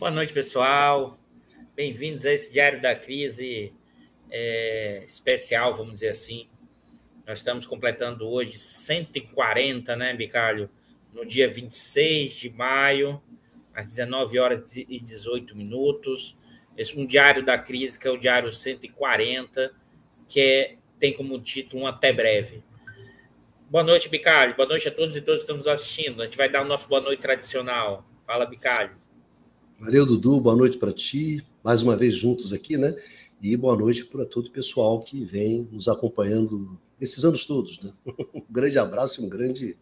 Boa noite, pessoal. Bem-vindos a esse Diário da Crise é, especial, vamos dizer assim. Nós estamos completando hoje 140, né, Bicalho? No dia 26 de maio, às 19 horas e 18 minutos. Esse um Diário da Crise, que é o Diário 140, que é, tem como título um Até Breve. Boa noite, Bicalho. Boa noite a todos e todos que estão nos assistindo. A gente vai dar o nosso boa noite tradicional. Fala, Bicalho. Valeu, Dudu. Boa noite para ti. Mais uma vez juntos aqui, né? E boa noite para todo o pessoal que vem nos acompanhando esses anos todos, né? Um grande abraço e um grande,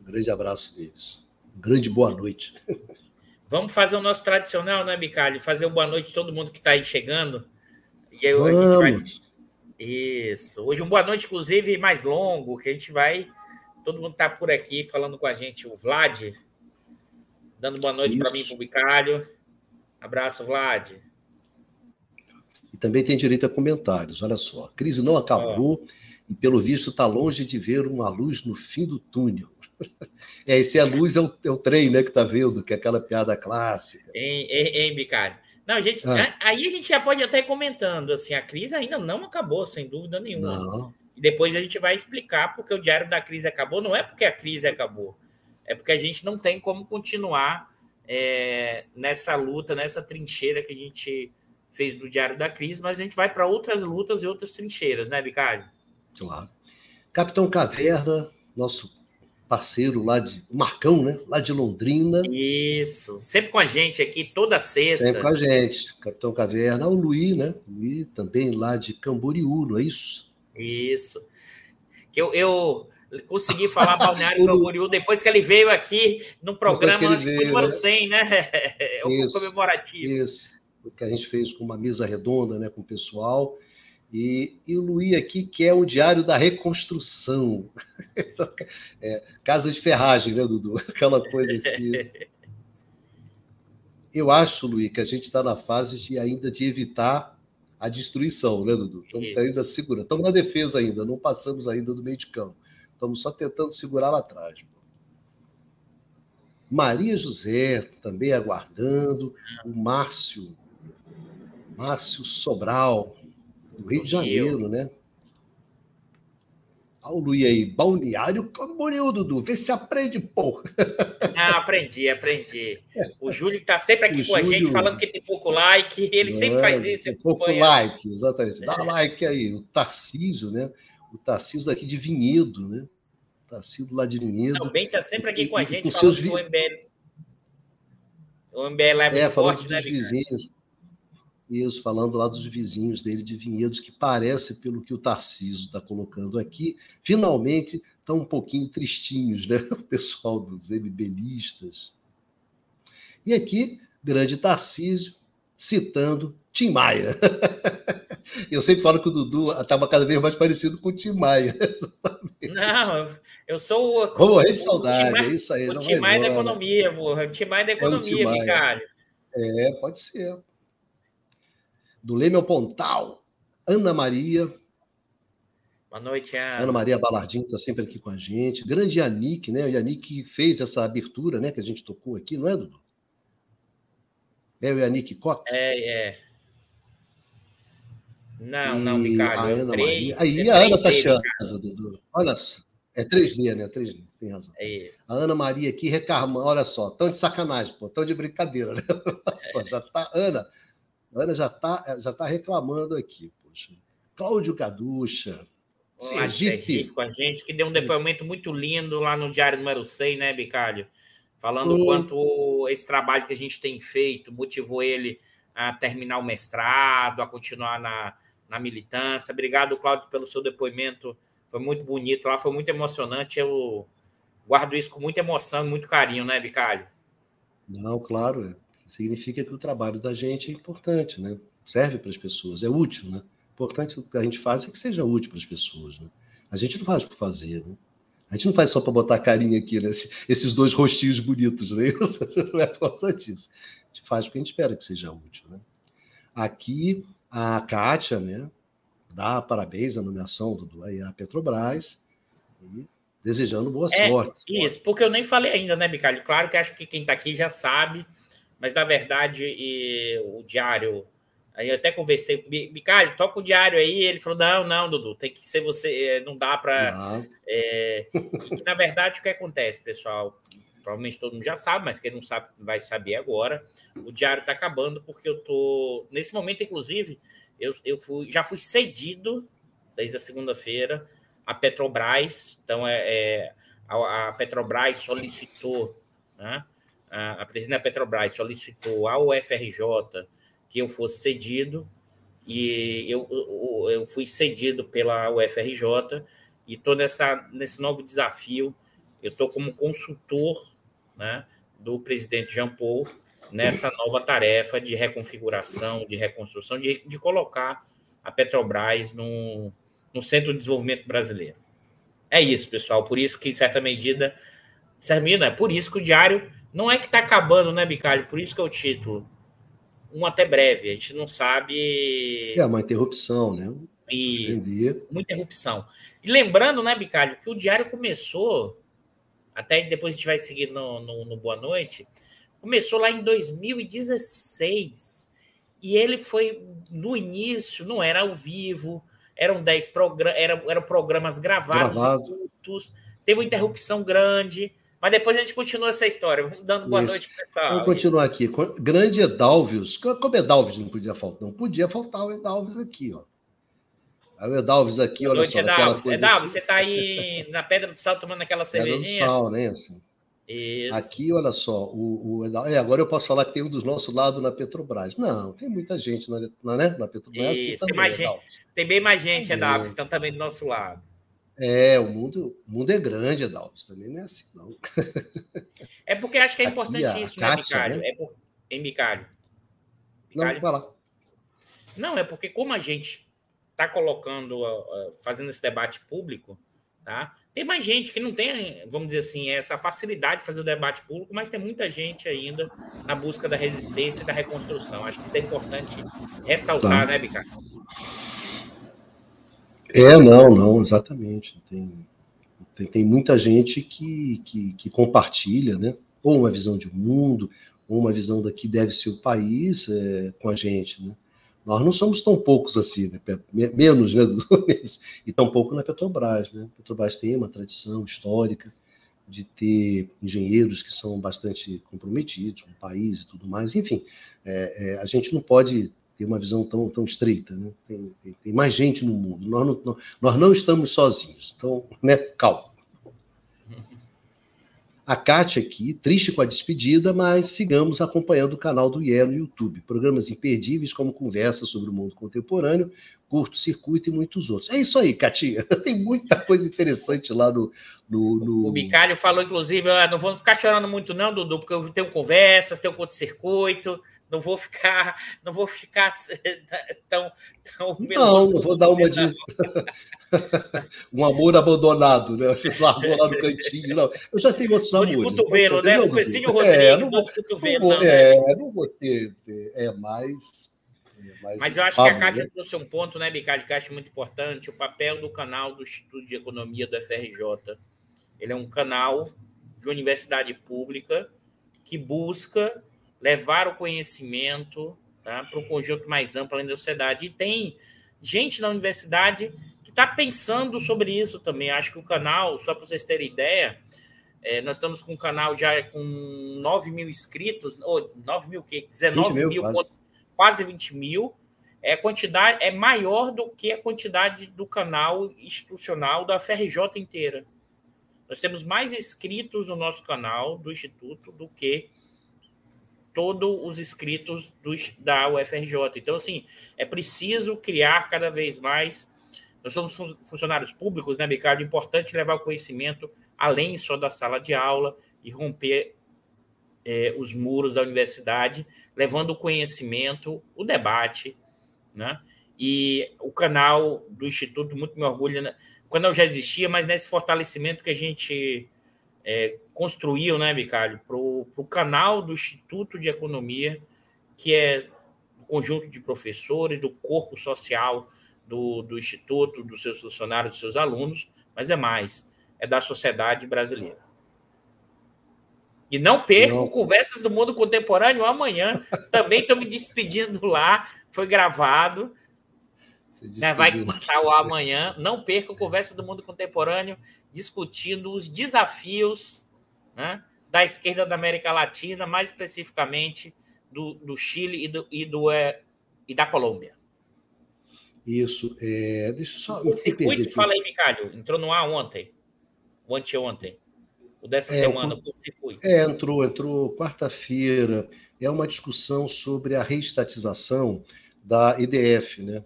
um grande abraço deles. Um grande boa noite. Vamos fazer o nosso tradicional, né, Bicalho? Fazer o boa noite a todo mundo que está aí chegando. E aí Vamos. a gente vai. Isso. Hoje um boa noite, inclusive, mais longo, que a gente vai. Todo mundo está por aqui falando com a gente. O Vlad, dando boa noite para mim, para o Bicalho. Abraço, Vlad. E também tem direito a comentários. Olha só, a crise não acabou oh. e, pelo visto, está longe de ver uma luz no fim do túnel. É, se a luz é o, é o trem, né, que está vendo, que é aquela piada clássica. Hein, Bicalho? Não, gente, ah. aí a gente já pode até ir comentando, assim, a crise ainda não acabou, sem dúvida nenhuma. Não. E depois a gente vai explicar porque o diário da crise acabou, não é porque a crise acabou, é porque a gente não tem como continuar é, nessa luta, nessa trincheira que a gente fez do Diário da Crise, mas a gente vai para outras lutas e outras trincheiras, né, Bicário? Claro. Capitão Caverna, nosso parceiro lá de Marcão, né? Lá de Londrina. Isso, sempre com a gente aqui toda sexta. Sempre com a gente, Capitão Caverna, o Luí, né? Luí também lá de Camboriú, não é isso? Isso. Que eu, eu consegui falar Balneário Camboriú depois que ele veio aqui no programa, acho que foi número né? 100, né? É o isso, comemorativo. Isso, o que a gente fez com uma mesa redonda, né, com o pessoal. E, e o Luí aqui, que é o Diário da Reconstrução. é, casa de ferragem, né, Dudu? Aquela coisa assim. Eu acho, Luí, que a gente está na fase de ainda de evitar a destruição, né, Dudu? Estamos ainda segurando. Estamos na defesa ainda, não passamos ainda do meio de campo. Estamos só tentando segurar lá atrás. Maria José também aguardando. O Márcio, Márcio Sobral, do Rio de Janeiro, né? Olha o Luí aí, Balneário Camboriú, Dudu. Vê se aprende, pô. Ah, aprendi, aprendi. O Júlio está sempre aqui o com Júlio... a gente, falando que tem pouco like. Ele é, sempre faz isso. Tem pouco like, exatamente. Dá é. like aí. O Tarcísio, né? O Tarcísio daqui de Vinhedo, né? De Vinhedo. Também está sempre aqui com a gente, com falando seus... do MBL. O MBL é muito é, forte, né, vizinhos. Isso, falando lá dos vizinhos dele de Vinhedos, que parece, pelo que o Tarcísio está colocando aqui, finalmente estão um pouquinho tristinhos, né? O pessoal dos MBListas. E aqui, grande Tarcísio, citando Tim Maia. Eu sempre falo que o Dudu estava cada vez mais parecido com o Tim Maia. Não, eu sou o. Vamos de saudade, é isso aí. O Tim Maia da economia, porra. O Tim Maia da economia, é Vicário. É, pode ser. Do Leme ao Pontal, Ana Maria. Boa noite, Ana. Ana Maria Balardinho está sempre aqui com a gente. Grande Yannick, né? O Yannick fez essa abertura, né? Que a gente tocou aqui, não é, Dudu? É o Yannick Cox? É, é. Não, não, Ricardo. A três, Aí é a Ana está chata, Dudu. Olha só. É três linhas, né? Três linhas, tem razão. É a Ana Maria aqui reclamando, olha só, tão de sacanagem, pô, tão de brincadeira, né? Olha só, já tá, Ana, Ana já tá, já tá reclamando aqui, poxa. Cláudio Caducha, Sergipe. com a gente, que deu um depoimento muito lindo lá no Diário Número 100, né, Bicalho? Falando o quanto esse trabalho que a gente tem feito motivou ele a terminar o mestrado, a continuar na, na militância. Obrigado, Cláudio, pelo seu depoimento. Foi muito bonito lá, foi muito emocionante. Eu guardo isso com muita emoção e muito carinho, né, Bicalho? Não, claro. Significa que o trabalho da gente é importante, né? Serve para as pessoas, é útil, né? importante o que a gente faz é que seja útil para as pessoas, né? A gente não faz por fazer, né? A gente não faz só para botar carinha aqui, né? Esses dois rostinhos bonitos, né? Não é por causa disso. A gente faz porque a gente espera que seja útil, né? Aqui a Kátia, né, dá parabéns à nomeação do, do a Petrobras e desejando boa é, sorte. Isso, porque eu nem falei ainda, né, Bicalho? Claro que acho que quem está aqui já sabe, mas na verdade e, o diário. Aí eu até conversei, Bicalho, toca o diário aí. Ele falou: não, não, Dudu, tem que ser você, é, não dá para. É, na verdade, o que acontece, pessoal? Provavelmente todo mundo já sabe, mas quem não sabe vai saber agora. O diário está acabando porque eu tô. Nesse momento, inclusive, eu, eu fui, já fui cedido desde a segunda-feira a Petrobras. Então, é, é a, a, Petrobras solicitou, né, a, a presidente da Petrobras solicitou ao UFRJ que eu fosse cedido, e eu, eu, fui cedido pela UFRJ, e estou nesse novo desafio. Eu estou como consultor né, do presidente Jean Paul nessa nova tarefa de reconfiguração, de reconstrução, de, de colocar a Petrobras no, no centro de desenvolvimento brasileiro. É isso, pessoal. Por isso que, em certa medida, medida, é por isso que o diário não é que está acabando, né, Bicalho? Por isso que é o título. Um até breve. A gente não sabe. É uma interrupção, né? Isso. Uma interrupção. E lembrando, né, Bicalho, que o diário começou, até depois a gente vai seguir no, no, no Boa Noite, começou lá em 2016. E ele foi, no início, não era ao vivo, eram 10 programas, eram, eram programas gravados, Gravado. curtos, teve uma interrupção grande, mas depois a gente continua essa história. Vamos dando boa Isso. noite, pessoal. Vamos continuar aqui. Grande Edalvius. Como Edalvius não podia faltar? Não podia faltar o Edalvius aqui, ó. O Edalvius aqui, olha noite, só. Edalvius, Edalvius assim. você está aí na Pedra do Sal tomando aquela cervejinha? Pedra do Sal, né? Assim. Isso. Aqui, olha só, o, o, é, agora eu posso falar que tem um dos nossos lados na Petrobras. Não, tem muita gente na, na, né, na Petrobras. Assim Isso, tem, mais gente, tem bem mais gente, Edalves, estão também do nosso lado. É, o mundo, o mundo é grande, Edalves, também não é assim, não. É porque acho que é importantíssimo, aqui, né, Bicalho? Né? É por... Em. Bicalho. Não, vai lá. Não, é porque como a gente está colocando, fazendo esse debate público, tá? Tem mais gente que não tem, vamos dizer assim, essa facilidade de fazer o debate público, mas tem muita gente ainda na busca da resistência e da reconstrução. Acho que isso é importante ressaltar, tá. né, Bicar? É, não, não, exatamente. Tem, tem, tem muita gente que, que, que, compartilha, né? Ou uma visão de mundo, ou uma visão daqui deve ser o país é, com a gente, né? Nós não somos tão poucos assim, né? menos, né? e tão pouco na Petrobras. Né? A Petrobras tem uma tradição histórica de ter engenheiros que são bastante comprometidos com o país e tudo mais. Enfim, é, é, a gente não pode uma visão tão, tão estreita. Né? Tem, tem, tem mais gente no mundo. Nós não, nós não estamos sozinhos. Então, né? calma a Kátia aqui, triste com a despedida, mas sigamos acompanhando o canal do IE no YouTube. Programas imperdíveis como conversa sobre o mundo contemporâneo, curto circuito e muitos outros. É isso aí, Katia. Tem muita coisa interessante lá no. no, no... O Bicalho falou, inclusive, não vou ficar chorando muito, não, Dudu, porque eu tenho conversas, tenho curto-circuito, não vou ficar, não vou ficar tão, tão Não, não vou dar uma de um amor abandonado, né? Largou lá no cantinho. Não. Eu já tenho outros amores. De cotovelo, né? O Pecinho Rodrigues, é, não vou, de cotovelo. Não, né? É, não vou ter, ter é mais. É Mas eu acho que a Cátia né? trouxe um ponto, né, Bicalho, que eu acho muito importante, o papel do canal do Instituto de Economia do FRJ. Ele é um canal de universidade pública que busca levar o conhecimento tá, para um conjunto mais amplo além da sociedade. E tem gente na universidade que está pensando sobre isso também. Acho que o canal, só para vocês terem ideia, é, nós estamos com um canal já com 9 mil inscritos, ou 9 mil o quê? 19 mil, mil quase. quase 20 mil. É, quantidade, é maior do que a quantidade do canal institucional da FRJ inteira. Nós temos mais inscritos no nosso canal do Instituto do que todos os inscritos dos, da UFRJ. Então, assim, é preciso criar cada vez mais. Nós somos funcionários públicos, né, Ricardo? É importante levar o conhecimento além só da sala de aula e romper é, os muros da universidade, levando o conhecimento, o debate, né? E o canal do Instituto, muito me orgulha, né? já existia, mas nesse fortalecimento que a gente é, construiu, né, Bicalho, para o canal do Instituto de Economia, que é o conjunto de professores, do corpo social do, do Instituto, dos seus funcionários, dos seus alunos, mas é mais, é da sociedade brasileira. E não percam. Conversas do Mundo Contemporâneo amanhã. Também estou me despedindo lá. Foi gravado. Né, vai estar o amanhã. Não percam Conversa do Mundo Contemporâneo discutindo os desafios né, da esquerda da América Latina, mais especificamente do, do Chile e, do, e, do, é, e da Colômbia. Isso. É, deixa eu só. O circuito, fala aí, Micalho, entrou no ar ontem, ou anteontem. O dessa é, semana, o circuito. É, entrou, entrou quarta-feira. É uma discussão sobre a reestatização da EDF, né?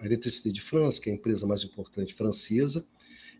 A Electricité de France, que é a empresa mais importante francesa,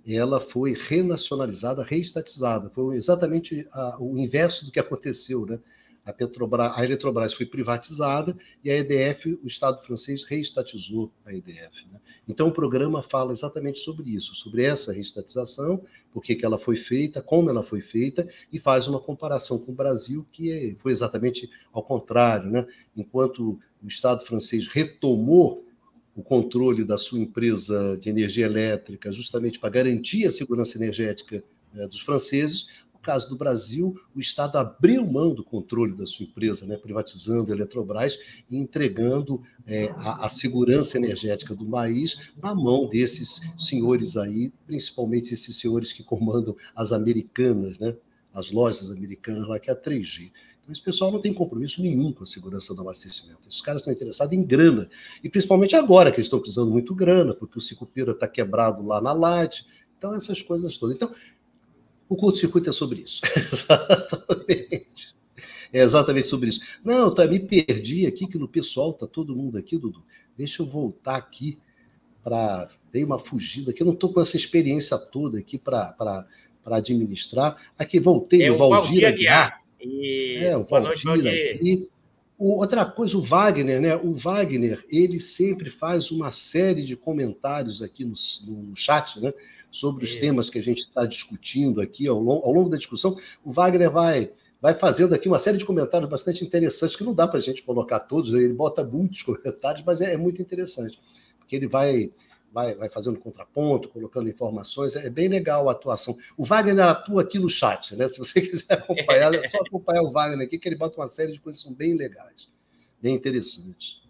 ela foi renacionalizada, reestatizada. Foi exatamente a, o inverso do que aconteceu, né? A, Petrobras, a Eletrobras foi privatizada e a EDF, o Estado francês, reestatizou a EDF. Né? Então, o programa fala exatamente sobre isso, sobre essa reestatização, por que ela foi feita, como ela foi feita, e faz uma comparação com o Brasil, que foi exatamente ao contrário. Né? Enquanto o Estado francês retomou o controle da sua empresa de energia elétrica, justamente para garantir a segurança energética né, dos franceses, caso do Brasil, o Estado abriu mão do controle da sua empresa, né, privatizando a Eletrobras e entregando é, a, a, segurança energética do país na mão desses senhores aí, principalmente esses senhores que comandam as americanas, né, as lojas americanas lá, que é a 3G. Então, esse pessoal não tem compromisso nenhum com a segurança do abastecimento. Esses caras estão interessados em grana. E principalmente agora, que eles estão precisando muito grana, porque o Cicupira está quebrado lá na Light. Então, essas coisas todas. Então, o curto-circuito é sobre isso. exatamente. É exatamente sobre isso. Não, tá, me perdi aqui, que no pessoal tá todo mundo aqui, Dudu. Deixa eu voltar aqui para. Dei uma fugida aqui. Eu não estou com essa experiência toda aqui para administrar. Aqui, voltei, é o Valdir Aguiar. Isso. É, o Valdir, Valdir. aqui. O, outra coisa, o Wagner, né? O Wagner, ele sempre faz uma série de comentários aqui no, no chat, né? sobre os Isso. temas que a gente está discutindo aqui ao longo, ao longo da discussão. O Wagner vai vai fazendo aqui uma série de comentários bastante interessantes, que não dá para a gente colocar todos, ele bota muitos comentários, mas é, é, muito interessante, porque ele vai, vai, vai fazendo contraponto, colocando informações, é bem legal a atuação. O Wagner atua aqui no chat, né? Se você quiser acompanhar, é só acompanhar o Wagner aqui, que ele bota uma série de coisas que são bem legais, bem interessantes.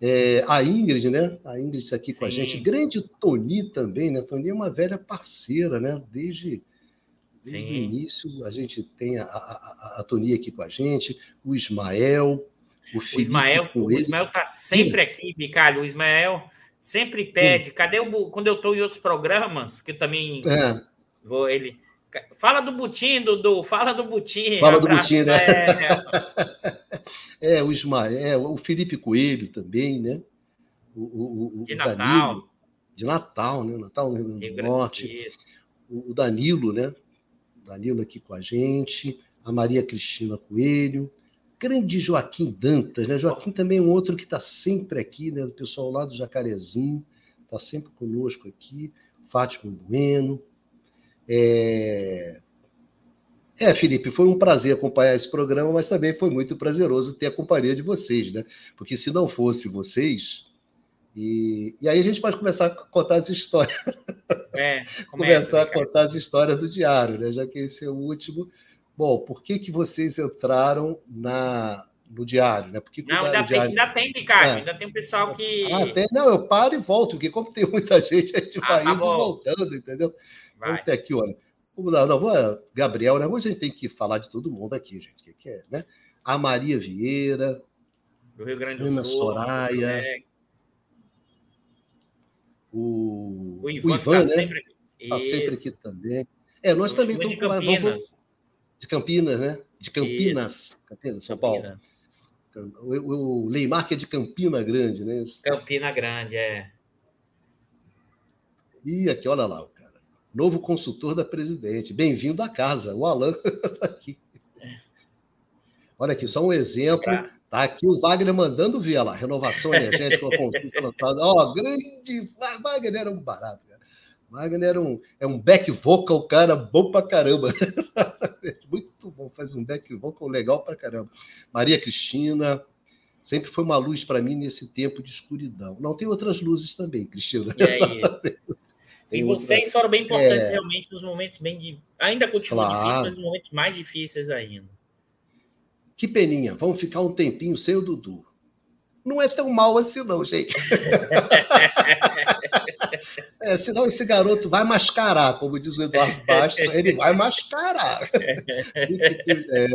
É, a Ingrid, né? A Ingrid está aqui Sim. com a gente. Grande Toni também, né? Toni é uma velha parceira, né? Desde, desde o início a gente tem a, a, a, Toni aqui com a gente, o Ismael, o, o Ismael. O Ismael está sempre Sim. aqui, Bicalho. O Ismael sempre pede. Sim. Cadê o quando eu estou em outros programas que eu também é. vou ele Fala do Butim, Dudu. Fala do Butim. Fala do Butim, né? É, o Ismael, é, o Felipe Coelho também, né? O, o, o de Natal. Danilo, de Natal, né? Natal no Norte. O, o Danilo, né? Danilo aqui com a gente. A Maria Cristina Coelho. Grande Joaquim Dantas, né? Joaquim também é um outro que está sempre aqui, né? O pessoal lá do Jacarezinho. Está sempre conosco aqui. Fátima Bueno. É... é, Felipe, foi um prazer acompanhar esse programa, mas também foi muito prazeroso ter a companhia de vocês, né? Porque se não fosse vocês. E, e aí a gente pode começar a contar as histórias. É, começar a contar as histórias do diário, né? Já que esse é o último. Bom, por que, que vocês entraram na, no diário, né? Porque não, ainda, tem, ainda tem, Ricardo, é. ainda tem um pessoal que. Ah, tem, não, eu paro e volto, porque como tem muita gente, a gente ah, vai tá indo voltando, entendeu? Vai. Vamos ter aqui, olha. Vamos lá, não, vou, Gabriel, né? Hoje a gente tem que falar de todo mundo aqui, gente. Que, que é, né? A Maria Vieira. Do Rio Grande do Ana Sul. Soraya. O, o Ivan, o Ivan tá né? sempre Está sempre aqui também. É, nós também estamos Campinas. Vamos, de Campinas, né? De Campinas. Campinas, São Paulo. Então, o, o que é de Campina Grande, né? Campina Grande, é. E aqui, olha lá, novo consultor da presidente. Bem-vindo à casa. O Alan está aqui. Olha aqui, só um exemplo. Tá aqui o Wagner mandando ver lá. Renovação energética, uma consulta lançada. Ó, grande. Wagner era um barato, cara. Wagner era um, é um back vocal, cara, bom pra caramba. Muito bom, faz um back vocal legal pra caramba. Maria Cristina, sempre foi uma luz para mim nesse tempo de escuridão. Não tem outras luzes também, Cristina. E é isso. E vocês foram bem importantes é... realmente nos momentos bem de... Ainda continua claro. difícil, mas nos momentos mais difíceis ainda. Que peninha, vamos ficar um tempinho sem o Dudu. Não é tão mal assim, não, gente. é, senão esse garoto vai mascarar, como diz o Eduardo Bastos, ele vai mascarar. É,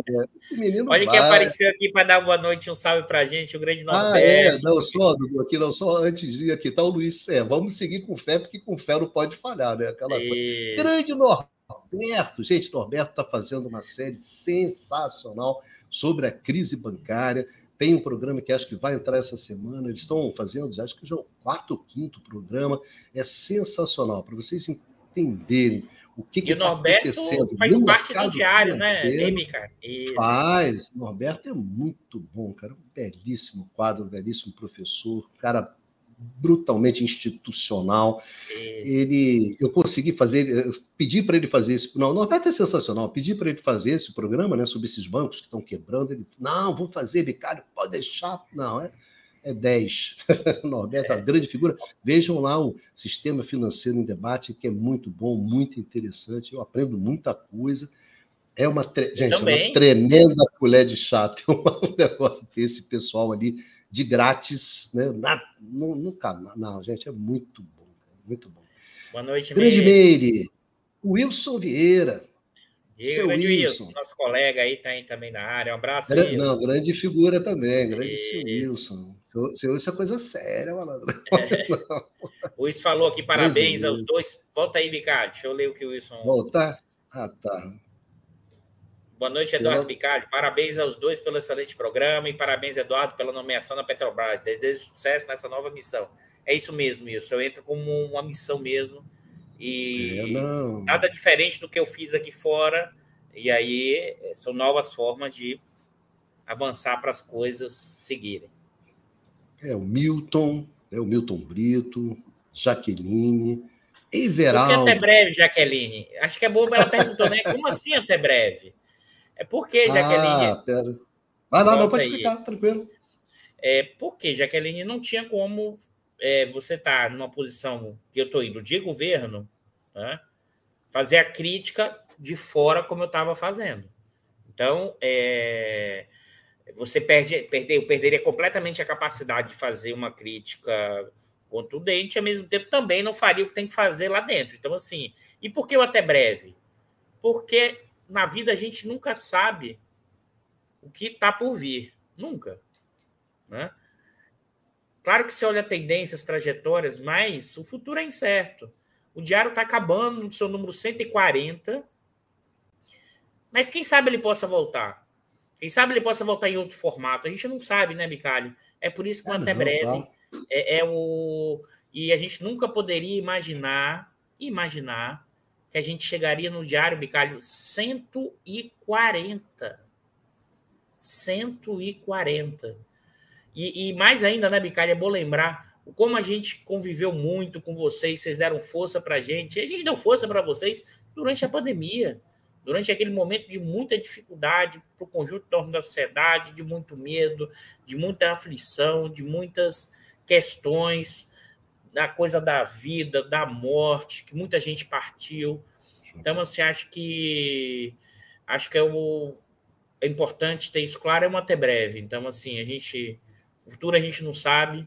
Olha quem apareceu aqui para dar boa noite, um salve para a gente, o grande Norberto. Ah, é, não só, Dudu, aqui não só antes de aqui, tá o Luiz é, Vamos seguir com fé, porque com fé não pode falhar, né? Aquela coisa. Grande Norberto, gente, Norberto está fazendo uma série sensacional sobre a crise bancária tem um programa que acho que vai entrar essa semana. Eles estão fazendo, acho que já é o quarto ou quinto programa. É sensacional para vocês entenderem o que está acontecendo. Faz parte do diário, né, Amy, cara? Faz. Norberto é muito bom, cara. Um belíssimo quadro, um belíssimo professor, cara brutalmente institucional. É. Ele, eu consegui fazer, eu pedi para ele fazer esse, não, Norberto é sensacional. Pedi para ele fazer esse programa, né, sobre esses bancos que estão quebrando. Ele, não, vou fazer, Bicário, pode deixar. Não, é é 10. Norberto é uma grande figura. Vejam lá o Sistema Financeiro em Debate, que é muito bom, muito interessante. Eu aprendo muita coisa. É uma, tre... gente, é uma tremenda colher de chá. Tem um negócio desse pessoal ali de grátis, né? Na, no, no canal. Não, gente, é muito bom, muito bom. Boa noite, Grande Meire. Wilson Vieira. Diego, grande Wilson. Wilson. nosso colega aí tá aí também na área. Um abraço, grande, Não, grande figura também, grande Wilson. Seu Wilson é coisa séria, malandro. É. o Wilson falou aqui, parabéns grande aos dois. Volta aí, Ricardo, deixa eu ler o que o Wilson... Voltar? Ah, tá. Boa noite, Eduardo Picalho. Parabéns aos dois pelo excelente programa e parabéns, Eduardo, pela nomeação na Petrobras. Desejo sucesso nessa nova missão. É isso mesmo, isso. Eu entro como uma missão mesmo e é, nada diferente do que eu fiz aqui fora. E aí eh, são novas formas de avançar para as coisas seguirem. É o Milton, é o Milton Brito, Jaqueline, Everaldo. Até breve, Jaqueline? Acho que é boa ela perguntou, né? Como assim até breve? É porque, Jaqueline. Ah, pera. Vai lá, não, pode explicar, tranquilo. É porque, Jaqueline, não tinha como é, você estar tá numa posição que eu estou indo de governo, né, fazer a crítica de fora como eu estava fazendo. Então, é, você perde, perde, eu perderia completamente a capacidade de fazer uma crítica contundente, e ao mesmo tempo também não faria o que tem que fazer lá dentro. Então, assim, e por que o até breve? Porque na vida a gente nunca sabe o que está por vir. Nunca. Né? Claro que você olha tendências, trajetórias, mas o futuro é incerto. O diário está acabando no seu número 140. Mas quem sabe ele possa voltar? Quem sabe ele possa voltar em outro formato? A gente não sabe, né, Bicalho? É por isso que é, até não, breve. É, é, o. E a gente nunca poderia imaginar, imaginar que a gente chegaria no Diário Bicalho 140. 140. E, e mais ainda, né, Bicalho, é bom lembrar como a gente conviveu muito com vocês, vocês deram força para a gente, e a gente deu força para vocês durante a pandemia, durante aquele momento de muita dificuldade para o conjunto da sociedade, de muito medo, de muita aflição, de muitas questões, da coisa da vida, da morte, que muita gente partiu. Então, assim, acho que acho que é, o, é importante ter isso claro, é uma até breve. Então, assim, a gente. O futuro a gente não sabe,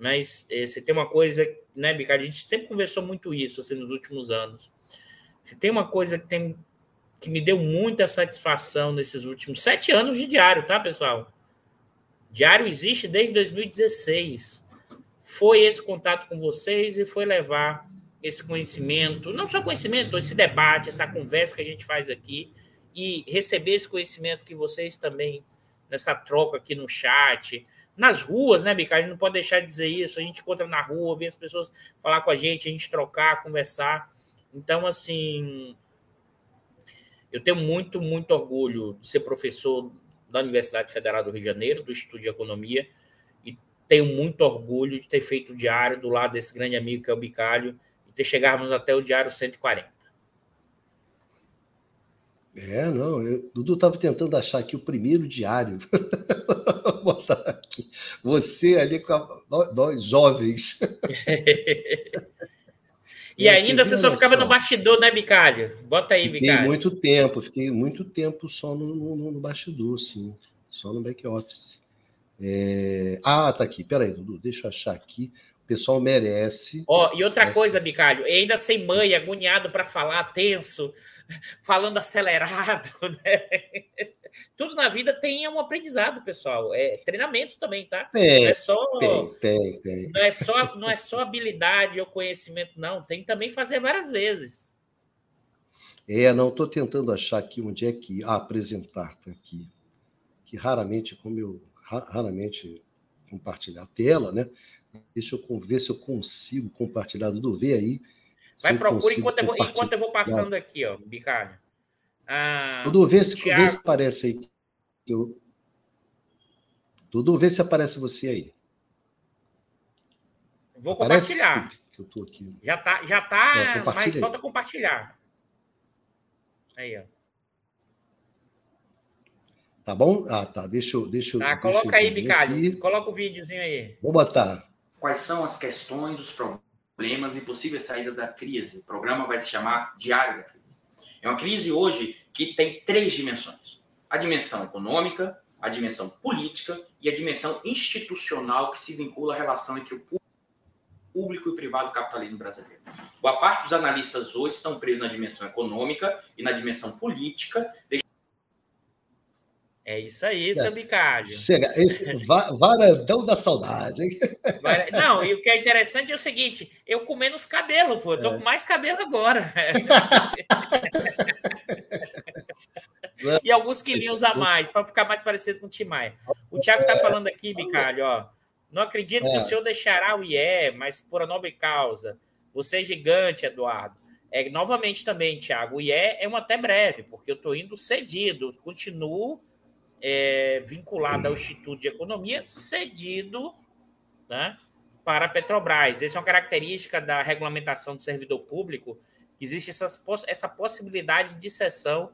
mas é, se tem uma coisa, né, Bicard, a gente sempre conversou muito isso assim, nos últimos anos. Se tem uma coisa que, tem, que me deu muita satisfação nesses últimos sete anos de diário, tá, pessoal? Diário existe desde 2016 foi esse contato com vocês e foi levar esse conhecimento, não só conhecimento, esse debate, essa conversa que a gente faz aqui e receber esse conhecimento que vocês também, nessa troca aqui no chat, nas ruas, né, Bica? A gente não pode deixar de dizer isso. A gente encontra na rua, vê as pessoas falar com a gente, a gente trocar, conversar. Então, assim, eu tenho muito, muito orgulho de ser professor da Universidade Federal do Rio de Janeiro, do Instituto de Economia, tenho muito orgulho de ter feito o diário do lado desse grande amigo que é o Bicalho e ter chegarmos até o diário 140. É, não, eu, Dudu estava tentando achar aqui o primeiro diário. Vou botar aqui. Você ali com a, nós, nós, jovens. e é, ainda você só ficava no bastidor, né, Bicalho? Bota aí, fiquei Bicalho. muito tempo, fiquei muito tempo só no, no, no bastidor, sim. só no back-office. É... Ah, tá aqui. Peraí, Dudu, deixa eu achar aqui. O pessoal merece. Ó, oh, e outra essa... coisa, Bicalho, ainda sem mãe, agoniado para falar, tenso, falando acelerado, né? Tudo na vida tem um aprendizado, pessoal. É treinamento também, tá? Tem, não é só, tem, tem, tem. Não é só, não é só habilidade ou conhecimento, não. Tem também fazer várias vezes. É, não, estou tentando achar aqui onde é que. Ah, apresentar, tá aqui. Que raramente, como eu raramente compartilhar a tela, né? Deixa eu ver se eu consigo compartilhar. Dudu, vê aí. Vai, procura enquanto eu, vou, enquanto eu vou passando aqui, ó, Bicalho. Ah, Dudu, vê se, Thiago... vê se aparece aí. Eu... Dudu, vê se aparece você aí. Vou aparece? compartilhar. Que eu tô aqui. Já tá, já tá, é, mas falta compartilhar. Aí, ó. Tá bom? Ah, tá. Deixa eu. Deixa, tá, deixa coloca eu aí, Bicalho. Coloca o videozinho aí. Vou botar. Quais são as questões, os problemas e possíveis saídas da crise? O programa vai se chamar Diário da Crise. É uma crise hoje que tem três dimensões: a dimensão econômica, a dimensão política e a dimensão institucional que se vincula à relação entre o público e privado do capitalismo brasileiro. Boa parte dos analistas hoje estão presos na dimensão econômica e na dimensão política, é isso aí, seu Bicalho. Chega, esse varandão da saudade. Hein? Não, e o que é interessante é o seguinte: eu com menos cabelo, pô, eu tô é. com mais cabelo agora. e alguns quilinhos a mais, para ficar mais parecido com o Timai. O Thiago está falando aqui, Bicalho, ó. Não acredito que o é. senhor deixará o IE, mas por a nobre causa. Você é gigante, Eduardo. É, novamente também, Thiago, o IE é um até breve, porque eu estou indo cedido, continuo é, vinculado ao Instituto de Economia, cedido né, para a Petrobras. Essa é uma característica da regulamentação do servidor público, que existe essas, essa possibilidade de cessão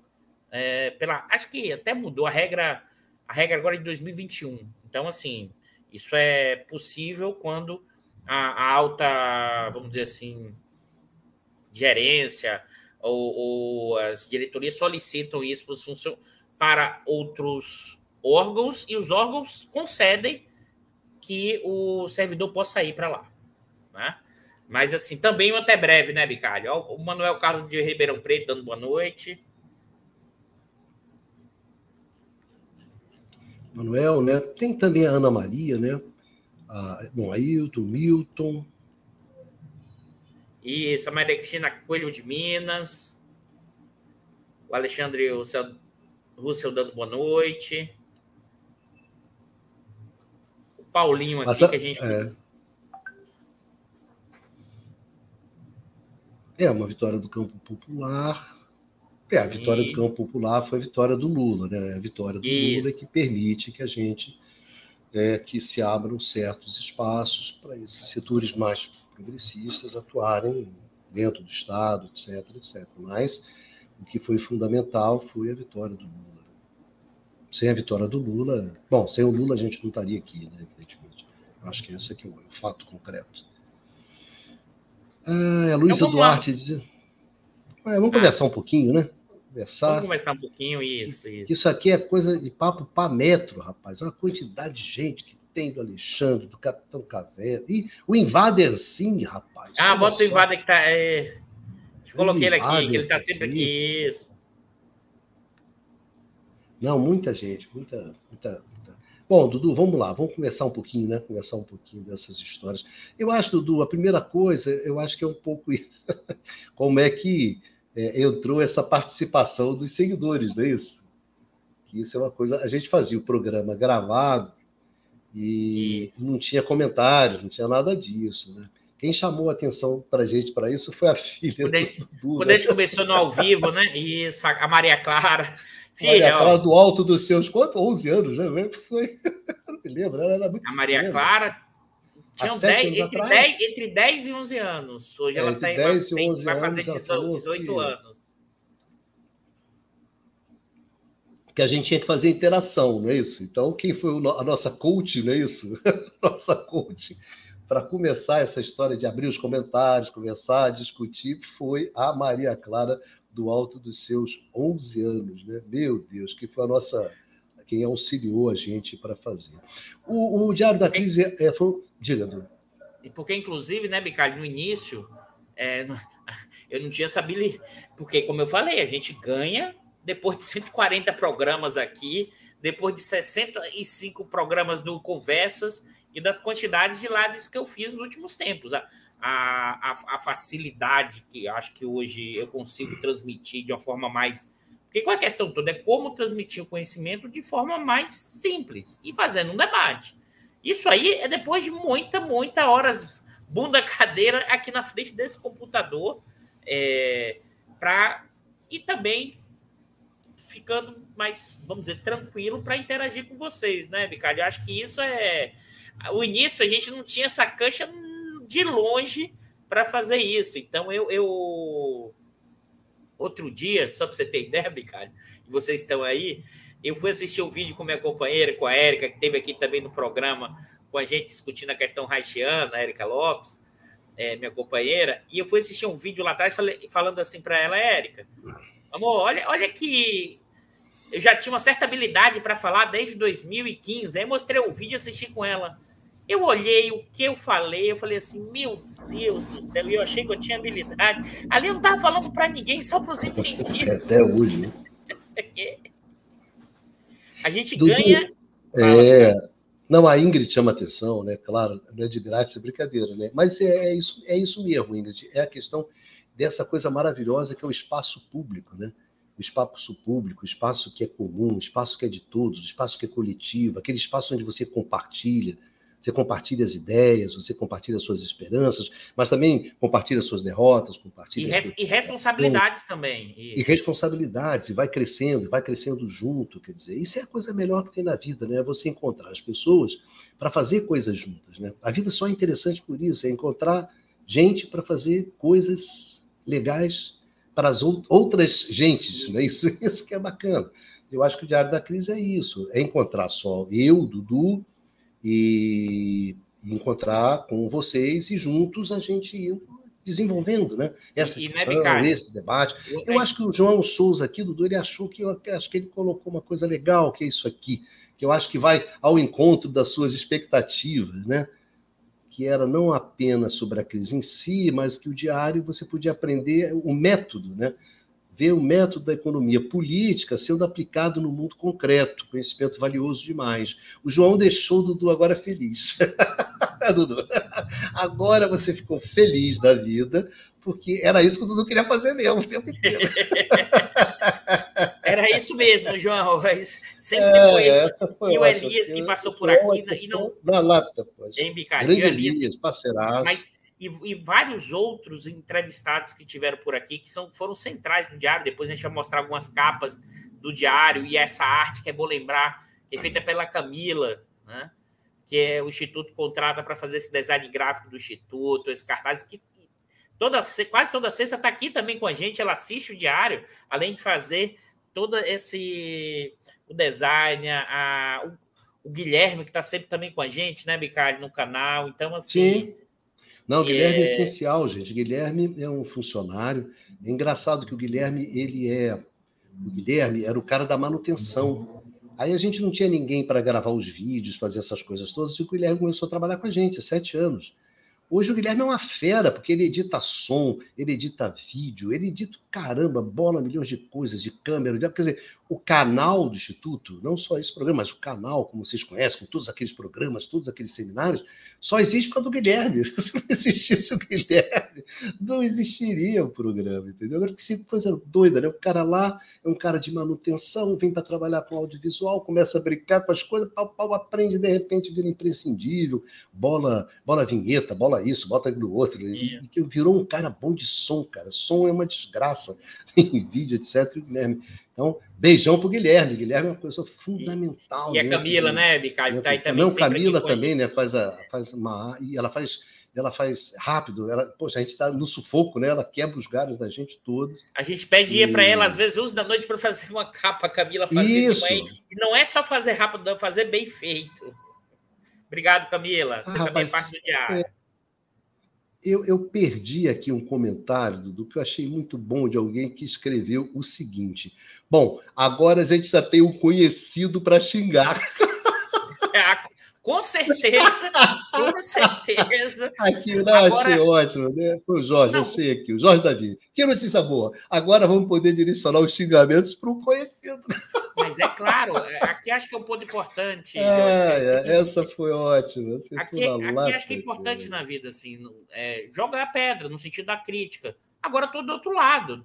é, pela. Acho que até mudou a regra, a regra agora é de 2021. Então, assim, isso é possível quando a, a alta, vamos dizer assim, gerência ou, ou as diretorias solicitam isso para os funcionários para outros órgãos e os órgãos concedem que o servidor possa ir para lá. Né? Mas, assim, também até breve, né, Bicalho? O Manuel Carlos de Ribeirão Preto dando boa noite. Manuel, né? Tem também a Ana Maria, né? A, bom, Ailton, Milton. Isso, a Maria Cristina Coelho de Minas. O Alexandre, o seu Russell dando boa noite. O Paulinho aqui que a gente. É... é uma vitória do campo popular. É, a Sim. vitória do campo popular foi a vitória do Lula, né? A vitória do Isso. Lula que permite que a gente é, que se abram certos espaços para esses setores mais progressistas atuarem dentro do Estado, etc, etc. Mas o que foi fundamental foi a vitória do Lula. Sem a vitória do Lula, bom, sem o Lula a gente não estaria aqui, né, evidentemente. Acho que esse aqui é o, fato concreto. Ah, a Luísa Duarte dizendo. Ah, vamos ah. conversar um pouquinho, né? Conversar. Vamos conversar um pouquinho, isso, isso. Isso aqui é coisa de papo para metro, rapaz. Olha a quantidade de gente que tem do Alexandre, do Capitão Caveira. E o Invader sim, rapaz. Ah, bota só. o Invader que tá. É... Coloquei ele aqui, que ele tá sempre aqui. Isso. Não, muita gente, muita, muita, muita. Bom, Dudu, vamos lá, vamos conversar um pouquinho, né? Conversar um pouquinho dessas histórias. Eu acho, Dudu, a primeira coisa, eu acho que é um pouco como é que é, entrou essa participação dos seguidores, não é isso? Que isso é uma coisa. A gente fazia o programa gravado e não tinha comentários, não tinha nada disso, né? Quem chamou a atenção para a gente para isso foi a filha quando do Dudu. Quando né? a gente começou no ao vivo, né? Isso, a Maria Clara. Filha, Maria Clara, do alto dos seus, quanto? 11 anos, né? Foi, não me lembro, era muito A Maria pequena. Clara tinha 10, entre, 10, entre 10 e 11 anos. Hoje é, ela tem, 10 tem, 11 vai fazer 18, 18 anos. Que a gente tinha que fazer interação, não é isso? Então, quem foi a nossa coach, não é isso? nossa coach para começar essa história de abrir os comentários, conversar, discutir, foi a Maria Clara do alto dos seus 11 anos, né? Meu Deus, que foi a nossa quem auxiliou a gente para fazer. O, o, Diário da Crise é, é foi, diga, Dudu. Porque, inclusive, né, Bicalho, no início, é, eu não tinha sabido, porque, como eu falei, a gente ganha depois de 140 programas aqui, depois de 65 programas no Conversas e das quantidades de lives que eu fiz nos últimos tempos. A, a, a, facilidade que acho que hoje eu consigo transmitir de uma forma mais. Porque qual é a questão toda? É como transmitir o conhecimento de forma mais simples e fazendo um debate. Isso aí é depois de muita, muita horas bunda cadeira aqui na frente desse computador. É, pra, e também ficando mais, vamos dizer, tranquilo para interagir com vocês, né, Ricardo? Acho que isso é. O início a gente não tinha essa cancha de longe para fazer isso. Então eu, eu. Outro dia, só para você ter ideia, Ricardo, e vocês estão aí, eu fui assistir um vídeo com minha companheira, com a Érica, que teve aqui também no programa com a gente discutindo a questão haitiana, a Érica Lopes, é, minha companheira, e eu fui assistir um vídeo lá atrás falei, falando assim para ela, Érica, amor, olha, olha que eu já tinha uma certa habilidade para falar desde 2015. Aí mostrei o vídeo e assisti com ela. Eu olhei o que eu falei, eu falei assim, meu Deus do céu, e eu achei que eu tinha habilidade. Ali eu não estava falando para ninguém, só para os entendidos. Até hoje, né? a gente Dudu, ganha. É... Não, a Ingrid chama atenção, né? Claro, não é de grátis, é brincadeira, né? Mas é, é, isso, é isso mesmo, Ingrid. É a questão dessa coisa maravilhosa que é o espaço público, né? o espaço público, o espaço que é comum, o espaço que é de todos, o espaço que é coletivo, aquele espaço onde você compartilha, você compartilha as ideias, você compartilha as suas esperanças, mas também compartilha as suas derrotas, compartilha. E, res, suas... e responsabilidades também. E... e responsabilidades, e vai crescendo, e vai crescendo junto, quer dizer, isso é a coisa melhor que tem na vida, né? É você encontrar as pessoas para fazer coisas juntas, né? A vida só é interessante por isso, é encontrar gente para fazer coisas legais para as outras gentes, né? isso, isso que é bacana. Eu acho que o Diário da Crise é isso, é encontrar só eu, Dudu, e, encontrar com vocês e juntos a gente ir desenvolvendo né? essa e, discussão, e esse debate. Eu, eu acho que o João Souza aqui, Dudu, ele achou que eu acho que ele colocou uma coisa legal, que é isso aqui, que eu acho que vai ao encontro das suas expectativas, né? que era não apenas sobre a crise em si, mas que o diário você podia aprender o método, né? Ver o método da economia política sendo aplicado no mundo concreto, conhecimento valioso demais. O João deixou o Dudu agora feliz. Dudu, agora você ficou feliz da vida, porque era isso que o Dudu queria fazer mesmo o tempo inteiro. Era isso mesmo, João. Sempre é, foi isso. Foi e o Elias, que passou por aqui, e não. Na lata, pois. Em Bicalho. Grande Elias, Elias parceiraço. Mas, e, e, vários outros entrevistados que tiveram por aqui, que são, foram centrais no diário. Depois a gente vai mostrar algumas capas do diário e essa arte que é bom lembrar, que é feita pela Camila, né? que é o Instituto contrata para fazer esse design gráfico do Instituto, esse cartaz que toda, quase toda sexta está aqui também com a gente, ela assiste o diário, além de fazer todo esse o design, a, a o, o, Guilherme, que está sempre também com a gente, né, Bicalho, no canal. Então, assim. Sim. Não, o Guilherme é... é essencial, gente. Guilherme é um funcionário. É engraçado que o Guilherme, ele é. O Guilherme era o cara da manutenção. Aí a gente não tinha ninguém para gravar os vídeos, fazer essas coisas todas, e o Guilherme começou a trabalhar com a gente há sete anos. Hoje o Guilherme é uma fera, porque ele edita som, ele edita vídeo, ele edita caramba, bola, milhões de coisas, de câmera, de, quer dizer, o canal do Instituto, não só esse programa, mas o canal, como vocês conhecem, com todos aqueles programas, todos aqueles seminários, só existe por causa do Guilherme. Se não existisse o Guilherme, não existiria o programa, entendeu? Agora que coisa doida, né? O cara lá é um cara de manutenção, vem para trabalhar com audiovisual, começa a brincar com as coisas, pau, pau, aprende, de repente vira imprescindível, bola, bola vinheta, bola isso, bota no outro. E, e virou um cara bom de som, cara. Som é uma desgraça em vídeo, etc. E o Guilherme então, beijão para o Guilherme. Guilherme é uma pessoa fundamental. E, a Camila, né, Bicalho? Tá aí também. Não, Camila também, né? Faz, a, faz uma. E ela faz. Ela faz rápido, ela, poxa, a gente está no sufoco, né? Ela quebra os galhos da gente todos. A gente pede e... para ela, às vezes, uso da noite para fazer uma capa, Camila fazer Isso. E não é só fazer rápido, é fazer bem feito. Obrigado, Camila. Você ah, também é parte do diário. Eu, eu, perdi aqui um comentário do que eu achei muito bom de alguém que escreveu o seguinte: Bom, agora a gente já tem um conhecido para xingar. É, com certeza, com certeza. Aqui, não, Agora... achei ótimo, né? Foi o Jorge, não. achei aqui, o Jorge Davi. Que notícia boa. Agora vamos poder direcionar os xingamentos para um conhecido. Mas é claro, é, aqui acho que é um ponto importante. Ah, é, essa foi ótima. aqui, aqui acho que é importante na vida, assim, é, jogar a pedra, no sentido da crítica. Agora, estou do outro lado.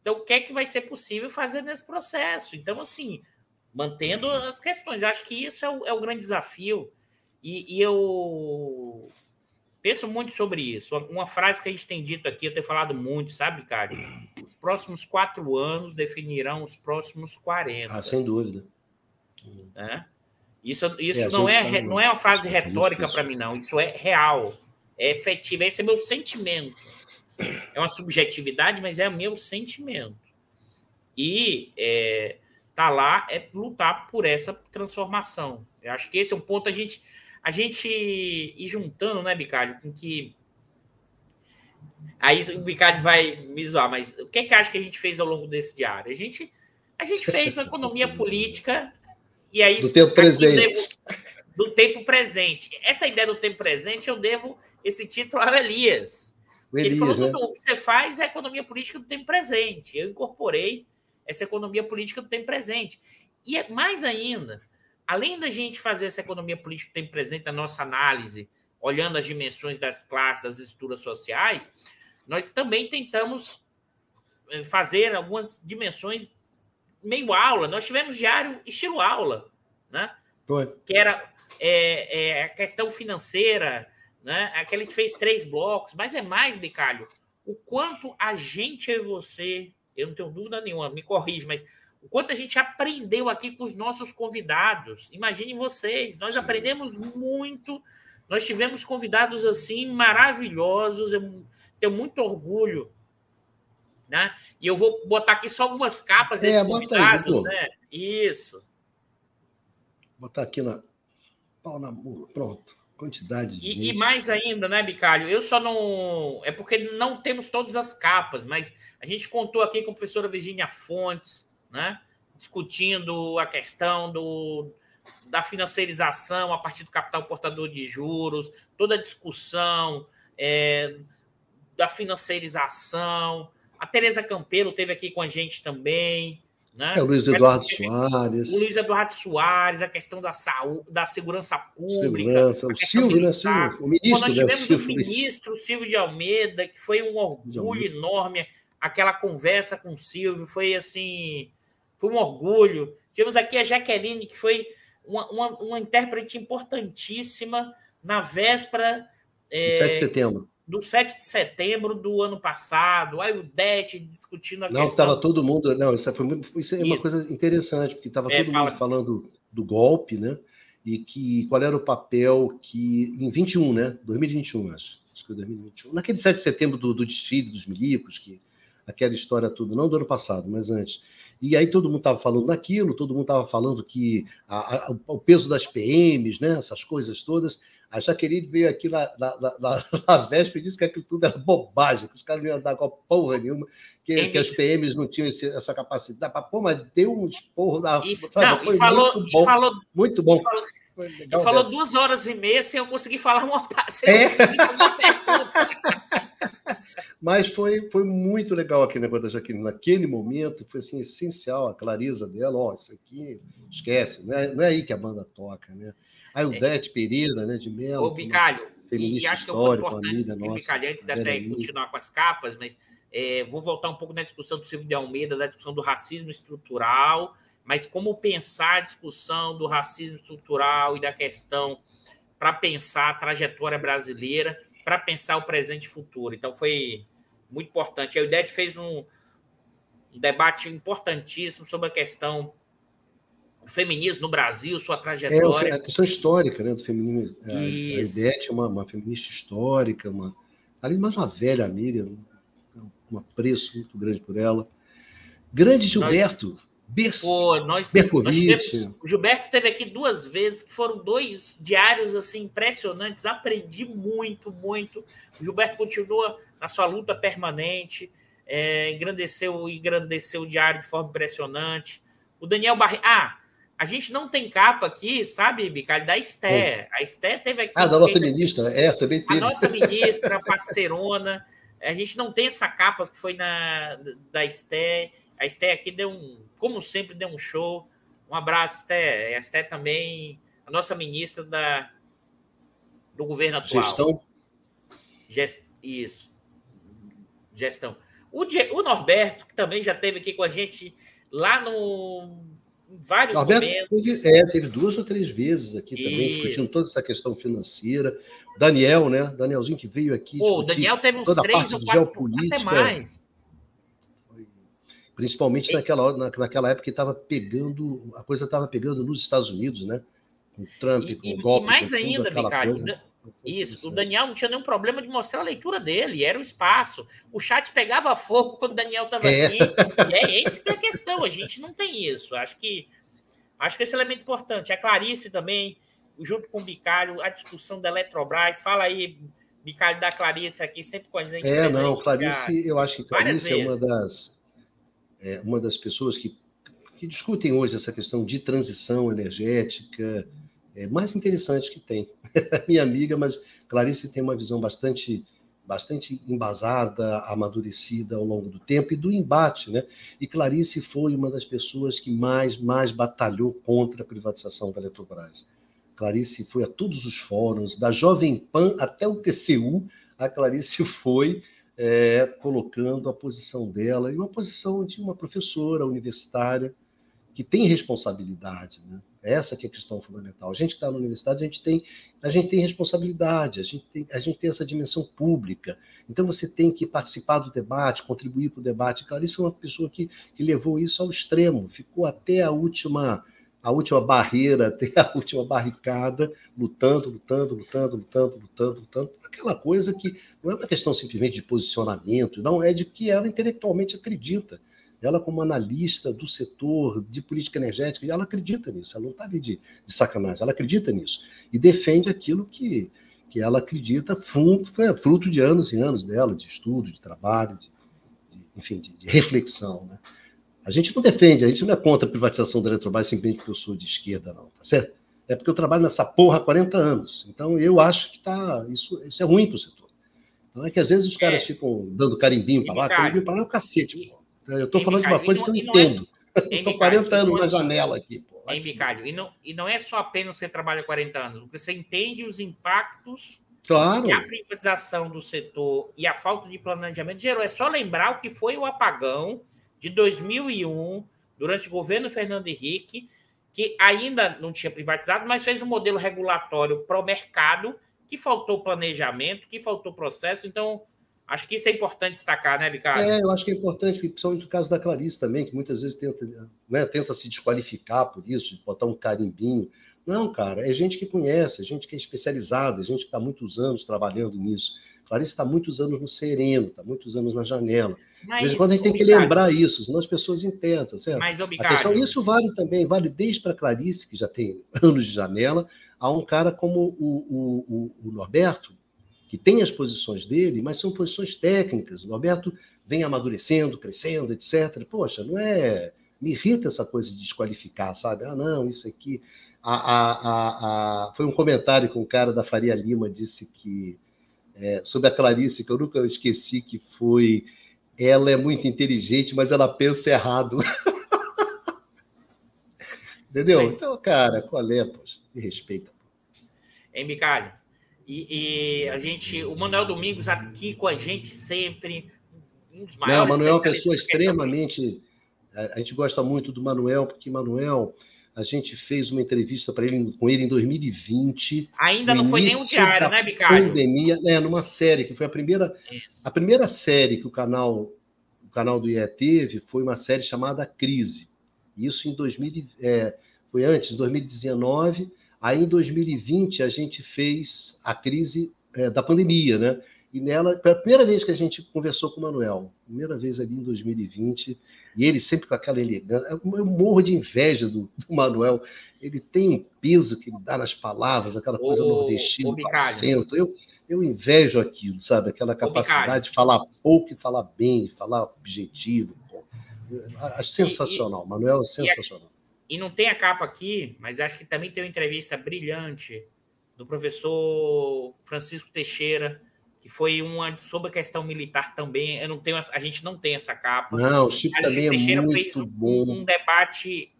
Então, o que é que vai ser possível fazer nesse processo? Então, assim, mantendo as questões. Eu acho que isso é o, é o grande desafio. E, e, eu penso muito sobre isso. Uma frase que a gente tem dito aqui, eu tenho falado muito, sabe, cara? Os próximos quatro anos definirão os próximos 40. Ah, sem dúvida. É? Isso, isso é, não, é, tá não é uma frase retórica para mim, não. Isso é real, é efetivo. Esse é meu sentimento. É uma subjetividade, mas é meu sentimento. E é, tá lá é lutar por essa transformação. Eu acho que esse é um ponto a gente a gente ir juntando, né, Bicalho, com que. Aí o Bicalho vai me zoar, mas o que, é que acha que a gente fez ao longo desse diário? A gente, a gente fez uma economia política e aí. Do tempo presente. Devo, do tempo presente. Essa ideia do tempo presente eu devo esse título ao Elias. Elias ele falou: né? o que você faz é economia política do tempo presente. Eu incorporei essa economia política do tempo presente. E é mais ainda, além da gente fazer essa economia política que tem presente na nossa análise, olhando as dimensões das classes, das estruturas sociais, nós também tentamos eh, fazer algumas dimensões meio aula. Nós tivemos diário estilo aula, né? Foi. Que era é, é, a questão financeira, né? Aquele que fez três blocos, mas é mais, Bicalho, o quanto a gente e você, eu não tenho dúvida nenhuma, me corrige, mas o quanto a gente aprendeu aqui com os nossos convidados. Imaginem vocês, nós aprendemos muito. Nós tivemos convidados assim maravilhosos. Eu tenho muito orgulho, né? E eu vou botar aqui só algumas capas desses é, convidados, aí, né? Isso. Vou botar aqui na pau na mula, pronto. Quantidade de. E, e, mais ainda, né, Bicalho? Eu só não. É porque não temos todas as capas, mas a gente contou aqui com a professora Virginia Fontes, né? discutindo a questão do, da financiarização a partir do capital portador de juros, toda a discussão é, da financiarização. A Tereza Campelo teve aqui com a gente também. Né? É, o Luiz Eduardo Soares. O Luiz Eduardo Soares, a questão da saúde, da segurança pública. Segurança, o Silvio, né, Silvio? O ministro, nós tivemos né, o ministro Silvio de Almeida, que foi um orgulho enorme aquela conversa com o Silvio, foi assim, foi um orgulho. Tivemos aqui a Jaqueline, que foi uma, uma, uma intérprete importantíssima na véspera. É, 7 de setembro. Do 7 de setembro do ano passado, aí o Det discutindo a não, questão. Estava todo mundo. Não, isso, foi isso é uma isso. coisa interessante, porque estava é, todo fala... mundo falando do golpe, né? E que qual era o papel que. Em 21, né? 2021, acho. Acho que foi 2021. Naquele 7 de setembro do, do desfile dos milicos, que aquela história toda, não do ano passado, mas antes. E aí todo mundo estava falando daquilo, todo mundo estava falando que a, a, o peso das PMs, né, essas coisas todas. A Jaqueline veio aqui na, na, na, na véspera e disse que aquilo tudo era bobagem, que os caras não iam dar com porra nenhuma, que, que as PMs não tinham esse, essa capacidade. Pô, mas deu um esporro na. E, sabe, não, e falou, muito bom. Falou, muito bom. Falou, falou duas horas e meia sem eu conseguir falar uma sem é. Mas foi, foi muito legal aquele negócio da Jaqueline. Naquele momento, foi assim, essencial a clareza dela. Ó, oh, isso aqui, esquece, não é, não é aí que a banda toca, né? O é. Pereira, né, de Melo. Ô, Bicalho, e acho que é um ponto importante, nossa, Bicalho, antes de até continuar com as capas, mas é, vou voltar um pouco na discussão do Silvio de Almeida, da discussão do racismo estrutural, mas como pensar a discussão do racismo estrutural e da questão para pensar a trajetória brasileira para pensar o presente e futuro. Então foi muito importante. A UDET fez um, um debate importantíssimo sobre a questão do feminismo no Brasil, sua trajetória. É a questão histórica né, do feminismo. A, a UDET é uma, uma, feminista histórica, uma, além de mais uma velha amiga, um, um apreço muito grande por ela. Grande Gilberto, Nós... Pô, nós, nós tivemos, o Gilberto teve aqui duas vezes, que foram dois diários assim impressionantes. Aprendi muito, muito. O Gilberto continua na sua luta permanente, é, engrandeceu, engrandeceu o diário de forma impressionante. O Daniel Barre. Ah, a gente não tem capa aqui, sabe, Bicalho? Da Esté. A Esté teve aqui. Ah, da nossa ministra, é, também teve. A nossa ministra, parceirona. A gente não tem essa capa que foi na, da Esté. A Esté aqui deu um, como sempre, deu um show. Um abraço, Esté. A Esté também, a nossa ministra da, do governo atual. Gestão? Gest, isso. Gestão. O, o Norberto, que também já esteve aqui com a gente lá no vários Norberto momentos. Teve, é, teve duas ou três vezes aqui também, Isso. discutindo toda essa questão financeira. Daniel, né? Danielzinho que veio aqui. Pô, o Daniel teve uns três ou quatro, até mais. Principalmente naquela, na, naquela época que estava pegando, a coisa estava pegando nos Estados Unidos, né? Com o Trump, e, com o golpe. E mais ainda, Ricardo, isso, o Daniel não tinha nenhum problema de mostrar a leitura dele, era o espaço. O chat pegava fogo quando o Daniel estava é. aqui. E é esse que é a questão, a gente não tem isso. Acho que acho que esse elemento importante. A Clarice também, junto com o Bicalho, a discussão da Eletrobras. Fala aí, Bicalho da Clarice aqui, sempre com a gente. É, não, Clarice, eu acho que Clarice é uma das, é uma das pessoas que, que discutem hoje essa questão de transição energética é, mais interessante que tem. Minha amiga, mas Clarice tem uma visão bastante bastante embasada, amadurecida ao longo do tempo e do embate, né? E Clarice foi uma das pessoas que mais mais batalhou contra a privatização da Eletrobras. Clarice foi a todos os fóruns, da Jovem Pan até o TCU, a Clarice foi é, colocando a posição dela, e uma posição de uma professora universitária que tem responsabilidade, né? Essa que é a questão fundamental. A gente que está na universidade, a gente tem, a gente tem responsabilidade, a gente tem, a gente tem essa dimensão pública. Então você tem que participar do debate, contribuir para o debate. Clarice foi uma pessoa que, que levou isso ao extremo, ficou até a última a última barreira, até a última barricada, lutando, lutando, lutando, lutando, lutando, lutando. Aquela coisa que não é uma questão simplesmente de posicionamento, não, é de que ela intelectualmente acredita ela como analista do setor de política energética, ela acredita nisso, ela não está ali de, de, sacanagem, ela acredita nisso e defende aquilo que, que ela acredita fruto, fruto de anos e anos dela, de estudo, de trabalho, de, de enfim, de, de, reflexão. Né? A gente não defende, a gente não é contra a privatização da Eletrobras simplesmente porque eu sou de esquerda, não, tá certo? É porque eu trabalho nessa porra há 40 anos. Então eu acho que tá, isso, isso é ruim para o setor. Então é que às vezes os caras é. ficam dando carimbinho para lá, carimbinho para lá é o cacete. Pô. Eu estou falando de uma coisa que eu entendo. Estou 40 anos na janela aqui. Pô. Em Bicalho. E não, e não é só apenas você trabalha 40 anos, porque você entende os impactos claro. que a privatização do setor e a falta de planejamento gerou. É só lembrar o que foi o apagão de 2001, durante o governo Fernando Henrique, que ainda não tinha privatizado, mas fez um modelo regulatório para o mercado, que faltou planejamento, que faltou processo. Então, Acho que isso é importante destacar, né, Ricardo? É, eu acho que é importante, principalmente no caso da Clarice também, que muitas vezes tenta, né, tenta se desqualificar por isso, botar um carimbinho. Não, cara, é gente que conhece, é gente que é especializada, é gente que está muitos anos trabalhando nisso. Clarice está muitos anos no sereno, está muitos anos na janela. Mas, de vez em quando a gente tem que lembrar isso, senão as pessoas entendem, tá certo? Mas, questão, isso vale também, vale desde para Clarice, que já tem anos de janela, a um cara como o, o, o Norberto, que tem as posições dele, mas são posições técnicas. O Roberto vem amadurecendo, crescendo, etc. Poxa, não é. Me irrita essa coisa de desqualificar, sabe? Ah, não, isso aqui. A, a, a, Foi um comentário que um cara da Faria Lima disse que. É, sobre a Clarice, que eu nunca esqueci, que foi. Ela é muito inteligente, mas ela pensa errado. Entendeu? Mas... Então, cara, qual é, poxa? Me respeita. Hein, Micalho? E, e, a gente, o Manuel Domingos aqui com a gente sempre, um dos maiores. Não, o Manuel é uma pessoa extremamente. A gente gosta muito do Manuel, porque Manuel, a gente fez uma entrevista para ele com ele em 2020. Ainda não foi nem um diário, né, Bicalho? Pandemia, né, numa série que foi a primeira, Isso. a primeira série que o canal, o canal do IE teve foi uma série chamada Crise. Isso em 2000, é, foi antes, em 2019 Aí, em 2020, a gente fez a crise é, da pandemia, né? E nela, foi a primeira vez que a gente conversou com o Manuel, primeira vez ali em 2020, e ele sempre com aquela elegância. Eu morro de inveja do, do Manuel. Ele tem um peso que ele dá nas palavras, aquela coisa ô, nordestina, ô, acento. Eu, eu invejo aquilo, sabe? Aquela capacidade de falar pouco e falar bem, falar objetivo. Acho sensacional. E, Manuel é sensacional. E, não tem a capa aqui, mas acho que também tem uma entrevista brilhante do professor Francisco Teixeira, que foi uma sobre a questão militar também. Eu não tenho, a gente não tem essa capa. Não, o Chico também Chico Teixeira é muito fez bom. Um, um debate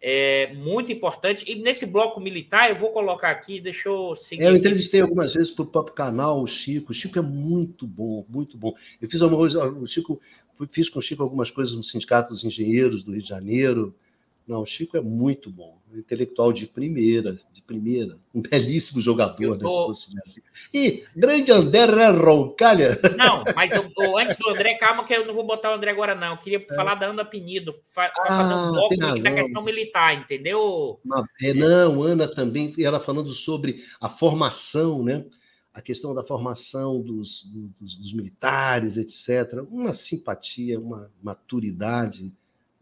é, muito importante. E nesse bloco militar, eu vou colocar aqui, deixa eu seguir. É, eu entrevistei algumas vezes para o próprio canal o Chico. O Chico é muito bom, muito bom. Eu fiz alguma coisa, o Chico, fiz com o Chico algumas coisas no Sindicato dos Engenheiros do Rio de Janeiro. Não, o Chico é muito bom, intelectual de primeira, de primeira, um belíssimo jogador, tô... né, se fosse assim. E grande André Roncalha. Não, mas eu, eu, antes do André, calma que eu não vou botar o André agora não, eu queria é. falar da Ana Pinido, fa ah, fazer um bloco da questão militar, entendeu? Não, é, não, Ana também, ela falando sobre a formação, né? a questão da formação dos, dos, dos, militares, etc. Uma simpatia, uma maturidade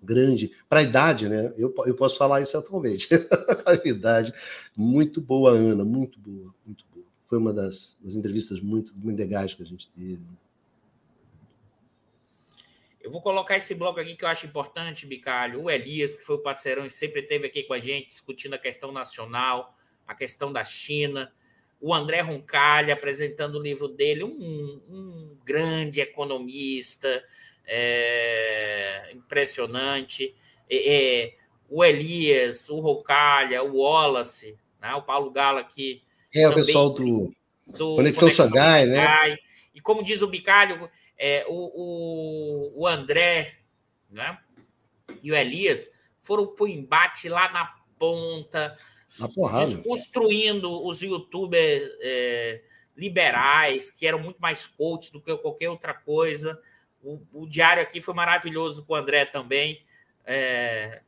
grande, para a idade, né? Eu, eu posso falar isso atualmente. a idade. Muito boa, Ana, muito boa, muito boa. Foi uma das, das entrevistas muito, muito legais que a gente teve. Eu vou colocar esse bloco aqui que eu acho importante, Bicalho. O Elias, que foi o parceirão e sempre esteve aqui com a gente, discutindo a questão nacional, a questão da China. O André Roncalha apresentando o livro dele, um, um grande economista, é, impressionante. É, o Elias, o Rocalha, o Wallace, né? o Paulo Gala aqui. É, o pessoal do, do Conexão, Conexão Xangai, né? E como diz o Bicalho, é, o, o, o André né? e o Elias foram para o embate lá na ponta, na porrada. desconstruindo os youtubers é, liberais, que eram muito mais coaches do que qualquer outra coisa. O, o diário aqui foi maravilhoso com o André também. É,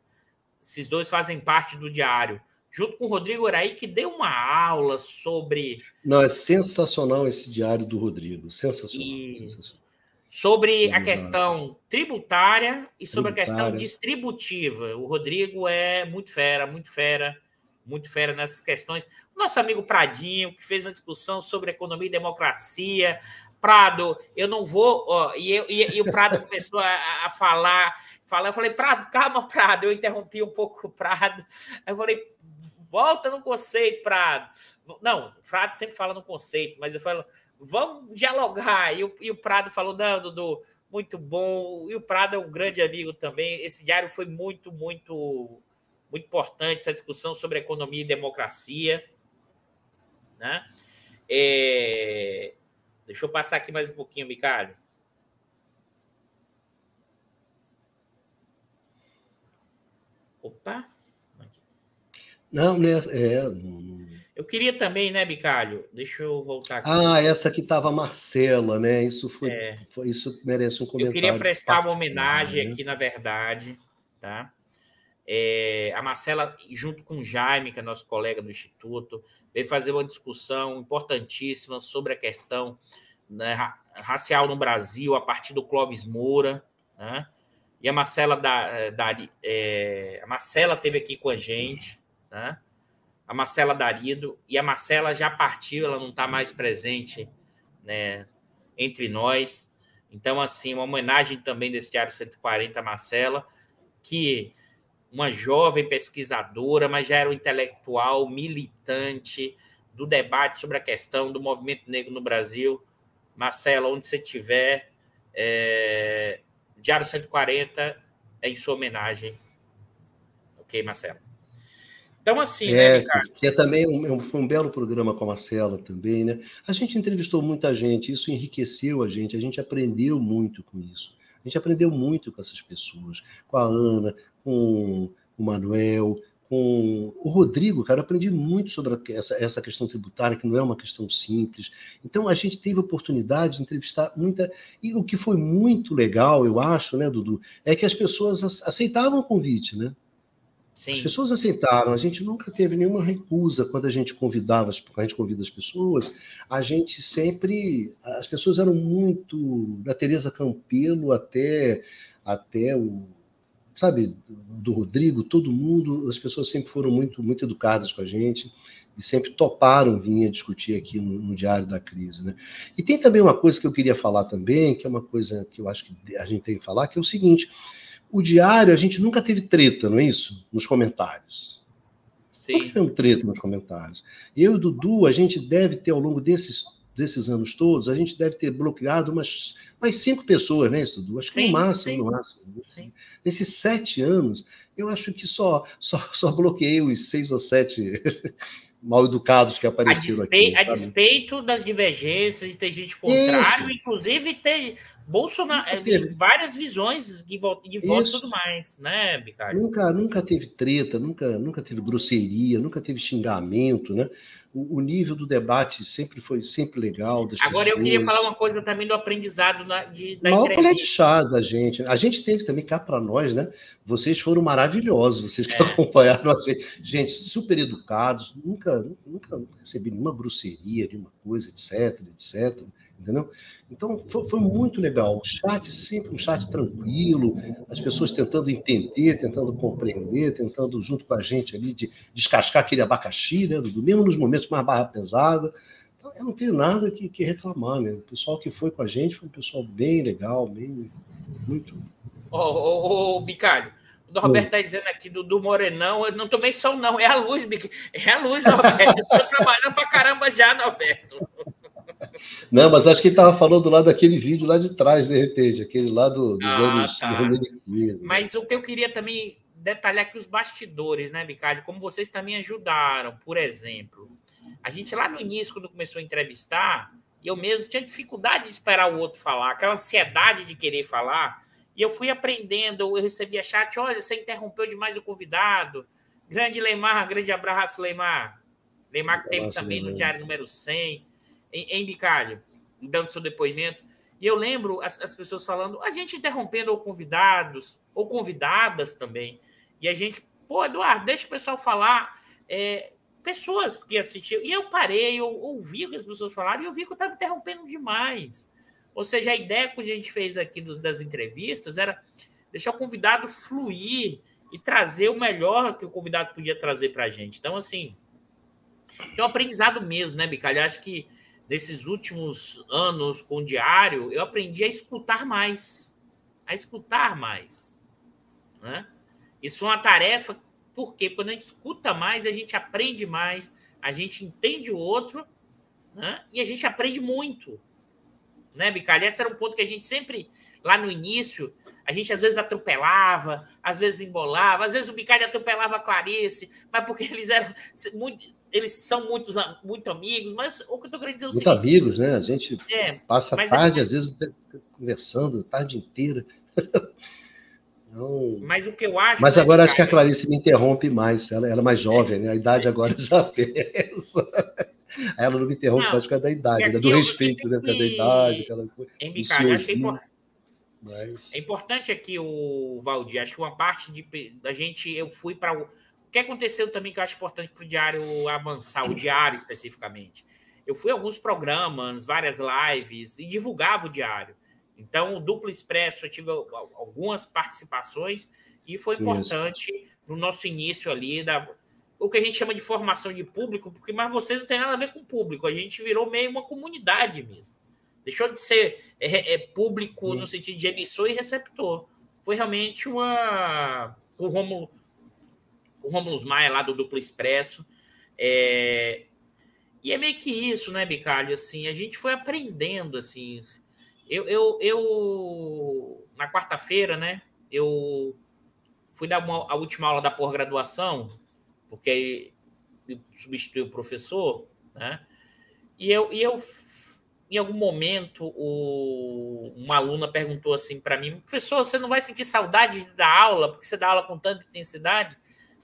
esses dois fazem parte do diário. Junto com o Rodrigo Araí, que deu uma aula sobre. Não, é sensacional esse diário do Rodrigo. Sensacional. sensacional. Sobre a questão tributária e sobre tributária. a questão distributiva. O Rodrigo é muito fera, muito fera, muito fera nessas questões. Nosso amigo Pradinho, que fez uma discussão sobre economia e democracia, Prado, eu não vou. Ó, e, eu, e, e o Prado começou a, a, falar, falar. Eu falei, Prado, calma, Prado. Eu interrompi um pouco o Prado. Aí eu falei, volta no conceito, Prado. Não, o Prado sempre fala no conceito, mas eu falo, vamos dialogar. E o, e o Prado falou, não, Dudu, muito bom. E o Prado é um grande amigo também. Esse diário foi muito, muito, muito importante, essa discussão sobre economia e democracia. Né? É, Deixa eu passar aqui mais um pouquinho, Micalho. Opa! Aqui. Não, né? É, Eu queria também, né, Bicalho? Deixa eu voltar aqui. Ah, essa aqui estava Marcela, né? Isso foi, é. foi, isso merece um comentário. Eu queria prestar uma homenagem né? aqui, na verdade, tá? É, a Marcela, junto com o Jaime, que é nosso colega do Instituto, veio fazer uma discussão importantíssima sobre a questão né, racial no Brasil a partir do Clóvis Moura, né? E a Marcela da, da é, a Marcela teve aqui com a gente, né? A Marcela Darido e a Marcela já partiu, ela não está mais presente, né, entre nós. Então, assim, uma homenagem também desse Diário 140 a Marcela, que uma jovem pesquisadora, mas já era um intelectual militante do debate sobre a questão do movimento negro no Brasil Marcela, onde você estiver, é... Diário 140 é em sua homenagem. Ok, Marcela? Então, assim, né, é, né, Ricardo? Que é também um, foi um belo programa com a Marcela também, né? A gente entrevistou muita gente, isso enriqueceu a gente, a gente aprendeu muito com isso. A gente aprendeu muito com essas pessoas, com a Ana, com o Manuel, com o Rodrigo, cara, aprendi muito sobre essa, essa questão tributária, que não é uma questão simples. Então, a gente teve oportunidade de entrevistar muita. E o que foi muito legal, eu acho, né, Dudu, é que as pessoas aceitavam o convite, né? Sim. As pessoas aceitaram, a gente nunca teve nenhuma recusa quando a gente convidava, quando a gente convida as pessoas, a gente sempre, as pessoas eram muito, da Teresa Campelo até, até o, sabe, do Rodrigo, todo mundo, as pessoas sempre foram muito, muito educadas com a gente e sempre toparam vir discutir aqui no, no, Diário da Crise. Né? E tem também uma coisa que eu queria falar também, que é uma coisa que eu acho que a gente tem que falar, que é o seguinte: o diário, a gente nunca teve treta, não é isso? Nos comentários. Sim. Nunca tivemos treta nos comentários. Eu e o Dudu, a gente deve ter, ao longo desses, desses anos todos, a gente deve ter bloqueado umas, umas cinco pessoas, né, Dudu? Acho que sim, no máximo, sim. no máximo. Sim. Nesses sete anos, eu acho que só, só, só bloqueei os seis ou sete mal educados que apareceram a despeito, aqui. A despeito das divergências, de ter gente contrário, Isso. inclusive ter Bolsonaro, é, várias visões de voto, de voto e tudo mais, né, Bicário? Nunca, nunca teve treta, nunca, nunca teve grosseria, nunca teve xingamento, né? O, o, nível do debate sempre foi sempre legal. Agora pessoas. eu queria falar uma coisa também do aprendizado na, de, da Mal da gente. A gente teve também cá para nós, né? Vocês foram maravilhosos, vocês que é. acompanharam a gente. Gente, super educados, nunca, nunca recebi nenhuma grosseria, nenhuma coisa, etc, etc entendeu? Então foi, foi, muito legal. O chat sempre um chat tranquilo, as pessoas tentando entender, tentando compreender, tentando junto com a gente ali de descascar aquele abacaxi, né? Do, mesmo nos momentos mais barra pesada. Então eu não tenho nada que, que reclamar, né? O pessoal que foi com a gente foi um pessoal bem legal, bem muito. Ô, ô Bicalho, o Roberto está dizendo aqui do, do Morenão, eu não tomei sol, não, é a luz, é a luz, Norberto. Estou trabalhando para caramba já, Norberto. Não, mas acho que ele estava falando lá daquele vídeo lá de trás, de repente, aquele lá do, dos ah, anos tá. 2015. Mas o que eu queria também detalhar aqui os bastidores, né, Ricardo? Como vocês também ajudaram, por exemplo. A gente lá no início, quando começou a entrevistar, eu mesmo tinha dificuldade de esperar o outro falar, aquela ansiedade de querer falar. E eu fui aprendendo, eu recebia chat, olha, você interrompeu demais o convidado. Grande Leimar, grande abraço, Leimar. Leimar que teve também no diário número 100 em, em Bicalho, dando seu depoimento. E eu lembro as, as, pessoas falando, a gente interrompendo ou convidados, ou convidadas também. E a gente, pô, Eduardo, deixa o pessoal falar. É, pessoas que assistiam. E eu parei, eu ouvi o que as pessoas falaram e eu vi que eu estava interrompendo demais. Ou seja, a ideia que a gente fez aqui do, das entrevistas era deixar o convidado fluir e trazer o melhor que o convidado podia trazer para a gente. Então, assim, é um aprendizado mesmo, né, Bicalho? Acho que nesses últimos anos com o diário, eu aprendi a escutar mais. A escutar mais. Né? Isso é uma tarefa, porque quando a gente escuta mais, a gente aprende mais, a gente entende o outro né? e a gente aprende muito. Né, Bicalho? Esse era um ponto que a gente sempre, lá no início, a gente às vezes atropelava, às vezes embolava, às vezes o Bicalho atropelava a Clarice, mas porque eles eram muito, eles são muitos, muito amigos, mas o que eu estou querendo dizer é o Muito seguinte, amigos, né? A gente é, passa a é tarde, é... às vezes, conversando, a tarde inteira. Não... Mas o que eu acho. Mas agora acho que a Clarice me interrompe mais. Ela, ela é mais jovem, né? A idade agora já pesa. Ela não me interrompe não, mais por causa da idade, né? do respeito, né? Por causa da idade. Aquela acho que é importante. Mas... É importante aqui o Valdir. Acho que uma parte de, da gente, eu fui para o que aconteceu também que eu acho importante para o diário avançar, o diário especificamente? Eu fui a alguns programas, várias lives e divulgava o diário. Então, o Duplo Expresso, eu tive algumas participações e foi importante Isso. no nosso início ali, da, o que a gente chama de formação de público, porque mas vocês não tem nada a ver com público, a gente virou meio uma comunidade mesmo. Deixou de ser é, é, público Sim. no sentido de emissor e receptor. Foi realmente uma. O Romulo o Romulus Maia lá do Duplo Expresso. É... E é meio que isso, né, Bicalho? Assim, a gente foi aprendendo, assim. Eu, eu, eu na quarta-feira, né, eu fui dar uma, a última aula da pós-graduação, porque substituí o professor, né? E eu, e eu em algum momento, o, uma aluna perguntou assim para mim: professor, você não vai sentir saudade da aula, porque você dá aula com tanta intensidade?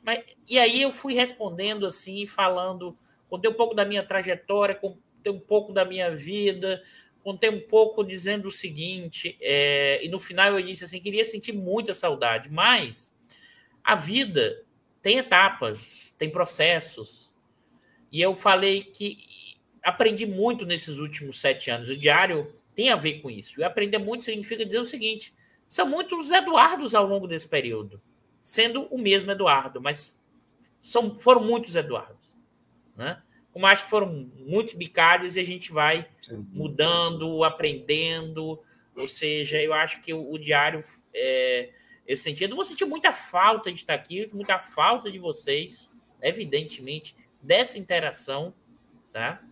Mas, e aí eu fui respondendo assim, falando, contei um pouco da minha trajetória, contei um pouco da minha vida, contei um pouco dizendo o seguinte, é, e no final eu disse assim, queria sentir muita saudade, mas a vida tem etapas, tem processos. E eu falei que aprendi muito nesses últimos sete anos. O diário tem a ver com isso. E aprender muito significa dizer o seguinte: são muitos Eduardos ao longo desse período, sendo o mesmo Eduardo, mas são, foram muitos Eduardos. Né? Como acho que foram muitos bicários e a gente vai mudando, aprendendo. Ou seja, eu acho que o, o diário, é, esse sentido, eu vou sentir muita falta de estar aqui, muita falta de vocês, evidentemente, dessa interação, tá?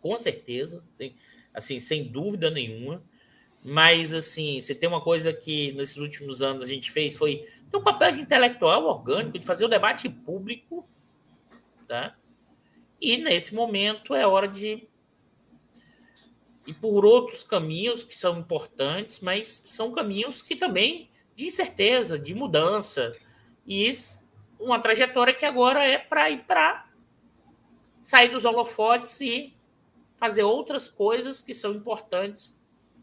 Com certeza, sem, assim, sem dúvida nenhuma. Mas, assim, você tem uma coisa que nesses últimos anos a gente fez foi ter um papel de intelectual orgânico, de fazer o debate público, tá? E nesse momento é hora de ir por outros caminhos que são importantes, mas são caminhos que também de incerteza, de mudança. E uma trajetória que agora é para ir para sair dos holofotes e fazer outras coisas que são importantes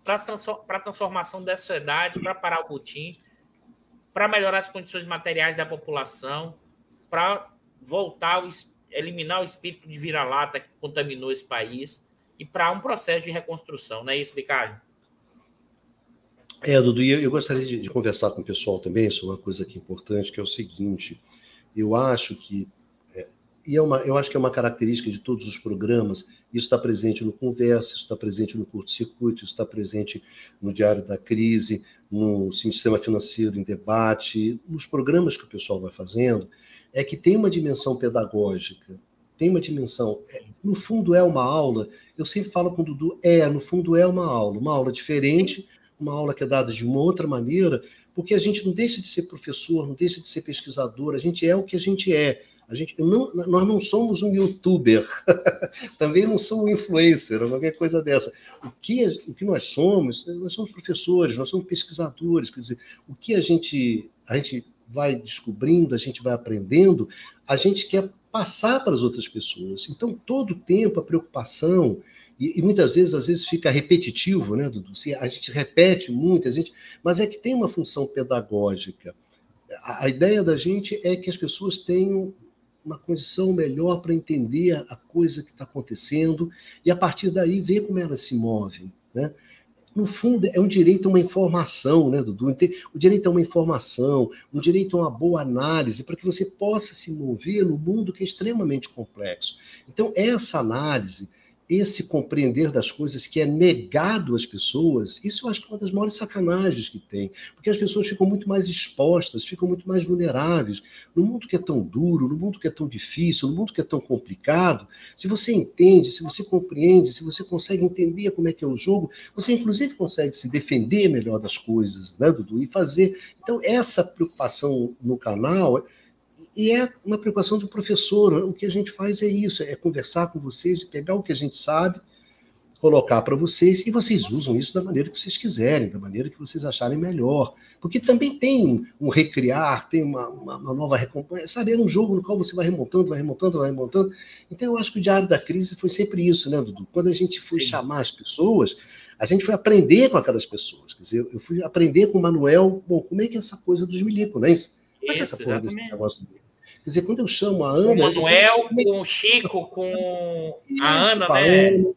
para a transformação da sociedade, para parar o Putin, para melhorar as condições materiais da população, para voltar, o, eliminar o espírito de vira-lata que contaminou esse país e para um processo de reconstrução. Não é isso, Ricardo? É, Dudu, eu, eu gostaria de, de, conversar com o pessoal também sobre uma coisa que é importante, que é o seguinte: eu acho que, é, e é uma, eu acho que é uma característica de todos os programas, isso está presente no Conversa, isso está presente no Curto-Circuito, isso está presente no Diário da Crise, no Sistema Financeiro em Debate, nos programas que o pessoal vai fazendo, é que tem uma dimensão pedagógica, tem uma dimensão. É, no fundo, é uma aula, eu sempre falo com o Dudu, é, no fundo, é uma aula, uma aula diferente, uma aula que é dada de uma outra maneira, porque a gente não deixa de ser professor, não deixa de ser pesquisador, a gente é o que a gente é. A gente, não, nós não somos um youtuber, também não somos um influencer, qualquer coisa dessa. O que, o que nós somos, nós somos professores, nós somos pesquisadores, quer dizer, o que a gente, a gente vai descobrindo, a gente vai aprendendo, a gente quer passar para as outras pessoas. Então, todo o tempo, a preocupação, e, e, muitas vezes, às vezes fica repetitivo, né, Dudu? A gente repete muito, a gente, mas é que tem uma função pedagógica. A ideia da gente é que as pessoas tenham uma condição melhor para entender a coisa que está acontecendo e, a partir daí, ver como elas se movem. Né? No fundo, é um direito a uma informação, né, Dudu? O direito a uma informação, um direito a uma boa análise, para que você possa se mover no mundo que é extremamente complexo. Então, essa análise esse compreender das coisas que é negado às pessoas, isso eu acho que é uma das maiores sacanagens que tem, porque as pessoas ficam muito mais expostas, ficam muito mais vulneráveis. No mundo que é tão duro, no mundo que é tão difícil, no mundo que é tão complicado, se você entende, se você compreende, se você consegue entender como é que é o jogo, você inclusive consegue se defender melhor das coisas, né, Dudu? E fazer. Então, essa preocupação no canal e é uma preocupação do professor. O que a gente faz é isso: é conversar com vocês e pegar o que a gente sabe, colocar para vocês, e vocês usam isso da maneira que vocês quiserem, da maneira que vocês acharem melhor. Porque também tem um recriar, tem uma, uma, uma nova recompensa. Sabe, é um jogo no qual você vai remontando, vai remontando, vai remontando. Então, eu acho que o Diário da Crise foi sempre isso, né, Dudu? Quando a gente foi Sim. chamar as pessoas, a gente foi aprender com aquelas pessoas. Quer dizer, eu fui aprender com o Manuel, bom, como é que é essa coisa dos milicos, não é isso? Como é que é essa coisa desse negócio dele? Quer dizer, quando eu chamo a Ana. Com o Manuel, eu... com o Chico, com Isso, a Ana, né? Ana,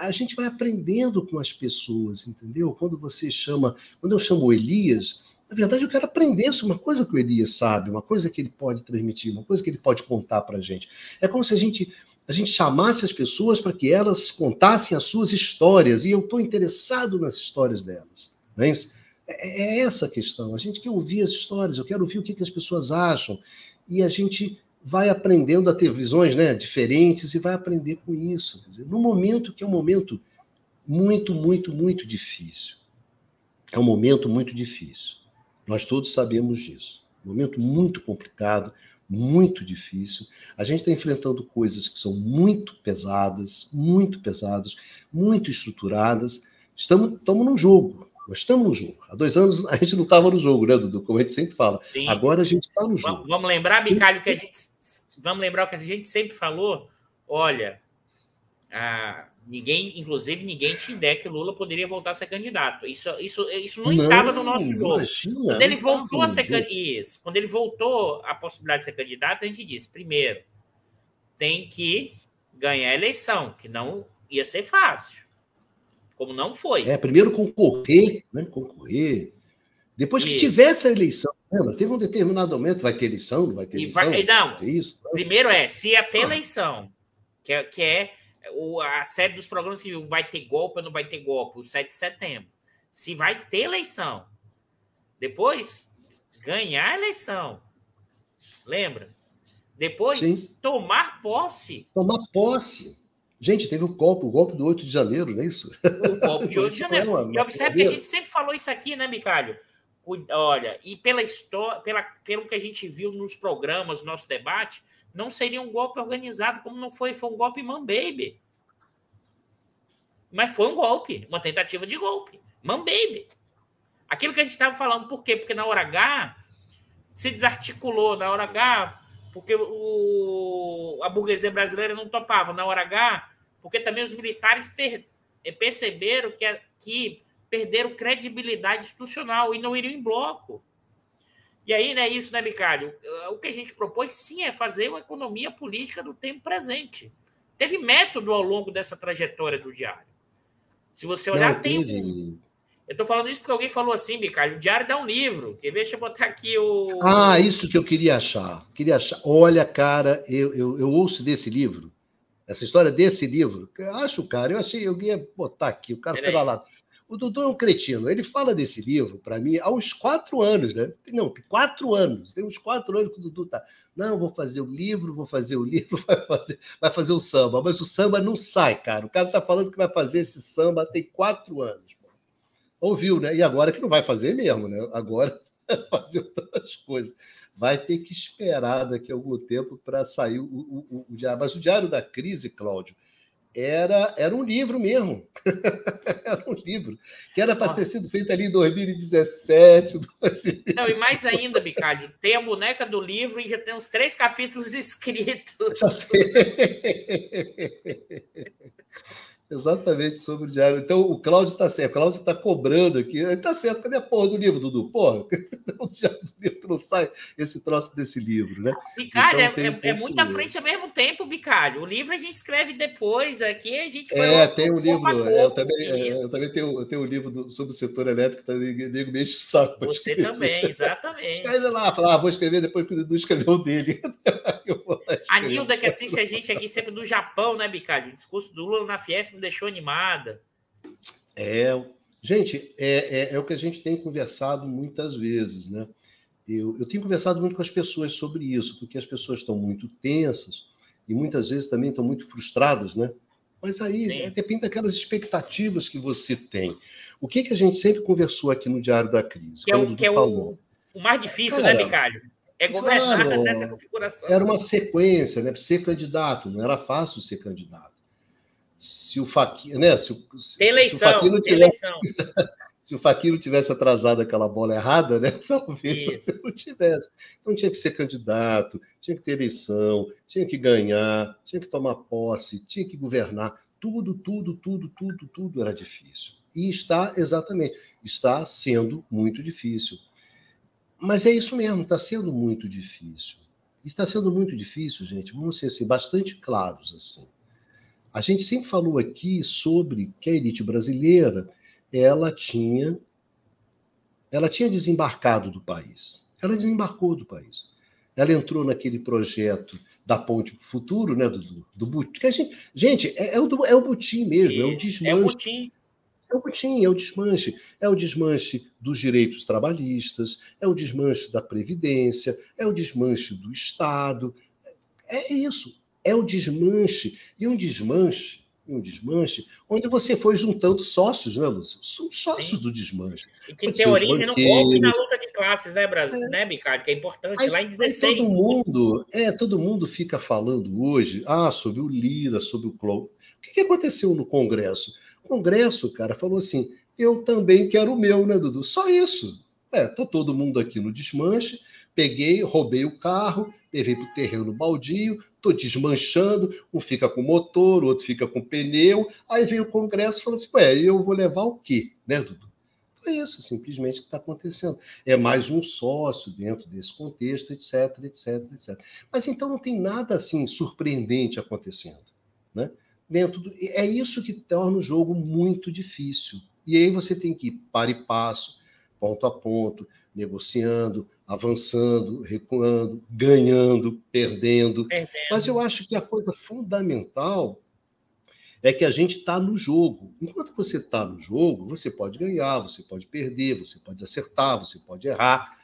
a gente vai aprendendo com as pessoas, entendeu? Quando você chama. Quando eu chamo o Elias, na verdade eu quero aprender sobre uma coisa que o Elias sabe, uma coisa que ele pode transmitir, uma coisa que ele pode contar para a gente. É como se a gente a gente chamasse as pessoas para que elas contassem as suas histórias, e eu estou interessado nas histórias delas. Não é, isso? É, é, essa a questão. A gente quer ouvir as histórias, eu quero ouvir o que, que as pessoas acham e a gente vai aprendendo a ter visões né, diferentes e vai aprender com isso. Dizer, no momento que é um momento muito, muito, muito difícil. É um momento muito difícil. Nós todos sabemos disso. Um momento muito complicado, muito difícil. A gente está enfrentando coisas que são muito pesadas, muito pesadas, muito estruturadas. Estamos, estamos num jogo. Nós estamos no jogo. Há dois anos a gente não estava no jogo, né, Dudu? Como a gente sempre fala. Sim. Agora a gente está no jogo. Vamos lembrar, Bicalho, que a gente. Vamos lembrar o que a gente sempre falou. Olha, a Ninguém, inclusive, ninguém tinha ideia que Lula poderia voltar a ser candidato. Isso, isso, isso não, não estava no nosso jogo. Imagina, quando ele voltou a ser isso, quando ele voltou a possibilidade de ser candidato, a gente disse: primeiro, tem que ganhar a eleição, que não ia ser fácil. Como não foi. É, primeiro concorrer, né? Concorrer. Depois que isso. tivesse a eleição, lembra? Teve um determinado momento, vai ter eleição, não vai ter eleição? Vai, não, isso, primeiro é, se ia ter ah. eleição, que é, que é o, a série dos programas civil vai ter golpe ou não vai ter golpe, o 7 de setembro. Se vai ter eleição. Depois, ganhar a eleição. Lembra? Depois, Sim. tomar posse. Tomar posse. Gente, teve o golpe, o golpe do 8 de janeiro, não é isso? O golpe de 8 de janeiro. e observe que a gente sempre falou isso aqui, né, Micalho? Olha, e pela história, pela, pelo que a gente viu nos programas, no nosso debate, não seria um golpe organizado como não foi, foi um golpe man baby. Mas foi um golpe, uma tentativa de golpe. Man baby. Aquilo que a gente estava falando, por quê? Porque na hora H se desarticulou, na hora H, porque o, a burguesia brasileira não topava, na hora H, porque também os militares per, perceberam que, que perderam credibilidade institucional e não iriam em bloco. E aí, né, isso, né, Bicalho? O que a gente propôs, sim, é fazer uma economia política do tempo presente. Teve método ao longo dessa trajetória do diário. Se você olhar, Não, tem. Um... Eu estou falando isso porque alguém falou assim, Bicalho, o diário dá um livro. Quer ver? Deixa eu botar aqui o. Ah, isso que eu queria achar. Queria achar. Olha, cara, eu, eu, eu ouço desse livro, essa história desse livro. Eu acho, cara, eu achei, eu ia botar aqui, o cara foi lá. O Dudu é um cretino. Ele fala desse livro, para mim, há uns quatro anos, né? Não, quatro anos. Tem uns quatro anos que o Dudu tá. Não, vou fazer o livro, vou fazer o livro, vai fazer, vai fazer o samba. Mas o samba não sai, cara. O cara tá falando que vai fazer esse samba tem quatro anos. Ouviu, né? E agora que não vai fazer mesmo, né? Agora vai fazer outras coisas. Vai ter que esperar daqui a algum tempo para sair o, o, o, diário. Mas o Diário da Crise, Cláudio, era, era um livro mesmo. era um livro. Que era para ter sido feito ali em 2017. 2017. Não, e mais ainda, Bicalho, tem a boneca do livro e já tem uns três capítulos escritos. Exatamente sobre o diário. Então, o Cláudio está certo. O Cláudio está cobrando aqui. Ele está certo. Cadê a porra do livro, Dudu? Porra, o livro não sai esse troço desse livro, né? Bicalho, então, é, é, é muito à frente ao mesmo tempo, Bicalho. O livro a gente escreve depois. Aqui a gente. É, tem um livro. É, eu, também, é, eu também tenho, eu tenho um livro do, sobre o setor elétrico, também nego meio o saco. Você também, exatamente. Escreve lá, fala, ah, vou escrever depois que o Dudu escreveu o dele. a Nilda, que assiste a gente aqui sempre do Japão, né, Bicalho? O discurso do Lula na Fiesp me deixou animada. É, gente, é, é, é, o que a gente tem conversado muitas vezes, né? Eu, eu tenho conversado muito com as pessoas sobre isso, porque as pessoas estão muito tensas e muitas vezes também estão muito frustradas, né? Mas aí é, depende daquelas expectativas que você tem. O que, que a gente sempre conversou aqui no Diário da Crise? Que é, o, que é o, o, mais difícil, né, Cara, né, Bicalho? É governar claro, nessa configuração. Era uma sequência, né? Ser candidato, não era fácil ser candidato se o Faquinho, né? Se, se, eleição, se o Faquinho tivesse, se o Faquinho tivesse atrasado aquela bola errada, né? Talvez Isso. não tivesse. Então tinha que ser candidato, tinha que ter eleição, tinha que ganhar, tinha que tomar posse, tinha que governar. Tudo, tudo, tudo, tudo, tudo era difícil. E está exatamente, está sendo muito difícil. Mas é isso mesmo, está sendo muito difícil. Está sendo muito difícil, gente. Vamos ser assim, bastante claros assim. A gente sempre falou aqui sobre que a elite brasileira ela tinha ela tinha desembarcado do país. Ela desembarcou do país. Ela entrou naquele projeto da ponte para o futuro, né, do, do, do Butim. Gente, gente, é, é, o, é o Butim mesmo, é, o desmanche. É o Butim. É o Butim, é o desmanche. É o desmanche dos direitos trabalhistas, é o desmanche da Previdência, é o desmanche do Estado. É isso é o desmanche. E um desmanche, um desmanche, onde você foi juntando sócios, né, Lúcio? São sócios Sim. do desmanche. E que tem origem no golpe na luta de classes, né, Brasil? É. Né, Bicard? Que é importante, aí, lá em 16. Todo mundo, é, todo mundo fica falando hoje ah, sobre o Lira, sobre o Clou. O que, que aconteceu no Congresso? Congresso, cara, falou assim: eu também quero o meu, né, Dudu? Só isso. É, tá todo mundo aqui no desmanche, peguei, roubei o carro, levei para o terreno baldio, estou desmanchando, um fica com motor, o outro fica com pneu. Aí vem o Congresso e fala assim: ué, eu vou levar o quê, né, Dudu? É isso, simplesmente, que está acontecendo. É mais um sócio dentro desse contexto, etc, etc, etc. Mas então não tem nada assim surpreendente acontecendo. Né? Dentro do... É isso que torna o jogo muito difícil. E aí você tem que ir para e passo, ponto a ponto, negociando, avançando, recuando, ganhando, perdendo. perdendo. Mas eu acho que a coisa fundamental é que a gente está no jogo. Enquanto você está no jogo, você pode ganhar, você pode perder, você pode acertar, você pode errar.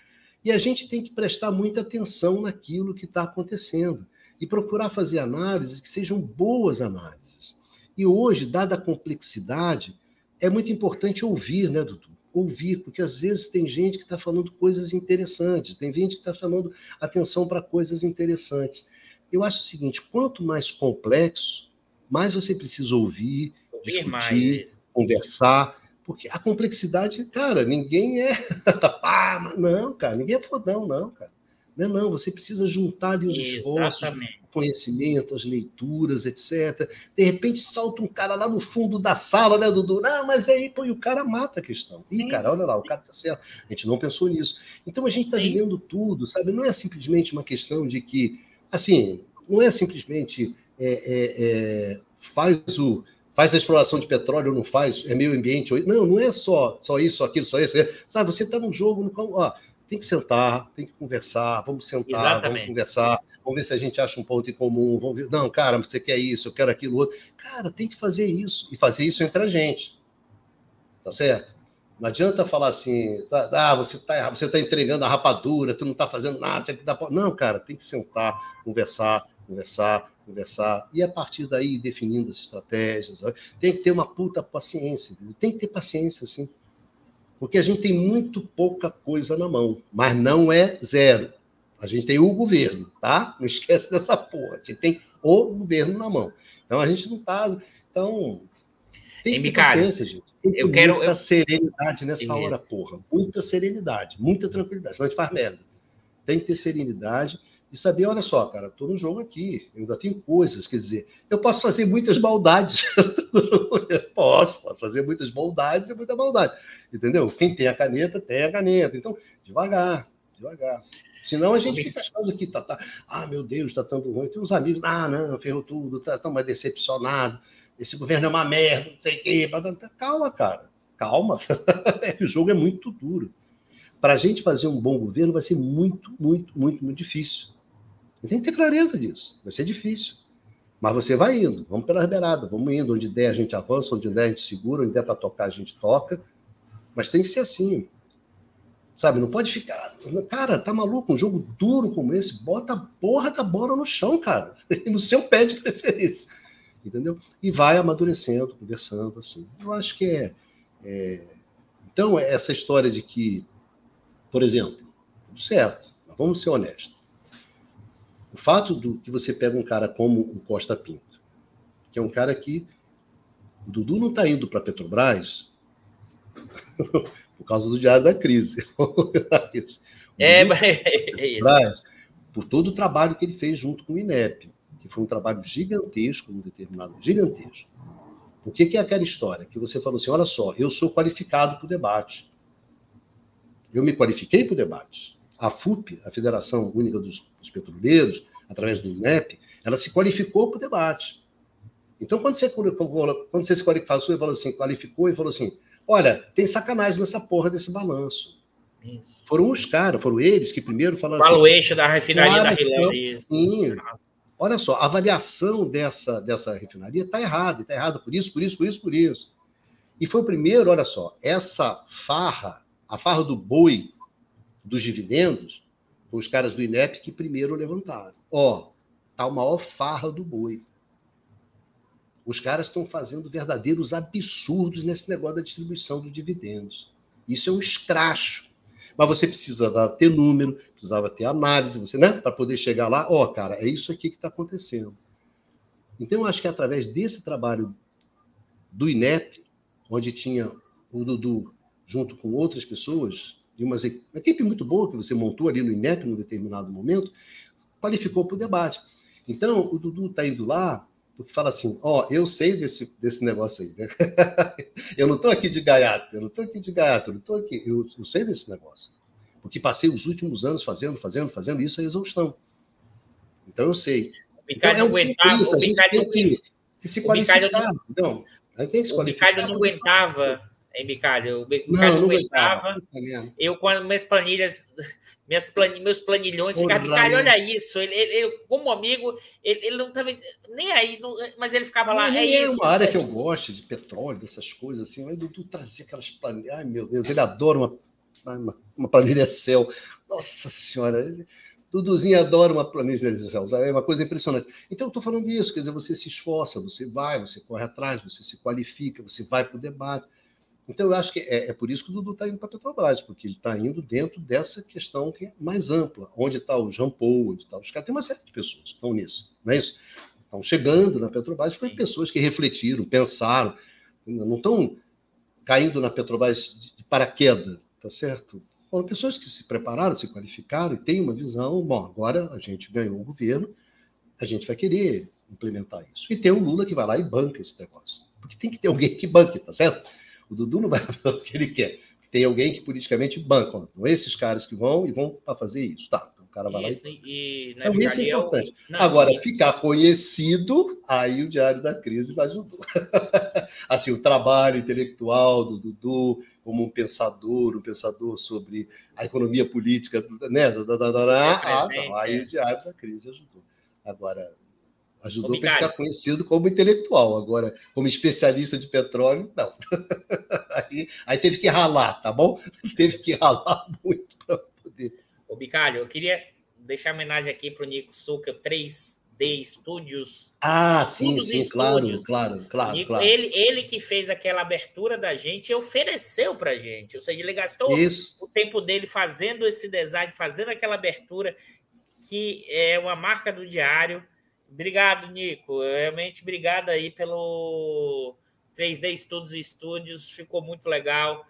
E a gente tem que prestar muita atenção naquilo que está acontecendo e procurar fazer análises que sejam boas análises. E hoje, dada a complexidade, é muito importante ouvir, né, Dudu? Ouvir, porque às vezes tem gente que está falando coisas interessantes, tem gente que está chamando atenção para coisas interessantes. Eu acho o seguinte: quanto mais complexo, mais você precisa ouvir, ouvir discutir, mais. conversar, porque a complexidade, cara, ninguém é. ah, não, cara, ninguém é fodão, não, cara. Não, não, você precisa juntar ali os esforços, o conhecimento, as leituras, etc. De repente salta um cara lá no fundo da sala, né, Dudu? Não, mas aí, pô, e o cara mata a questão. Ih, cara, olha lá, sim. o cara tá certo. A gente não pensou nisso. Então a gente está vivendo tudo, sabe? Não é simplesmente uma questão de que, assim, não é simplesmente é, é, é, faz o faz a exploração de petróleo ou não faz, é meio ambiente. Não, não é só, só isso, só aquilo, só isso. É, sabe, você está num jogo, no, ó, tem que sentar, tem que conversar, vamos sentar, Exatamente. vamos conversar, vamos ver se a gente acha um ponto em comum, vamos ver, não, cara, você quer isso, eu quero aquilo outro. Cara, tem que fazer isso, e fazer isso entre a gente. Tá certo? Não adianta falar assim, ah, você está você tá entregando a rapadura, tu não está fazendo nada, tem que dar. Não, cara, tem que sentar, conversar, conversar, conversar, e a partir daí definindo as estratégias. Tem que ter uma puta paciência, tem que ter paciência, sim. Porque a gente tem muito pouca coisa na mão, mas não é zero. A gente tem o governo, tá? Não esquece dessa porra. Você tem o governo na mão. Então a gente não tá. Então, tem que ter paciência, gente. Tem eu quero muita serenidade nessa Isso. hora, porra. Muita serenidade, muita tranquilidade. Senão a gente faz merda. Tem que ter serenidade e saber, olha só, cara, estou no jogo aqui, eu ainda tenho coisas, quer dizer, eu posso fazer muitas maldades. posso, posso fazer muitas maldades e muita maldade. Entendeu? Quem tem a caneta, tem a caneta. Então, devagar, devagar. Senão a gente fica achando que tá, tá ah, meu Deus, está tanto ruim. Tem uns amigos, ah, não, ferrou tudo, tá tão mais decepcionado. Esse governo é uma merda, não sei o quê. Calma, cara, calma. é que o jogo é muito duro. Para a gente fazer um bom governo vai ser muito, muito, muito, muito difícil. Você tem que ter clareza disso. Vai ser difícil. Mas você vai indo, vamos pela beiradas, vamos indo. Onde der, a gente avança, onde der, a gente segura, onde der para tocar, a gente toca. Mas tem que ser assim. Sabe? Não pode ficar. Cara, tá maluco? Um jogo duro como esse, bota a porra da bola no chão, cara. no seu pé de preferência. Entendeu? E vai amadurecendo, conversando, assim. Eu acho que é. é... Então, essa história de que, por exemplo, certo, vamos ser honestos. O fato do que você pega um cara como o Costa Pinto, que é um cara que o Dudu não está indo para a Petrobras por causa do diário da crise. é, é isso. Por todo o trabalho que ele fez junto com o INEP, que foi um trabalho gigantesco, um determinado gigantesco. O que, que é aquela história? Que você falou assim: olha só, eu sou qualificado para o debate. Eu me qualifiquei para o debate a FUP, a Federação Única dos, dos Petroleiros, através do INEP, ela se qualificou para o debate. Então, quando você, quando você se qualificou, falou assim, qualificou e falou assim: olha, tem sacanagem nessa porra desse balanço. Isso. Foram os caras, foram eles que primeiro falaram Fala assim, o eixo da refinaria claro, da Rilândia. Sim. Olha só, a avaliação dessa, dessa refinaria está errada, está errada por isso, por isso, por isso, por isso. E foi o primeiro, olha só, essa farra, a farra do boi dos dividendos, foi os caras do INEP que primeiro levantaram. Ó, tá o maior farra do boi. Os caras estão fazendo verdadeiros absurdos nesse negócio da distribuição dos dividendos. Isso é um escracho. Mas você precisava ter número, precisava ter análise, você, né? Para poder chegar lá, ó, cara, é isso aqui que está acontecendo. Então, eu acho que é através desse trabalho do INEP, onde tinha o Dudu junto com outras pessoas, de uma equipe muito boa que você montou ali no INEP num determinado momento, qualificou para o debate. Então, o Dudu está indo lá porque fala assim: ó, oh, eu sei desse, desse negócio aí, né? eu não estou aqui de gaiato, eu não estou aqui de gaiato, eu não estou aqui, eu, eu sei desse negócio. Porque passei os últimos anos fazendo, fazendo, fazendo isso é exaustão. Então eu sei. O Ricardo então, é um aguentava, o Ricardo que, que se qualificar. Não, então, tem que se o Ricardo não aguentava hein, Bicalho? O Bicalho não, não aguentava. Eu, quando minhas planilhas, minhas planilhas meus planilhões, ficava, Bicalho, olha isso. Ele, ele, como amigo, ele, ele não estava nem aí, não, mas ele ficava lá. é, é uma área que eu gosto de petróleo, dessas coisas assim. Mas Dudu trazia aquelas planilhas. Ai, meu Deus, ele adora uma, uma, uma planilha Excel. Nossa Senhora. Duduzinho adora uma planilha Excel. É uma coisa impressionante. Então, eu estou falando disso, quer dizer, você se esforça, você vai, você corre atrás, você se qualifica, você vai para o debate. Então, eu acho que é, é por isso que o Dudu está indo para a Petrobras, porque ele está indo dentro dessa questão que é mais ampla. Onde está o Jean Paul, onde está os caras. Tem uma série de pessoas que estão nisso, não é isso? Estão chegando na Petrobras, foi pessoas que refletiram, pensaram, não estão caindo na Petrobras de paraquedas, tá certo? Foram pessoas que se prepararam, se qualificaram e têm uma visão. Bom, agora a gente ganhou o governo, a gente vai querer implementar isso. E tem o Lula que vai lá e banca esse negócio. Porque tem que ter alguém que banque, tá certo? O Dudu não vai fazer o que ele quer. Tem alguém que politicamente banca. Então, esses caras que vão e vão para fazer isso. Tá, então, o cara vai lá e... e então, isso é importante. Não, Agora, e... ficar conhecido, aí o Diário da Crise vai ajudar. assim, o trabalho intelectual do Dudu como um pensador, um pensador sobre a economia política, né? Da, ah, não, aí é. o Diário da Crise ajudou. Agora, Ajudou para ficar conhecido como intelectual. Agora, como especialista de petróleo, não. aí, aí, teve que ralar, tá bom? Teve que ralar muito para poder. Ô, Bicalho, eu queria deixar homenagem aqui para o Nico Suca, 3D Studios. Ah, sim, sim, claro, claro, claro, Nico, claro. Ele, ele que fez aquela abertura da gente e ofereceu para gente. Ou seja, ele gastou Isso. o tempo dele fazendo esse design, fazendo aquela abertura, que é uma marca do diário Obrigado, Nico. Realmente, obrigado aí pelo 3D Estudos e Estúdios. Ficou muito legal.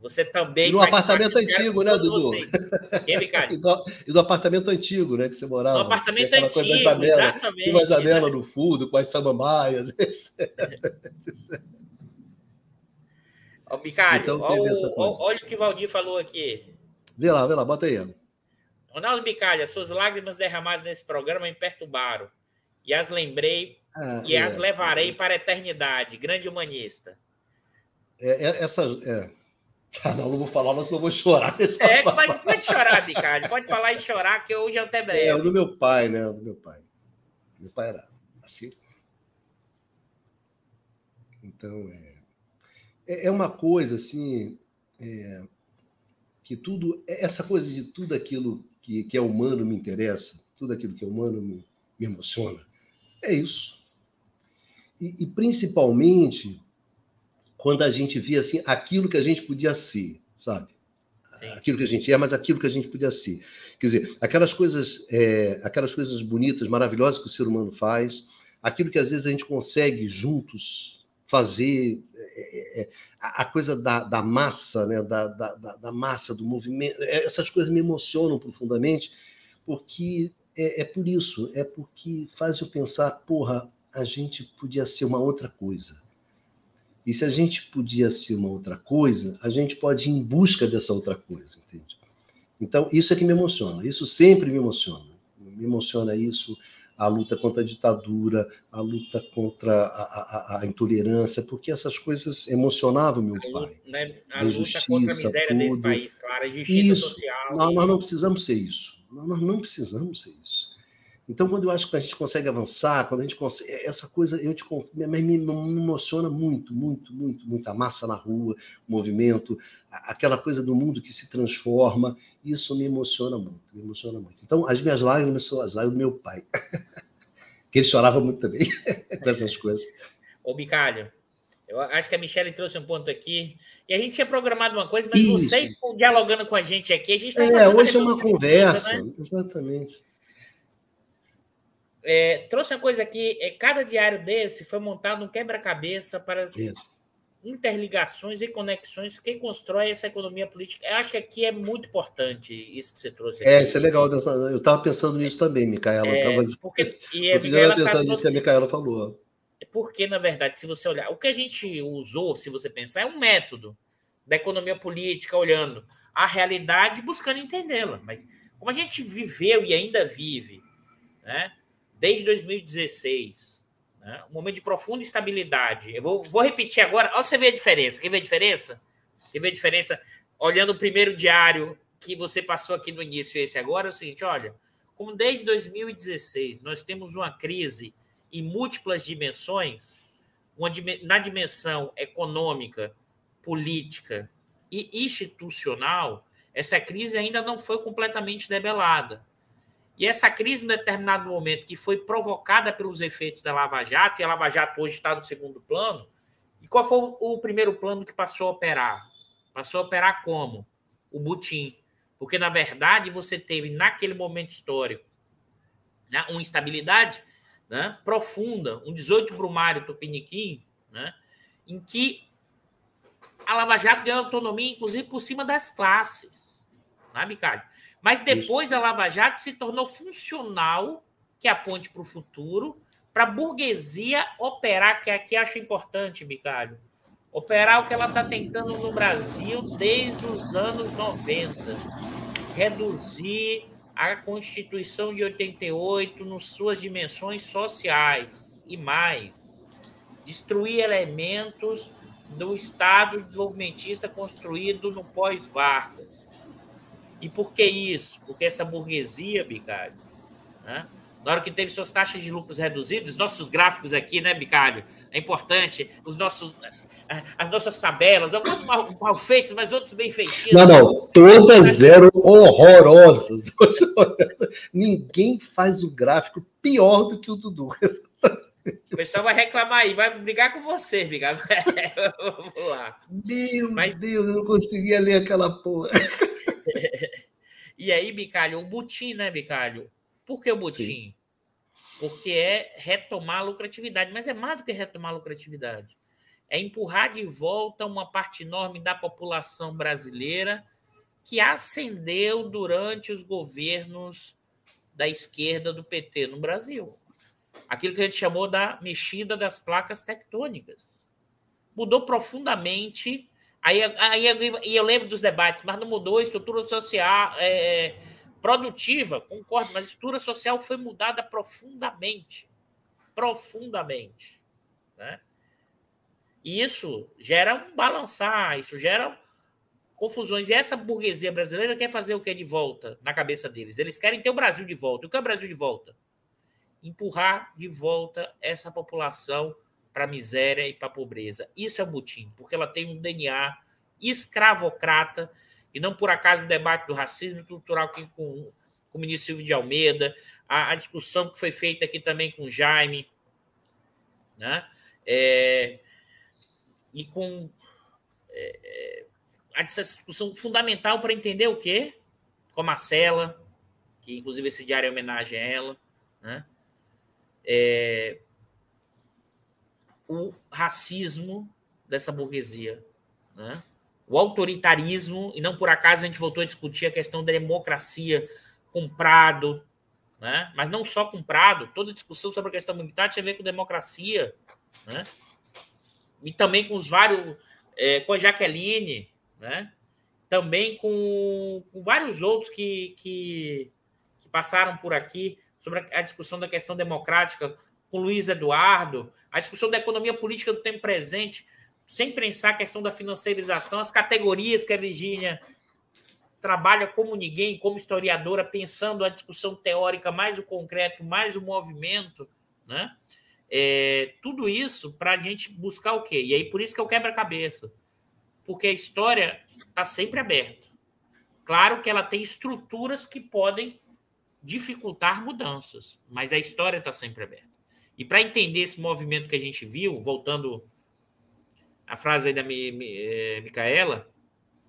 Você também. No apartamento antigo, né, Dudu? E? E do, e do, apartamento antigo, né, que você morava. No apartamento antigo, janela, exatamente. Uma janela exatamente. no fundo, com as samambaias, etc. Ó, Bicário, então, olha, olha o que o Valdir falou aqui. Vê lá, vê lá, bota aí. Ronaldo Bicalha, suas lágrimas derramadas nesse programa me perturbaram e as lembrei ah, e é, as levarei para a eternidade. Grande humanista. É, é, essa, é. Ah, não, não vou falar, não, senão vou chorar. É, mas pode chorar, Bicalho. Pode falar e chorar, que hoje é até breve. É, o do meu pai, né? O do meu pai. Meu pai era assim. Então, é, é, é uma coisa assim. É, que tudo. Essa coisa de tudo aquilo que, que é humano me interessa, tudo aquilo que é humano me, me emociona. É isso. E, e, principalmente quando a gente via assim aquilo que a gente podia ser, sabe? Sim. Aquilo que a gente é, mas aquilo que a gente podia ser. Quer dizer, aquelas coisas, é, aquelas coisas bonitas, maravilhosas que o ser humano faz, aquilo que às vezes a gente consegue juntos fazer, é, é, é a coisa da, da massa, né? Da, da, da, massa, do movimento, é, essas coisas me emocionam profundamente, porque é, é por isso, é porque faz eu pensar, porra, a gente podia ser uma outra coisa. E se a gente podia ser uma outra coisa, a gente pode ir em busca dessa outra coisa, entende? Então, isso é que me emociona. Isso sempre me emociona. Me emociona isso, a luta contra a ditadura, a luta contra a, a, a intolerância, porque essas coisas emocionavam meu pai. Luta, né? A, a luta justiça, contra a miséria tudo. desse país, claro, a justiça isso. social. Não, nós não precisamos ser isso. Nós não precisamos ser isso. Então, quando eu acho que a gente consegue avançar, quando a gente consegue. Essa coisa eu te, me, me emociona muito, muito, muito, muito. A massa na rua, o movimento, aquela coisa do mundo que se transforma. Isso me emociona muito, me emociona muito. Então, as minhas lágrimas são as lágrimas do meu pai. que ele chorava muito também com essas coisas. Ô, Bicalho, eu acho que a Michelle trouxe um ponto aqui. E a gente tinha programado uma coisa, mas Isso. vocês estão dialogando com a gente aqui. A gente está É, hoje é uma conversa, né? exatamente. É, trouxe uma coisa aqui: é, cada diário desse foi montado um quebra-cabeça para. interligações e conexões que constrói essa economia política. Eu acho que aqui é muito importante isso que você trouxe. Aqui. É, isso é legal. Eu estava pensando nisso também, Micaela. É, tava... porque, e a Micaela tá pensando nisso que a Micaela falou. Porque, na verdade, se você olhar, o que a gente usou, se você pensar, é um método da economia política, olhando a realidade buscando entendê-la. Mas como a gente viveu e ainda vive, né, desde 2016, né, um momento de profunda instabilidade. Eu vou, vou repetir agora, olha você vê a diferença. Quer ver a diferença? Quer ver a diferença? Olhando o primeiro diário que você passou aqui no início, esse agora, é o seguinte: olha, como desde 2016 nós temos uma crise em múltiplas dimensões, na dimensão econômica, política e institucional, essa crise ainda não foi completamente debelada. E essa crise, em determinado momento, que foi provocada pelos efeitos da Lava Jato, e a Lava Jato hoje está no segundo plano, e qual foi o primeiro plano que passou a operar? Passou a operar como? O butim. Porque, na verdade, você teve, naquele momento histórico, né, uma instabilidade né, profunda, um 18 Brumário Tupiniquim, né, em que a Lava Jato ganhou autonomia, inclusive, por cima das classes. Sabe, né, Cádio? Mas depois a Lava Jato se tornou funcional, que é a ponte para o futuro, para a burguesia operar, que aqui acho importante, Bicalho, operar o que ela está tentando no Brasil desde os anos 90. Reduzir a Constituição de 88 nas suas dimensões sociais e mais. Destruir elementos do Estado desenvolvimentista construído no pós-Vargas. E por que isso? Porque essa burguesia, Bicalho, né? na hora que teve suas taxas de lucros reduzidas, nossos gráficos aqui, né, Bicalho? É importante, os nossos, as nossas tabelas, algumas mal, mal feitas, mas outras bem feitinhas. Não, não, todas eram horrorosas. Ninguém faz o gráfico pior do que o Dudu. O pessoal vai reclamar aí, vai brigar com você, Bicalho. Vamos lá. Meu Mas... Deus, eu não conseguia ler aquela porra. e aí, Bicalho, o butim, né, Bicalho? Por que o butim? Sim. Porque é retomar a lucratividade, mas é mais do que retomar a lucratividade. É empurrar de volta uma parte enorme da população brasileira que ascendeu durante os governos da esquerda do PT no Brasil. Aquilo que a gente chamou da mexida das placas tectônicas. Mudou profundamente Aí, aí e eu lembro dos debates, mas não mudou a estrutura social é, é, produtiva, concordo, mas a estrutura social foi mudada profundamente. Profundamente. Né? E isso gera um balançar, isso gera confusões. E essa burguesia brasileira quer fazer o que de volta na cabeça deles? Eles querem ter o Brasil de volta. O que é o Brasil de volta? Empurrar de volta essa população para a miséria e para a pobreza. Isso é o butim, porque ela tem um DNA escravocrata, e não por acaso o debate do racismo estrutural aqui com, com o ministro Silvio de Almeida, a, a, discussão que foi feita aqui também com o Jaime, né? É, e com é, é essa discussão fundamental para entender o quê? Com a Marcela, que inclusive esse diário é homenagem a ela, né? É, o racismo dessa burguesia. Né? O autoritarismo, e não por acaso a gente voltou a discutir a questão da democracia com Prado, né? mas não só com Prado, toda discussão sobre a questão militar tinha a ver com democracia, né? E também com os vários, é, com a Jaqueline, né? também com, com vários outros que, que, que passaram por aqui sobre a discussão da questão democrática, com Luiz Eduardo, a discussão da economia política do tempo presente, sem pensar a questão da financiarização, as categorias que a Virgínia trabalha como ninguém, como historiadora, pensando a discussão teórica, mais o concreto, mais o movimento, né? É, tudo isso para a gente buscar o quê? E aí por isso que eu quebra-cabeça. Porque a história está sempre aberta. Claro que ela tem estruturas que podem dificultar mudanças, mas a história está sempre aberta. E para entender esse movimento que a gente viu, voltando à frase aí da eh, Micaela,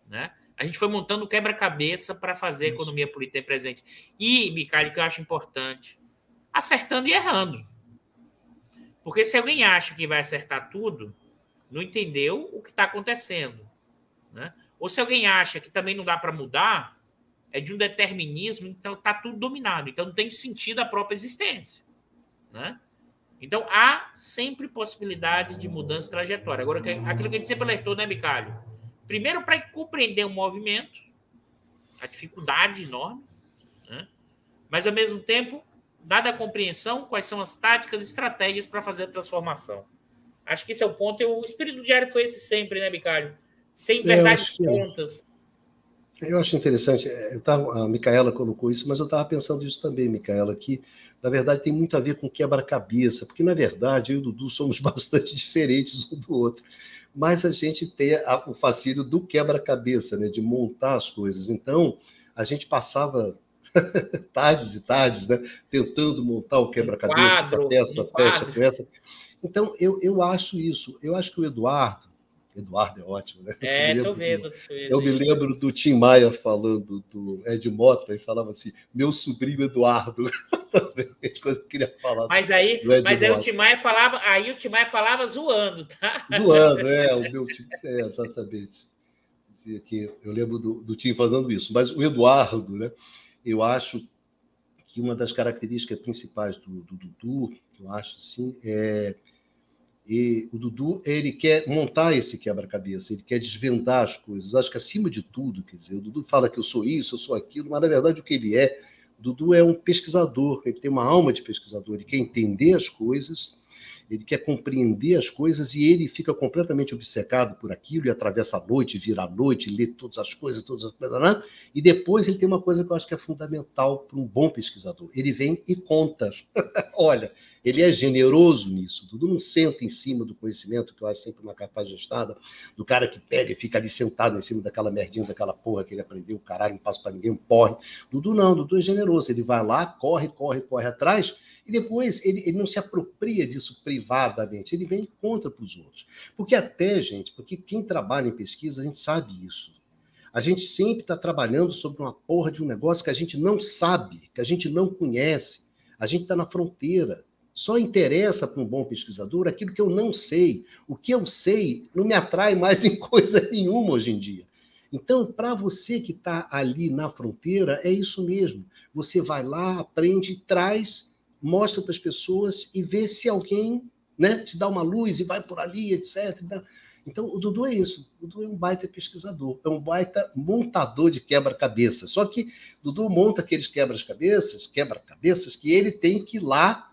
né? A gente foi montando quebra-cabeça para fazer a economia política presente. E, Micaela, que eu acho importante, acertando e errando. Porque se alguém acha que vai acertar tudo, não entendeu o que está acontecendo. Né? Ou se alguém acha que também não dá para mudar, é de um determinismo, então está tudo dominado. Então não tem sentido a própria existência. Né? Então há sempre possibilidade de mudança de trajetória. Agora, aquilo que a gente sempre alertou, né, Bicalho? Primeiro, para compreender o movimento, a dificuldade enorme, né? mas ao mesmo tempo, dada a compreensão, quais são as táticas e estratégias para fazer a transformação. Acho que esse é o ponto. o espírito do diário foi esse sempre, né, Bicalho? Sem verdades prontas. Eu acho interessante. É, eu tava, a Micaela colocou isso, mas eu estava pensando isso também, Micaela, que na verdade tem muito a ver com quebra-cabeça, porque na verdade eu e o Dudu somos bastante diferentes um do outro. Mas a gente tem a, o fascínio do quebra-cabeça, né, de montar as coisas. Então, a gente passava tardes e tardes, né, tentando montar o quebra-cabeça, essa peça, fecha, peça. Então, eu, eu acho isso. Eu acho que o Eduardo, Eduardo é ótimo, né? É, tô vendo. eu me lembro do Tim Maia falando do Ed Mota e falava assim: meu sobrinho Eduardo. Quando queria falar. Mas aí, mas aí o Tim Maia falava, aí o Tim Maia falava zoando, tá? Zoando, é, o meu time, é, exatamente. Dizia que eu lembro do, do Tim fazendo isso. Mas o Eduardo, né? Eu acho que uma das características principais do, do Dudu, eu acho assim, é e o Dudu, ele quer montar esse quebra-cabeça, ele quer desvendar as coisas. Acho que, acima de tudo, quer dizer, o Dudu fala que eu sou isso, eu sou aquilo, mas, na verdade, o que ele é, o Dudu é um pesquisador, ele tem uma alma de pesquisador, ele quer entender as coisas, ele quer compreender as coisas e ele fica completamente obcecado por aquilo e atravessa a noite, vira a noite, lê todas as coisas, todas as coisas, né? e depois ele tem uma coisa que eu acho que é fundamental para um bom pesquisador. Ele vem e conta. Olha, ele é generoso nisso. Dudu não senta em cima do conhecimento, que eu acho sempre uma capaz gestada, do cara que pega e fica ali sentado em cima daquela merdinha, daquela porra que ele aprendeu, caralho, não passa para ninguém, um porre. Dudu não, Dudu é generoso. Ele vai lá, corre, corre, corre atrás, e depois ele, ele não se apropria disso privadamente, ele vem e conta para os outros. Porque até, gente, porque quem trabalha em pesquisa, a gente sabe isso. A gente sempre está trabalhando sobre uma porra de um negócio que a gente não sabe, que a gente não conhece. A gente está na fronteira. Só interessa para um bom pesquisador aquilo que eu não sei. O que eu sei não me atrai mais em coisa nenhuma hoje em dia. Então, para você que está ali na fronteira, é isso mesmo. Você vai lá, aprende, traz, mostra para as pessoas e vê se alguém né, te dá uma luz e vai por ali, etc. Então, o Dudu é isso. O Dudu é um baita pesquisador, é um baita montador de quebra-cabeça. Só que Dudu monta aqueles quebra-cabeças, quebra-cabeças que ele tem que ir lá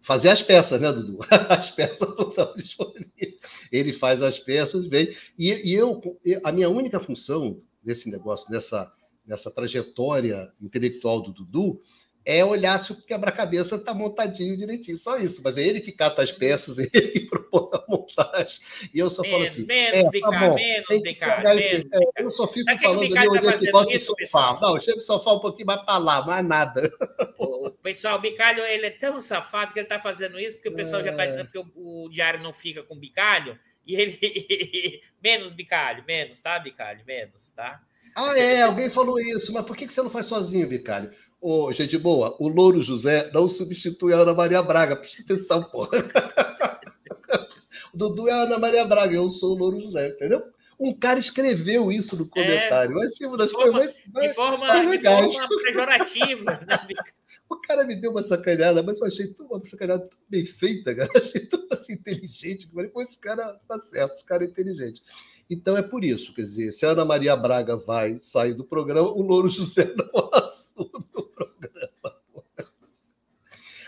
fazer as peças, né, Dudu? As peças não estão disponíveis. Ele faz as peças, vem. E, e eu, a minha única função desse negócio, dessa, dessa trajetória intelectual do Dudu, é olhar se o quebra-cabeça está montadinho direitinho. Só isso. Mas é ele que cata as peças, ele que propõe a montagem. E eu só menos, falo assim. Menos, é, tá bom, menos, esse, é, Eu só fico Sabe falando ali onde tá é que bota o sofá. Pessoal? Não, chega o sofá um pouquinho mais para lá, mais nada. O pessoal, o Bicalho, ele é tão safado que ele está fazendo isso, porque o pessoal é... já está dizendo que o, o, diário não fica com bicalho. E ele. menos bicalho, menos, tá, bicalho? Menos, tá? Ah, é, alguém falou isso, mas por que você não faz sozinho, bicalho? Ô, gente boa, o Louro José não substitui a Ana Maria Braga. Presta atenção, porra. o Dudu é a Ana Maria Braga, eu sou o Louro José, entendeu? Um cara escreveu isso no comentário. É, mas, tipo, das forma, coisas mais, de, forma, de forma pejorativa. Né? o cara me deu uma sacaneada, mas eu achei tão, uma sacaneada tão bem feita, cara. Eu achei tão assim, inteligente. Eu falei, pô, esse cara tá certo, esse cara é inteligente. Então é por isso, quer dizer, se a Ana Maria Braga vai sair do programa, o Louro José não assume o programa.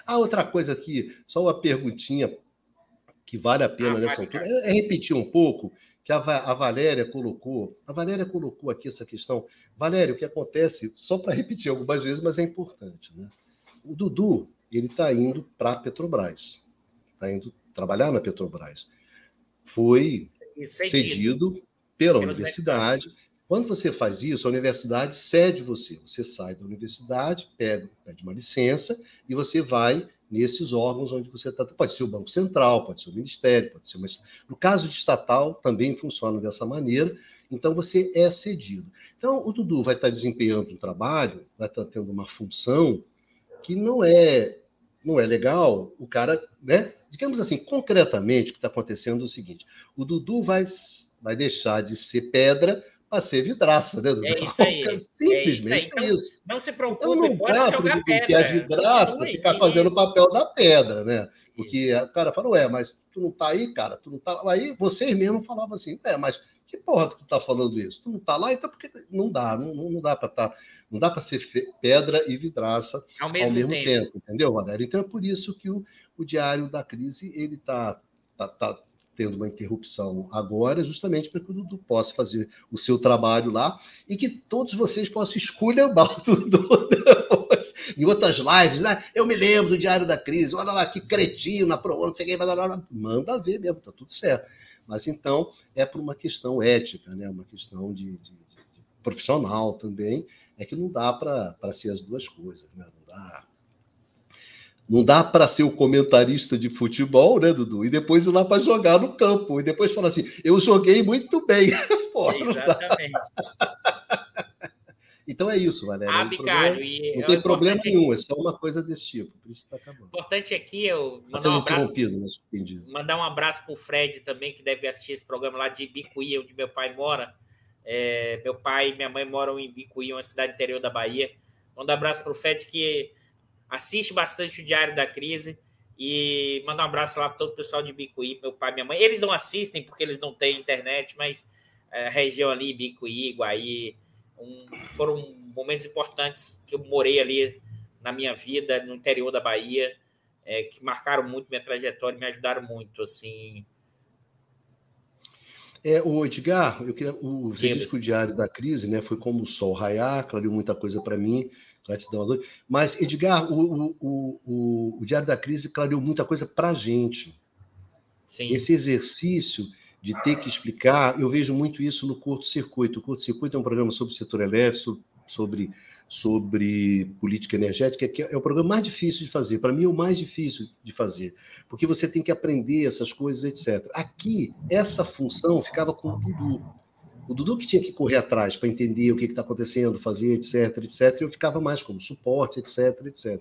Ah, outra coisa aqui, só uma perguntinha que vale a pena ah, nessa altura, é, é, repetir um pouco que a, a Valéria colocou. A Valéria colocou aqui essa questão. Valéria, o que acontece, só para repetir algumas vezes, mas é importante, né? O Dudu, ele está indo para a Petrobras, está indo trabalhar na Petrobras. Foi cedido pela universidade. Quando você faz isso, a universidade cede você. Você sai da universidade, pega, pede uma licença e você vai nesses órgãos onde você está. Pode ser o Banco Central, pode ser o Ministério, pode ser uma. No caso de estatal, também funciona dessa maneira. Então, você é cedido. Então, o Dudu vai estar desempenhando um trabalho, vai estar tendo uma função que não é não é legal, o cara, né? Digamos assim, concretamente, o que está acontecendo é o seguinte: o Dudu vai, vai deixar de ser pedra para ser vidraça, né, Dudu? É isso aí. Simplesmente é isso. Então, isso. Não se preocupe, então, não dá para que a vidraça ficar fazendo o papel da pedra, né? Porque o cara fala, ué, mas tu não tá aí, cara, tu não tá. Aí vocês mesmo falavam assim, é, mas que porra que tu tá falando isso? Tu não tá lá, então porque não dá, não, não dá para tá, não dá para ser pedra e vidraça ao mesmo, ao mesmo tempo. tempo. entendeu, Valério? Então é por isso que o, o diário da crise ele tá, tá, tá tendo uma interrupção agora, justamente para que o Dudu possa fazer o seu trabalho lá e que todos vocês possam esculhambar o Dudu depois. Em outras lives, né? Eu me lembro do Diário da Crise, olha lá que cretino, na pro, não sei quem, manda ver mesmo, tá tudo certo. Mas então é por uma questão ética, né? uma questão de, de, de profissional também, é que não dá para ser as duas coisas, né? Não dá. Não dá para ser o comentarista de futebol, né, Dudu? E depois ir lá para jogar no campo. E depois falar assim: eu joguei muito bem. Pô, Exatamente. Então é isso, Valéria. Ah, Bicalho, não tem problema nenhum, é só uma coisa desse tipo. Por isso está acabando. importante aqui eu mandar um abraço. Né, mandar um abraço para o Fred também, que deve assistir esse programa lá de Bicuí, onde meu pai mora. É, meu pai e minha mãe moram em Bicuí, uma cidade interior da Bahia. Manda um abraço para o Fred, que assiste bastante o Diário da Crise. E manda um abraço lá para todo o pessoal de Bicuí, meu pai e minha mãe. Eles não assistem porque eles não têm internet, mas é, região ali, Bicuí, Guaí, um, foram momentos importantes que eu morei ali na minha vida, no interior da Bahia, é, que marcaram muito minha trajetória e me ajudaram muito, assim. É, o Edgar, eu queria, o, você disse que o Diário da Crise né, foi como o sol raiar, clareou muita coisa para mim, gratidão a Deus. Mas, Edgar, o, o, o, o Diário da Crise clareou muita coisa para a gente. Sim. Esse exercício de ter que explicar, eu vejo muito isso no curto-circuito. O curto-circuito é um programa sobre o setor elétrico, sobre, sobre política energética, que é o programa mais difícil de fazer. Para mim, é o mais difícil de fazer, porque você tem que aprender essas coisas, etc. Aqui, essa função ficava com o Dudu. O Dudu que tinha que correr atrás para entender o que está acontecendo, fazer, etc, etc. Eu ficava mais como suporte, etc, etc.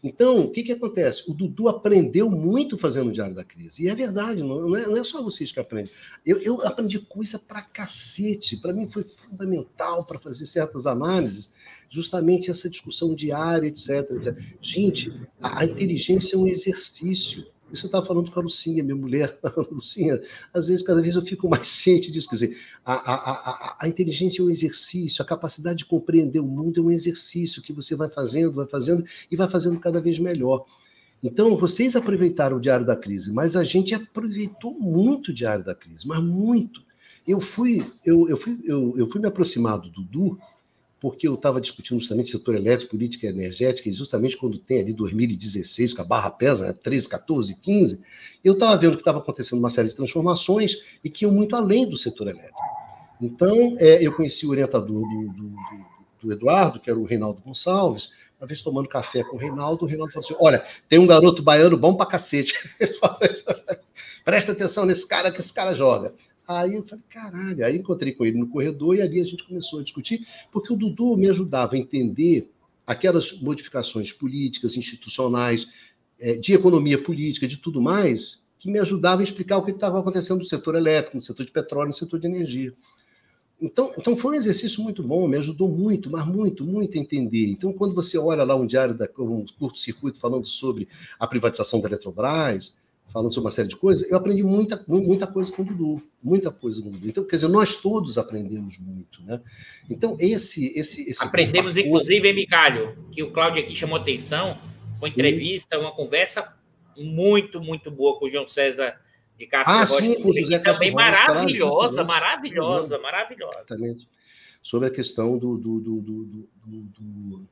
Então, o que, que acontece? O Dudu aprendeu muito fazendo o Diário da Crise. E é verdade, não é, não é só vocês que aprendem. Eu, eu aprendi coisa pra cacete. Para mim foi fundamental para fazer certas análises, justamente essa discussão diária, etc. etc. Gente, a, a inteligência é um exercício. Isso eu estava falando com a Lucinha, minha mulher, Lucinha, às vezes, cada vez eu fico mais ciente disso. Quer dizer, a, a, a, a, inteligência é um exercício, a capacidade de compreender o mundo é um exercício que você vai fazendo, vai fazendo e vai fazendo cada vez melhor. Então, vocês aproveitaram o Diário da Crise, mas a gente aproveitou muito o Diário da Crise, mas muito. Eu fui, eu, eu fui, eu, eu fui me aproximar do Dudu porque eu estava discutindo justamente setor elétrico, política energética, e justamente quando tem ali 2016, que a barra pesa, né, 13, 14, 15, eu estava vendo que estava acontecendo uma série de transformações e que iam muito além do setor elétrico. Então, é, eu conheci o orientador do, do, do, Eduardo, que era o Reinaldo Gonçalves, uma vez tomando café com o Reinaldo, o Reinaldo falou assim: Olha, tem um garoto baiano bom pra cacete. Presta atenção nesse cara que esse cara joga. Aí eu falei, caralho. Aí encontrei com ele no corredor e ali a gente começou a discutir, porque o Dudu me ajudava a entender aquelas modificações políticas, institucionais, é, de economia política, de tudo mais, que me ajudavam a explicar o que estava acontecendo no setor elétrico, no setor de petróleo, no setor de energia. Então, então foi um exercício muito bom, me ajudou muito, mas muito, muito a entender. Então, quando você olha lá um diário, da, um curto-circuito falando sobre a privatização da Eletrobras, falando sobre uma série de coisas, eu aprendi muita, muita coisa com o Dudu, muita coisa com o Dudu. Então, quer dizer, nós todos aprendemos muito, né? Então, esse... esse, esse Aprendemos, inclusive, Micalho, que o Cláudio aqui chamou atenção, uma entrevista, uma conversa muito, muito boa com o João César de Castro ah, Rocha, sim, com o José também maravilhosa, maravilhosa, maravilhosa. Exatamente. Sobre a questão do, do, do, do,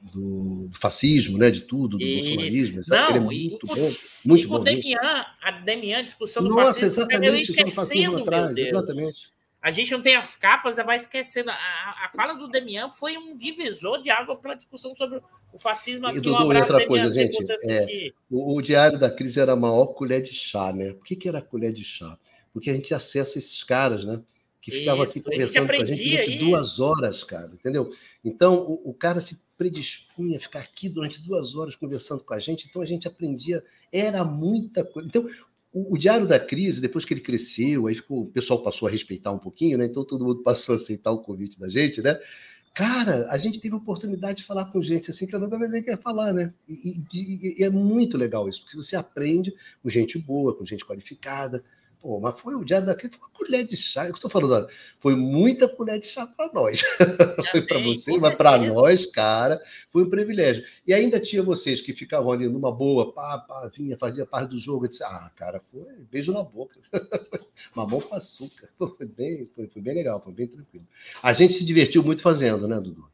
do do, fascismo, né, de tudo, do e... bolsonarismo. Não, é muito e, bom. Muito e com bom. Demian, a Demian, a discussão do Nossa, fascismo, exatamente, esquecendo, fascismo atrás, exatamente. A gente não tem as capas, vai esquecendo. A, a fala do Demian foi um divisor de água para a discussão sobre o fascismo aqui. E, Dudu, um abraço, outra Demian, coisa, gente, é, o, o, Diário da Crise era a maior colher de chá, né? Por que, que era colher de chá? Porque a gente acessa esses caras, né? que ficava aqui conversando com a gente durante duas horas, cara, entendeu? Então, o, o cara se predispunha a ficar aqui durante duas horas conversando com a gente, então a gente aprendia, era muita coisa. Então, o, o, Diário da Crise, depois que ele cresceu, aí ficou, o pessoal passou a respeitar um pouquinho, né? Então todo mundo passou a aceitar o convite da gente, né? Cara, a gente teve a oportunidade de falar com gente assim que eu nunca mais quer falar, né? E, e, e, é muito legal isso, porque você aprende com gente boa, com gente qualificada, Pô, mas foi o diário daquele, foi uma colher de chá. Eu estou falando, foi muita colher de chá para nós. foi para vocês, mas para nós, cara, foi um privilégio. E ainda tinha vocês que ficavam ali numa boa, pá, pá, vinha, fazia parte do jogo. Eu disse, ah, cara, foi beijo na boca. Mamão com açúcar. Foi bem, foi, foi, bem legal, foi bem tranquilo. A gente se divertiu muito fazendo, né, Dudu?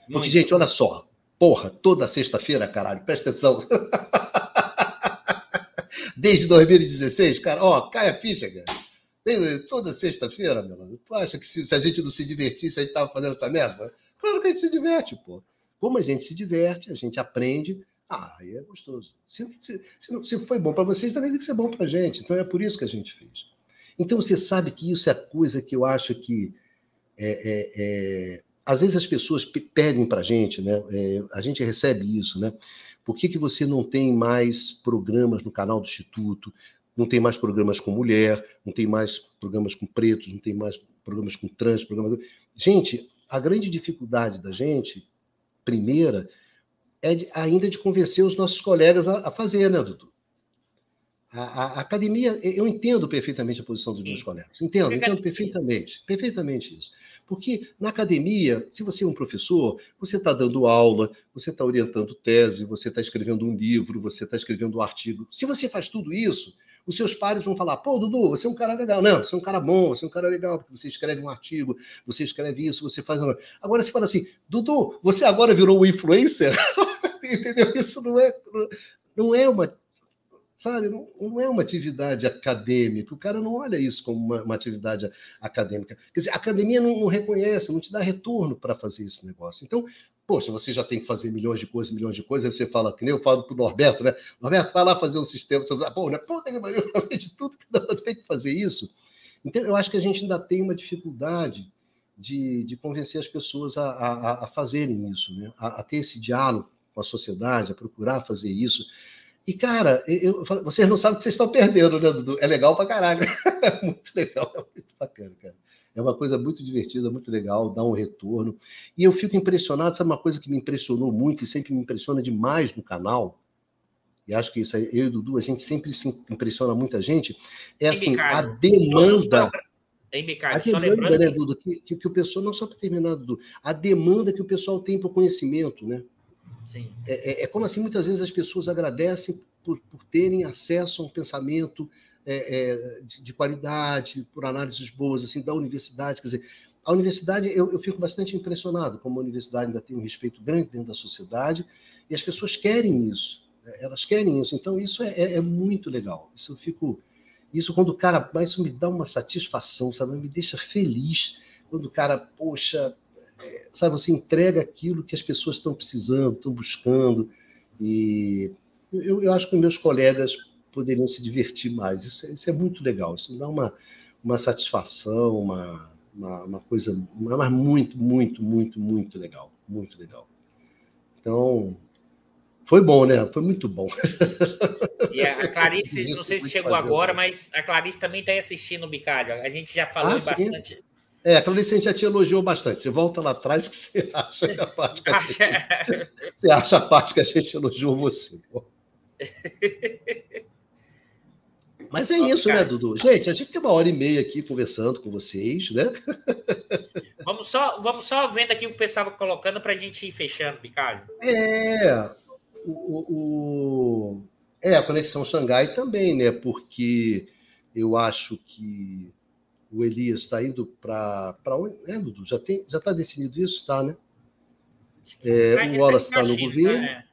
Porque, muito. gente, olha só. Porra, toda sexta-feira, caralho, presta atenção. desde 2016, cara, ó, cai a ficha, cara. Toda sexta-feira, meu tu acha que se, se, a gente não se divertisse, a gente tava fazendo essa merda? Claro que a gente se diverte, pô. Como a gente se diverte, a gente aprende, ah, aí é gostoso. Se, se, se, foi bom para vocês, também tem que ser bom para gente. Então é por isso que a gente fez. Então você sabe que isso é a coisa que eu acho que é, é, é... às vezes as pessoas pedem para gente, né? É, a gente recebe isso, né? Por que, que você não tem mais programas no canal do Instituto? Não tem mais programas com mulher, não tem mais programas com pretos, não tem mais programas com trans, programas... Gente, a grande dificuldade da gente, primeira, é de, ainda de convencer os nossos colegas a, a fazer, né, Dudu? A, a, a, academia, eu entendo perfeitamente a posição dos meus colegas. Entendo, entendo perfeitamente. Perfeitamente isso. Porque na academia, se você é um professor, você está dando aula, você está orientando tese, você está escrevendo um livro, você está escrevendo um artigo. Se você faz tudo isso, os seus pares vão falar: pô, Dudu, você é um cara legal. Não, você é um cara bom, você é um cara legal, porque você escreve um artigo, você escreve isso, você faz. Agora você fala assim: Dudu, você agora virou um influencer? Entendeu? Isso não é, não é uma sabe? Não, não, é uma atividade acadêmica. O cara não olha isso como uma, uma atividade acadêmica. Quer dizer, a academia não, não reconhece, não te dá retorno para fazer esse negócio. Então, poxa, você já tem que fazer milhões de coisas, milhões de coisas, aí você fala, que nem eu falo para o Norberto, né? Norberto, vai lá fazer um sistema. Você fala, pô, né? Pô, tem de tudo que tem que fazer isso. Então, eu acho que a gente ainda tem uma dificuldade de, de convencer as pessoas a, a, a fazerem isso, né? a, a ter esse diálogo com a sociedade, a procurar fazer isso. E, cara, eu, eu, vocês não sabem o que vocês estão perdendo, né, Dudu? É legal pra caralho. É muito legal, é muito bacana, cara. É uma coisa muito divertida, muito legal, dá um retorno. E eu fico impressionado, sabe uma coisa que me impressionou muito e sempre me impressiona demais no canal? E acho que isso aí, eu e o Dudu, a gente sempre se impressiona muita gente. É assim, a demanda. Hein, a demanda, né, Dudu, que, que, que, o pessoal, não só para terminar, Dudu, a demanda que o pessoal tem para o conhecimento, né? Sim. É, é, é, como assim, muitas vezes as pessoas agradecem por, por terem acesso a um pensamento é, é, de, de, qualidade, por análises boas assim da universidade. Quer dizer, a universidade, eu, eu fico bastante impressionado como a universidade ainda tem um respeito grande dentro da sociedade e as pessoas querem isso. Né, elas querem isso. Então, isso é, é, é muito legal. Isso eu fico. Isso quando o cara. Isso me dá uma satisfação, sabe? Me deixa feliz quando o cara, poxa, sabe, você entrega aquilo que as pessoas estão precisando, estão buscando. E eu, eu acho que meus colegas poderiam se divertir mais. Isso, é, isso é muito legal. Isso dá uma, uma satisfação, uma, uma, uma coisa, mas muito, muito, muito, muito legal. Muito legal. Então, foi bom, né? Foi muito bom. E a Clarice, não sei se chegou agora, mas a Clarice também está assistindo o Bicalho. A gente já falou ah, bastante. Sim. É, a Clarice já te elogiou bastante. Você volta lá atrás que você acha a parte que a gente, você acha a parte que a gente elogiou você. Mas é isso, né, Dudu? Gente, a gente tem uma hora e meia aqui conversando com vocês, né? Vamos só, vamos só vendo aqui o que o pessoal colocando para a gente ir fechando, Bicalho. É, o, o, é, a conexão Xangai também, né? Porque eu acho que o Elias está indo para onde? É, Dudu, já está já tá decidido isso? Está, né? É, o Wallace está no governo. É.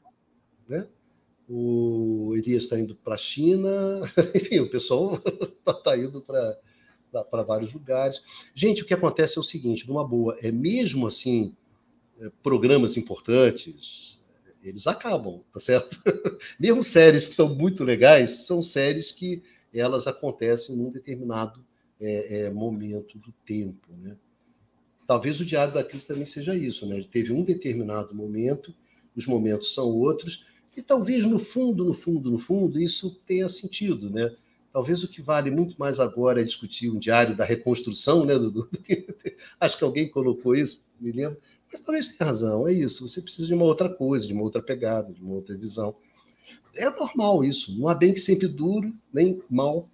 Né? O Elias está indo para a China. Enfim, o pessoal está tá indo para vários lugares. Gente, o que acontece é o seguinte: numa boa, é mesmo assim, é, programas importantes, eles acabam, tá certo? mesmo séries que são muito legais, são séries que elas acontecem num determinado é, é, momento do tempo, né? talvez o Diário da Crise também seja isso, né? Ele teve um determinado momento, os momentos são outros, e talvez no fundo, no fundo, no fundo, isso tenha sentido, né? Talvez o que vale muito mais agora é discutir um diário da reconstrução, né, Dudu? Acho que alguém colocou isso, me lembro. Mas talvez tenha razão, é isso. Você precisa de uma outra coisa, de uma outra pegada, de uma outra visão. É normal isso. Não há bem que sempre duro, nem mal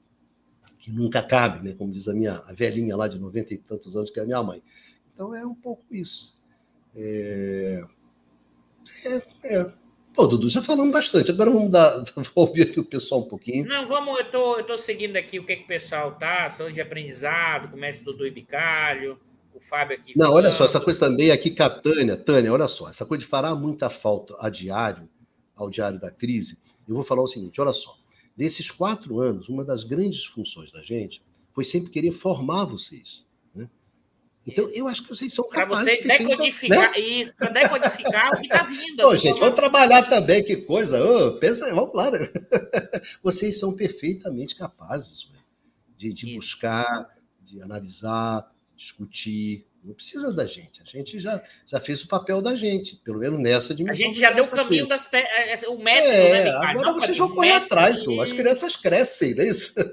que nunca cabe, né? Como diz a minha a velhinha lá de noventa e tantos anos, que é a minha mãe. Então é um pouco isso. É, é, é Pô, Dudu, já falamos bastante. Agora vamos dar, ouvir aqui o pessoal um pouquinho. Não, vamos, eu tô, eu tô seguindo aqui o que, que o pessoal tá, ação de aprendizado, começa Dudu e Bicalho, o Fábio aqui. Não, falando. olha só, essa coisa também aqui com a Tânia. Tânia, olha só, essa coisa de fará muita falta a diário, ao diário da crise, eu vou falar o seguinte: olha só. Nesses quatro anos, uma das grandes funções da gente foi sempre querer formar vocês. Então, eu acho que vocês são capazes... Para você decodificar né? isso, para decodificar o que está vindo. Ô, gente, vamos trabalhar também, que coisa. Pensa, vamos lá. Né? Vocês são perfeitamente capazes de, de buscar, de analisar, discutir. Não precisa da gente. A gente já, já fez o papel da gente, pelo menos nessa dimensão. A gente já deu o caminho das pe... É, é, o método, é, né? Agora não, vocês vão correr atrás, de... as crianças crescem, não é isso?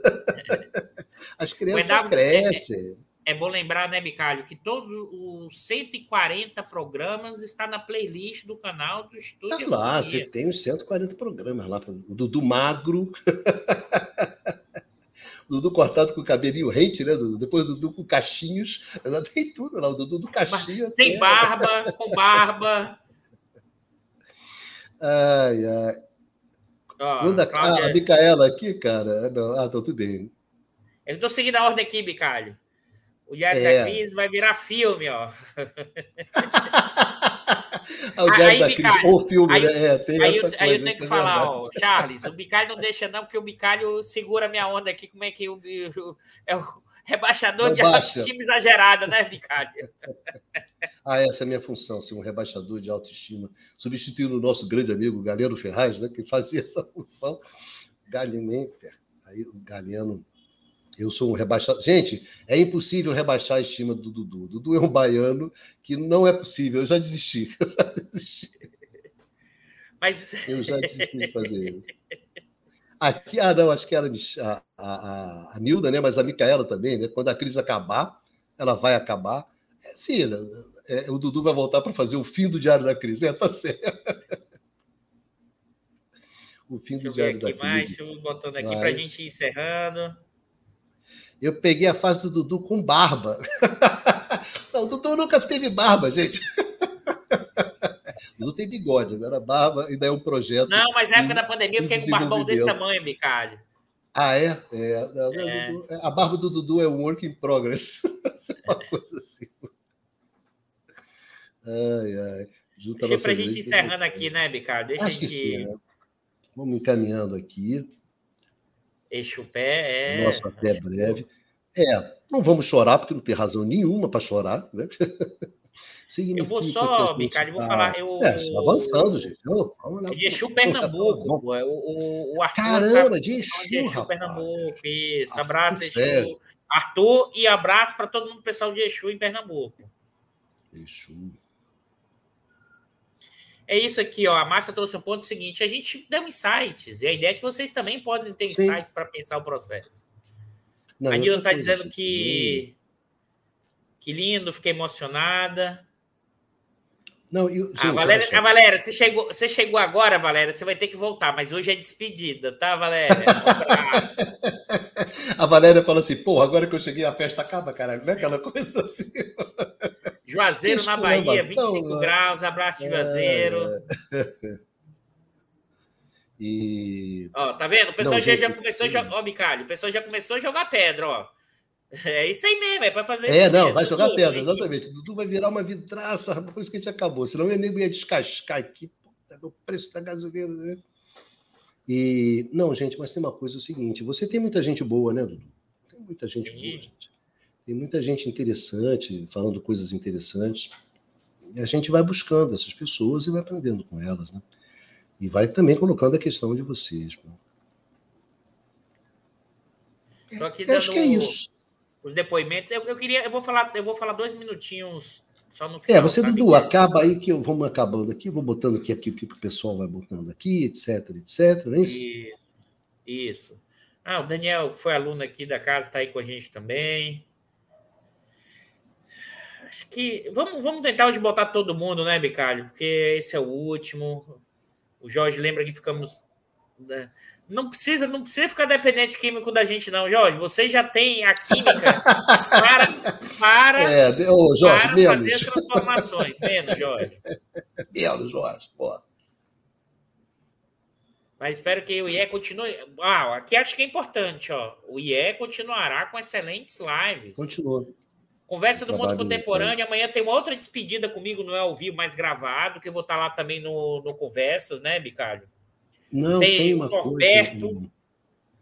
As crianças crescem. É bom lembrar, né, Bicalho, que todos os 140 programas está na playlist do canal do Estúdio. Tá lá, você tem os 140 programas lá. O Dudu Magro. Dudu cortado com o cabelinho rente, né, Dudu? Depois Dudu com cachinhos. Ela tem tudo lá, o Dudu do cachinho. Sem barba, com barba. Ai, ai. Oh, Manda Cláudia... a Micaela aqui, cara. Não, ah, tá tudo bem. Eu estou seguindo a ordem aqui, Bicalho. O Diário é. da Crise vai virar filme, ó. O Diário aí, da Bicalho, Crise, ou filme, aí, né? É, tem aí, essa eu, coisa, aí eu tenho que é falar, verdade. ó, Charles, o Bicalho não deixa não, porque o Bicalho segura minha onda aqui, como é que o, o é o rebaixador de autoestima exagerada, né, Bicalho? ah, essa é a minha função, ser um rebaixador de autoestima, substituindo o nosso grande amigo Galeno Ferraz, né, que fazia essa função. Galeno, aí o Galeno eu sou um rebaixado. Gente, é impossível rebaixar a estima do Dudu. Dudu é um baiano que não é possível. Eu já desisti. Eu já desisti. Mas... Eu já desisti de fazer isso. Aqui, ah, não, acho que era a, a, a, Nilda, né? Mas a Micaela também, né? Quando a crise acabar, ela vai acabar. É sim, né? é, o Dudu vai voltar para fazer o fim do Diário da Crise. É, tá certo. O fim do Diário da mais, Crise. Mais, botando aqui para a gente ir encerrando. Eu peguei a fase do Dudu com barba. Não, o Dudu nunca teve barba, gente. O Dudu tem bigode, agora barba, e daí é um projeto. Não, mas na época da pandemia eu fiquei com um barbão desse tamanho, Bicalho. Ah, é? é. é. A barba do Dudu é um work in progress. Uma coisa assim. Ai, ai. Junta Deixa pra gente encerrando aqui, né, Bicalho? Deixa Acho a gente... que sim, né? Vamos encaminhando aqui. Eixo pé é. Nosso até breve. É, não vamos chorar, porque não tem razão nenhuma para chorar, né? eu vou só, Bicalho, vou falar. Eu, é, está avançando, gente. Eu, vamos lá. De Exu Pernambuco, pô, o, o Arthur. Caramba, tá... de Exu, de Exu Pernambuco. Isso, abraço, Exu. Sérgio. Arthur e abraço para todo mundo pessoal de Exu em Pernambuco. Exu. É isso aqui, ó. A Márcia trouxe um ponto seguinte: a gente deu insights, e a ideia é que vocês também podem ter insights para pensar o processo. Não, a Nilda está dizendo que. Que lindo, fiquei emocionada. Não, eu, gente, a Valéria, a Valéria você, chegou, você chegou agora, Valéria, você vai ter que voltar, mas hoje é despedida, tá, Valéria? a Valéria fala assim, pô, agora que eu cheguei a festa acaba, caralho, não é aquela coisa assim. Juazeiro na Bahia, 25 né? graus, abraço, Juazeiro. É... E. Ó, tá vendo? O pessoal Não, já, gente, já, começou a jogar. Ó, Bicalho, o pessoal já começou a jogar pedra, ó. É isso aí mesmo, é para fazer É, não, mesmo, vai jogar tudo, pedra, exatamente. O Dudu vai virar uma vidraça, por isso que a gente acabou. Senão o nego ia descascar aqui, puta, o preço da gasolina. E, não, gente, mas tem uma coisa é o seguinte: você tem muita gente boa, né, Dudu? Tem muita gente Sim. boa, gente. Tem muita gente interessante, falando coisas interessantes. E a gente vai buscando essas pessoas e vai aprendendo com elas, né? E vai também colocando a questão de vocês. Dando... Acho que é isso. os depoimentos. Eu, eu, queria, eu vou falar, eu vou falar dois minutinhos só no é, final. É, você, Dudu, acaba aí que eu vamos acabando aqui, vou botando aqui, aqui o que o pessoal vai botando aqui, etc, etc, não é isso? Isso. isso. Ah, o Daniel, que foi aluno aqui da casa, está aí com a gente também. Acho que. Vamos, vamos tentar hoje botar todo mundo, né, Bicalho? Porque esse é o último. O Jorge lembra que ficamos. Né? Não precisa, não precisa ficar dependente químico da gente, não, Jorge. Você já tem a química para, para, é, ô, Jorge, para fazer as transformações. Menos, Jorge. Menos, Jorge. Pô. Mas espero que o IE continue. Ah, aqui acho que é importante, ó. O IE continuará com excelentes lives. Continua. Conversa do Mundo Contemporâneo. Amanhã tem uma outra despedida comigo, não é ao vivo, mas gravado, que eu vou estar lá também no, no Conversas, né, Bicalho? Não, tem, tem uma o Norberto coisa...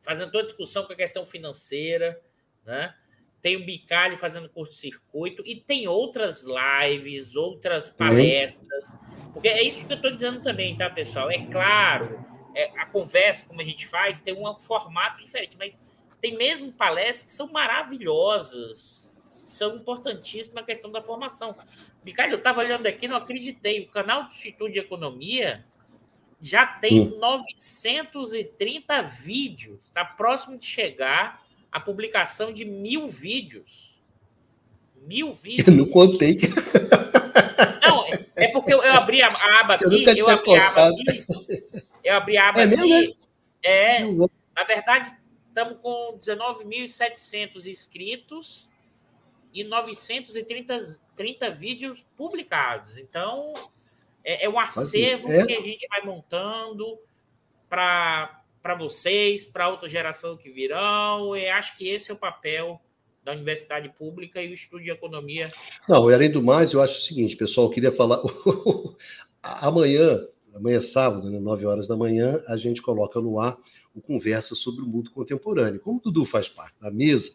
fazendo toda a discussão com a questão financeira, né? Tem o Bicalho fazendo curto-circuito e tem outras lives, outras palestras. Porque é isso que eu estou dizendo também, tá, pessoal? É claro, é, a conversa, como a gente faz, tem um formato diferente, mas tem mesmo palestras que são maravilhosas, são importantíssimas na questão da formação. Bicalho, eu estava olhando aqui, não acreditei. O canal do Instituto de Economia já tem hum. 930 vídeos. Está próximo de chegar a publicação de mil vídeos. Mil vídeos. Eu não contei. Não, é porque eu, eu abri a, aba aqui, eu, eu abri a aba aqui, eu abri a aba é aqui. Mesmo, É, na verdade, estamos com 19.700 inscritos e 930 30 vídeos publicados. Então, é, é um acervo é. que a gente vai montando para vocês, para outra geração que virão. E acho que esse é o papel da universidade pública e o estudo de economia. Não, e além do mais, eu acho o seguinte, pessoal, eu queria falar. amanhã, amanhã é sábado, né, 9 horas da manhã, a gente coloca no ar o Conversa sobre o Mundo Contemporâneo. Como o Dudu faz parte da mesa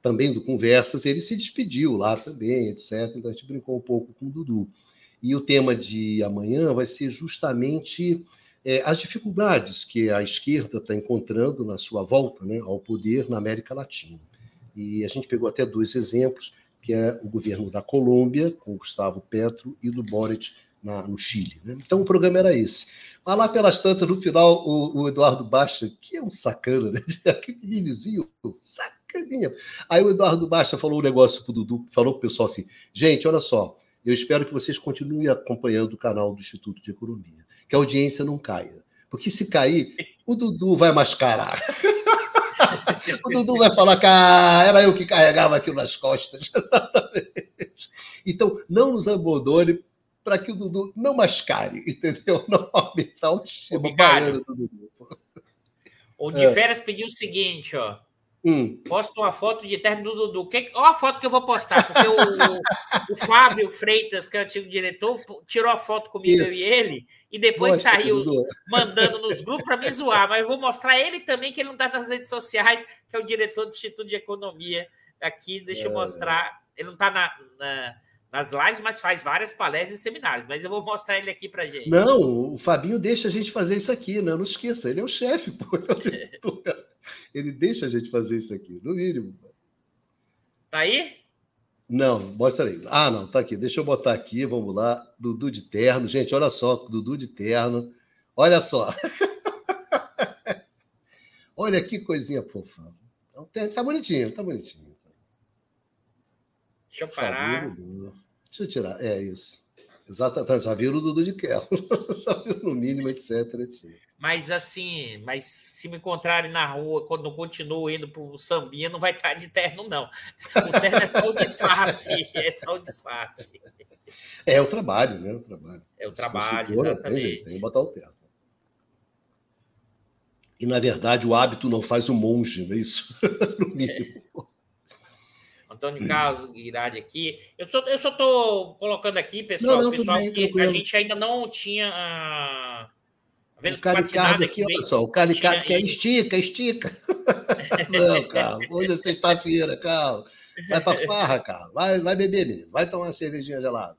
também do Conversas, ele se despediu lá também, etc. Então a gente brincou um pouco com o Dudu. E o tema de amanhã vai ser justamente é, as dificuldades que a esquerda está encontrando na sua volta né, ao poder na América Latina. E a gente pegou até dois exemplos, que é o governo da Colômbia, com Gustavo Petro, e do Boric na, no Chile. Né? Então o programa era esse. Mas lá pelas tantas, no final, o, o Eduardo Baixa, que é um sacana, né? Aquele meninozinho, sacaninha. Aí o Eduardo Baixa falou um negócio pro Dudu, falou pro pessoal assim: gente, olha só, eu espero que vocês continuem acompanhando o canal do Instituto de Economia, que a audiência não caia. Porque se cair, o Dudu vai mascarar. o Dudu vai falar que ah, era eu que carregava aquilo nas costas. então, não nos abandone para que o Dudu não mascare, entendeu? Não aumentar o estímulo baiano do Dudu. O de férias pediu o seguinte, ó. Hum. Posto uma foto de terno do Dudu. Que, olha a foto que eu vou postar, porque o, o Fábio Freitas, que é o antigo diretor, tirou a foto comigo Isso. e ele, e depois Mostra, saiu Dudu. mandando nos grupos para me zoar. Mas eu vou mostrar ele também, que ele não está nas redes sociais, que é o diretor do Instituto de Economia aqui. Deixa é, eu mostrar. Ele não está na, na nas lives, mas faz várias palestras e seminários. Mas eu vou mostrar ele aqui para gente. Não, o Fabinho deixa a gente fazer isso aqui, né? Não esqueça, ele é o chefe, pô. Ele deixa a gente fazer isso aqui, no mínimo. Tá aí? Não, mostra aí. Ah, não, tá aqui. Deixa eu botar aqui, vamos lá. Dudu de terno. Gente, olha só, Dudu de terno. Olha só. olha que coisinha fofa. Então, tá bonitinho, tá bonitinho. Deixa eu parar. Deixa eu tirar. É isso. Exatamente. Já viram o Dudu de Kello. Já viram no mínimo, etc, etc. Mas assim, mas se me encontrarem na rua, quando eu continuo indo para o sambinha, não vai estar de terno, não. O terno é só o disfarce. É só o disfarce. É o trabalho, né? O trabalho. É o trabalho, exatamente. Tem, tem que botar o terno. E, na verdade, o hábito não faz o monge, não é isso? no mínimo. É. Antônio Carlos Guirardi aqui. Eu só eu só estou colocando aqui, pessoal, não, não, pessoal bem, que tranquilo. a gente ainda não tinha. Ah, o Caricardo aqui, olha só, o Caricardo quer estica, estica. não, Carlos, hoje é sexta-feira, Carlos. Vai para farra, Carlos. Vai, vai beber, menino. Vai tomar uma cervejinha gelada.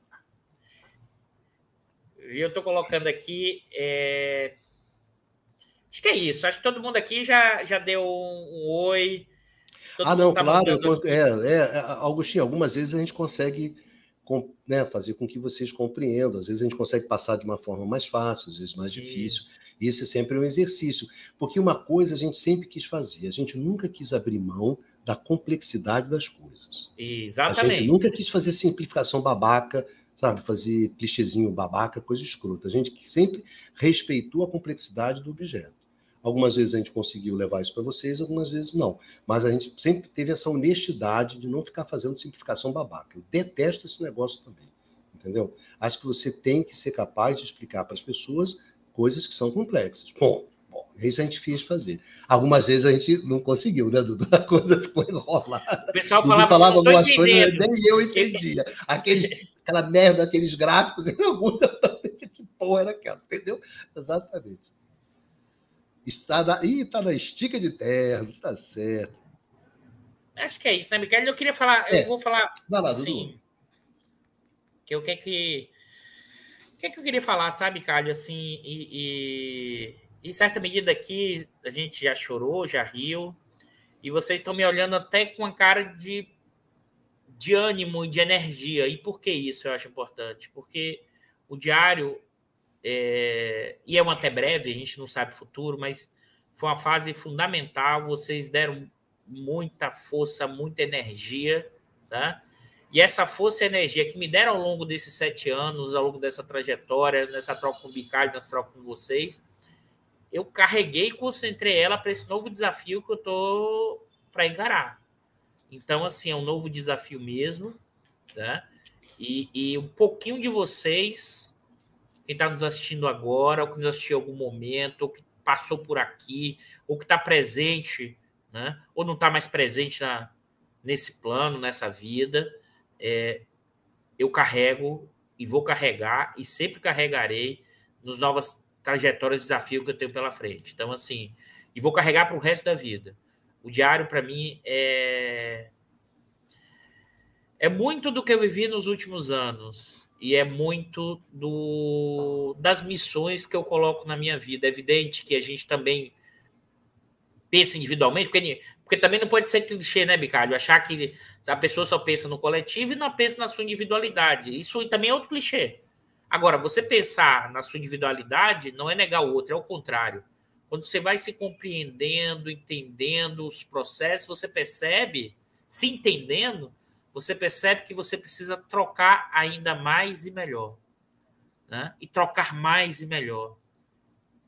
Eu estou colocando aqui. É... Acho que é isso. Acho que todo mundo aqui já, já deu um, um oi. Ah, não, tá claro. Eu, é, é, Augustinho, algumas vezes a gente consegue com, né, fazer com que vocês compreendam. Às vezes a gente consegue passar de uma forma mais fácil, às vezes mais difícil. Isso. Isso é sempre um exercício. Porque uma coisa a gente sempre quis fazer, a gente nunca quis abrir mão da complexidade das coisas. Exatamente. A gente nunca quis fazer simplificação babaca, sabe? Fazer clichêzinho babaca, coisa escrota. A gente sempre respeitou a complexidade do objeto. Algumas vezes a gente conseguiu levar isso para vocês, algumas vezes não. Mas a gente sempre teve essa honestidade de não ficar fazendo simplificação babaca. Eu detesto esse negócio também. Entendeu? Acho que você tem que ser capaz de explicar para as pessoas coisas que são complexas. Bom, bom, isso a gente fez fazer. Algumas vezes a gente não conseguiu, né, Dudu? A coisa ficou enrolada. O pessoal falava, falava algumas coisas, nem eu entendia. Aqueles, aquela merda, aqueles gráficos, alguns eu não entendi que porra era aquela, entendeu? Exatamente. Está na, Ih, está na estica de terra, tá certo. Acho que é isso, né, Miguel? Eu queria falar, é. eu vou falar. Vai lá, assim, que o que é que. O que é que eu queria falar, sabe, Calho? Assim, e, e, em certa medida aqui a gente já chorou, já riu, e vocês estão me olhando até com uma cara de, de ânimo e de energia. E por que isso eu acho importante? Porque o diário é, e é uma até breve, a gente não sabe o futuro, mas foi uma fase fundamental. Vocês deram muita força, muita energia, tá? E essa força e energia que me deram ao longo desses sete anos, ao longo dessa trajetória, nessa troca com o Bicalho, nessa troca com vocês, eu carreguei e concentrei ela para esse novo desafio que eu tô para encarar. Então, assim, é um novo desafio mesmo, né? E, e um pouquinho de vocês quem está nos assistindo agora, ou que nos assistiu em algum momento, ou que passou por aqui, ou que está presente, né? ou não está mais presente na, nesse plano, nessa vida, é, eu carrego e vou carregar e sempre carregarei nos novas trajetórias, desafios que eu tenho pela frente. Então, assim, e vou carregar para o resto da vida. O diário, para mim, é. É muito do que eu vivi nos últimos anos e é muito do das missões que eu coloco na minha vida. É evidente que a gente também pensa individualmente, porque, porque também não pode ser clichê, né, Bicalho? Achar que a pessoa só pensa no coletivo e não pensa na sua individualidade. Isso também é outro clichê. Agora, você pensar na sua individualidade não é negar o outro, é o contrário. Quando você vai se compreendendo, entendendo os processos, você percebe, se entendendo, você percebe que você precisa trocar ainda mais e melhor. Né? E trocar mais e melhor.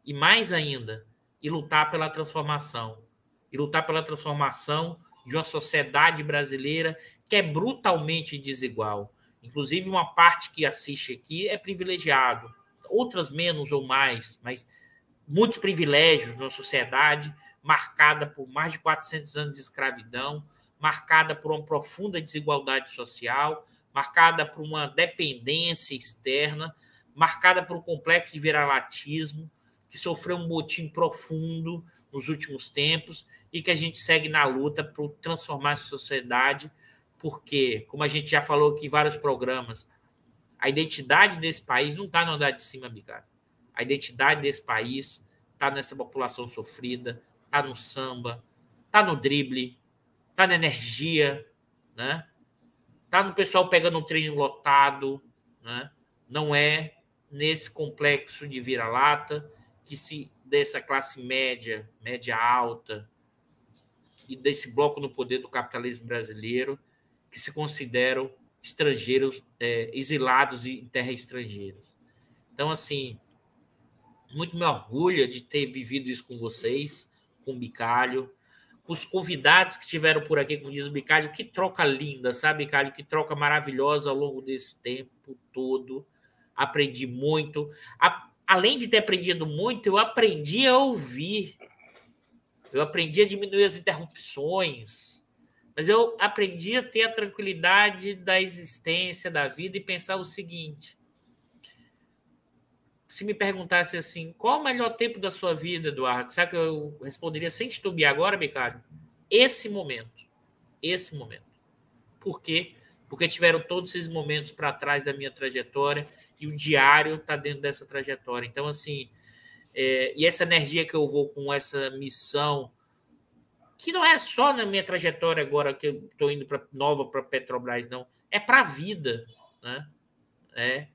E mais ainda, e lutar pela transformação. E lutar pela transformação de uma sociedade brasileira que é brutalmente desigual. Inclusive, uma parte que assiste aqui é privilegiado, outras menos ou mais, mas muitos privilégios numa sociedade marcada por mais de 400 anos de escravidão, marcada por uma profunda desigualdade social, marcada por uma dependência externa, marcada por um complexo de viralatismo, que sofreu um botim profundo nos últimos tempos e que a gente segue na luta para transformar a sociedade, porque, como a gente já falou aqui em vários programas, a identidade desse país não está no andar de cima, Bicário. A identidade desse país está nessa população sofrida, está no samba, está no drible, tá na energia, né? Tá no pessoal pegando um treino lotado, né? Não é nesse complexo de vira-lata que se dessa classe média, média alta e desse bloco no poder do capitalismo brasileiro que se consideram estrangeiros, é, exilados em terras estrangeiras. Então, assim, muito me orgulho de ter vivido isso com vocês, com o Bicalho, os convidados que estiveram por aqui, como diz o Bicalho, que troca linda, sabe, Bicalho? Que troca maravilhosa ao longo desse tempo todo. Aprendi muito. A, além de ter aprendido muito, eu aprendi a ouvir. Eu aprendi a diminuir as interrupções. Mas eu aprendi a ter a tranquilidade da existência, da vida e pensar o seguinte: se me perguntasse assim, qual o melhor tempo da sua vida, Eduardo? Sabe que eu responderia sem titubear agora, Bicário? Esse momento. Esse momento. Por quê? Porque tiveram todos esses momentos para trás da minha trajetória e o diário está dentro dessa trajetória. Então, assim, é, e essa energia que eu vou com essa missão que não é só na minha trajetória agora que eu estou indo para nova para Petrobras, não. É para a vida. Né? É,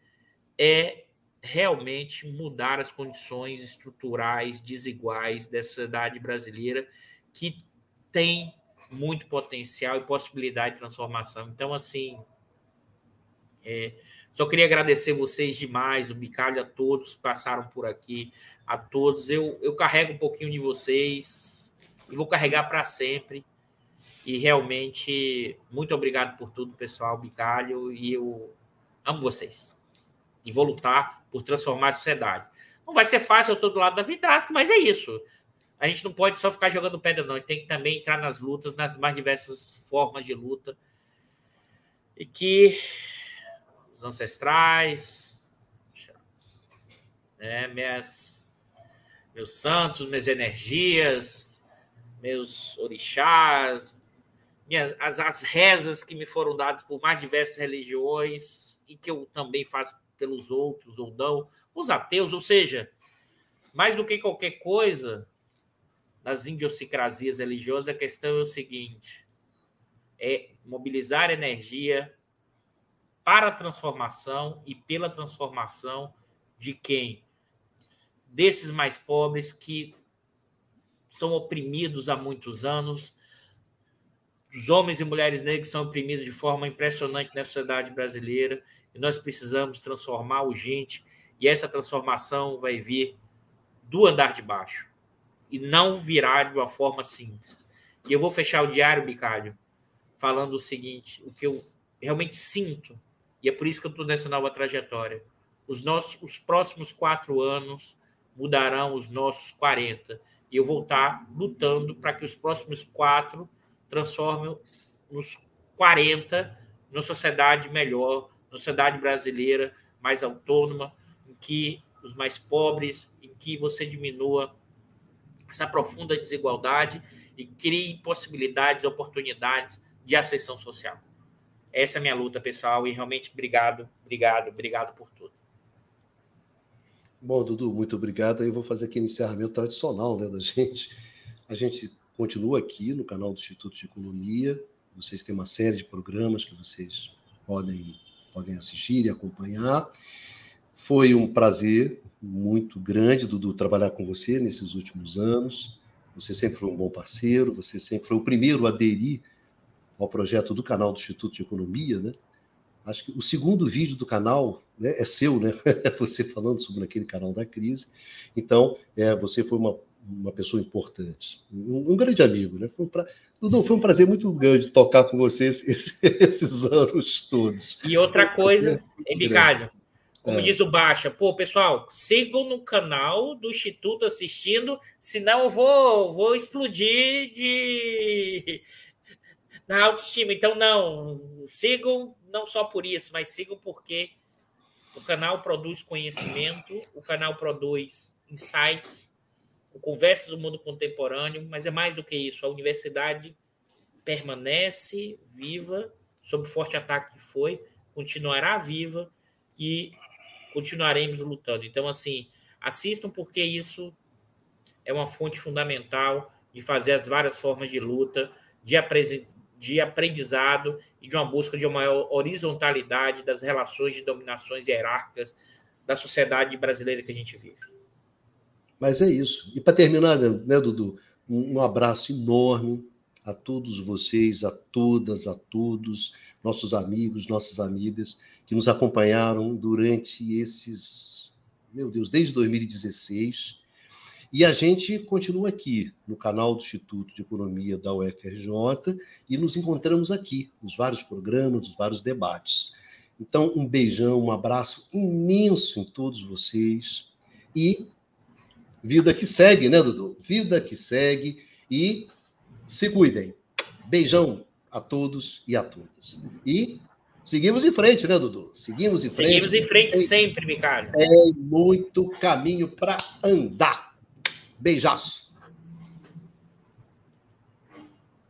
é realmente mudar as condições estruturais desiguais dessa sociedade brasileira que tem muito potencial e possibilidade de transformação. Então, assim, é, só queria agradecer vocês demais, o Bicalho, a todos que passaram por aqui, a todos. Eu, eu carrego um pouquinho de vocês e vou carregar para sempre. E realmente, muito obrigado por tudo, pessoal, Bicalho, e eu amo vocês. E vou lutar por transformar a sociedade. Não vai ser fácil, eu estou do lado da vidraça, mas é isso. A gente não pode só ficar jogando pedra, não. A gente tem que também entrar nas lutas, nas mais diversas formas de luta. E que os ancestrais, né, minhas, meus santos, minhas energias, meus orixás, minha, as, as rezas que me foram dadas por mais diversas religiões e que eu também faço pelos outros ou não, os ateus, ou seja, mais do que qualquer coisa, nas idiosincrasias religiosas, a questão é o seguinte: é mobilizar energia para a transformação e pela transformação de quem? Desses mais pobres que são oprimidos há muitos anos. Os homens e mulheres negros são oprimidos de forma impressionante na sociedade brasileira e nós precisamos transformar urgente. E essa transformação vai vir do andar de baixo e não virá de uma forma simples. E eu vou fechar o diário, Bicalho, falando o seguinte: o que eu realmente sinto, e é por isso que eu estou nessa nova trajetória. Os, nossos, os próximos quatro anos mudarão os nossos 40 e eu vou estar lutando para que os próximos quatro transformem nos 40 numa sociedade melhor, sociedade brasileira mais autônoma, em que os mais pobres, em que você diminua essa profunda desigualdade e crie possibilidades, oportunidades de ascensão social. Essa é a minha luta, pessoal, e realmente obrigado, obrigado, obrigado por tudo. Bom, Dudu, muito obrigado. Eu vou fazer aquele encerramento tradicional né, da gente. A gente continua aqui no canal do Instituto de Economia. Vocês têm uma série de programas que vocês podem, podem assistir e acompanhar. Foi um prazer muito grande, Dudu, trabalhar com você nesses últimos anos. Você sempre foi um bom parceiro, você sempre foi o primeiro a aderir ao projeto do canal do Instituto de Economia, né? Acho que o segundo vídeo do canal né, é seu, né? você falando sobre aquele canal da crise. Então, é, você foi uma, uma pessoa importante, um, um grande amigo, né? Foi um, pra... foi um prazer muito grande tocar com você esses, esses anos todos. E outra coisa, Emicalho, como é. diz o Baixa, pô, pessoal, sigam no canal do Instituto assistindo, senão eu vou, vou explodir de na autoestima. Então, não, sigam não só por isso, mas sigam porque o canal produz conhecimento, o canal produz insights, o Conversa do Mundo Contemporâneo, mas é mais do que isso. A universidade permanece viva, sob o forte ataque que foi, continuará viva e continuaremos lutando. Então, assim, assistam porque isso é uma fonte fundamental de fazer as várias formas de luta, de, de aprendizado e de uma busca de uma maior horizontalidade das relações de dominações hierárquicas da sociedade brasileira que a gente vive. Mas é isso. E para terminar, né, Dudu, um abraço enorme a todos vocês, a todas, a todos, nossos amigos, nossas amigas que nos acompanharam durante esses, meu Deus, desde 2016 e a gente continua aqui no canal do Instituto de Economia da UFRJ e nos encontramos aqui nos vários programas, nos vários debates. Então, um beijão, um abraço imenso em todos vocês e vida que segue, né, Dudu? Vida que segue e se cuidem. Beijão a todos e a todas. E seguimos em frente, né, Dudu? Seguimos em frente. Seguimos em frente sempre, Ricardo. Tem muito caminho para andar. Beijaço.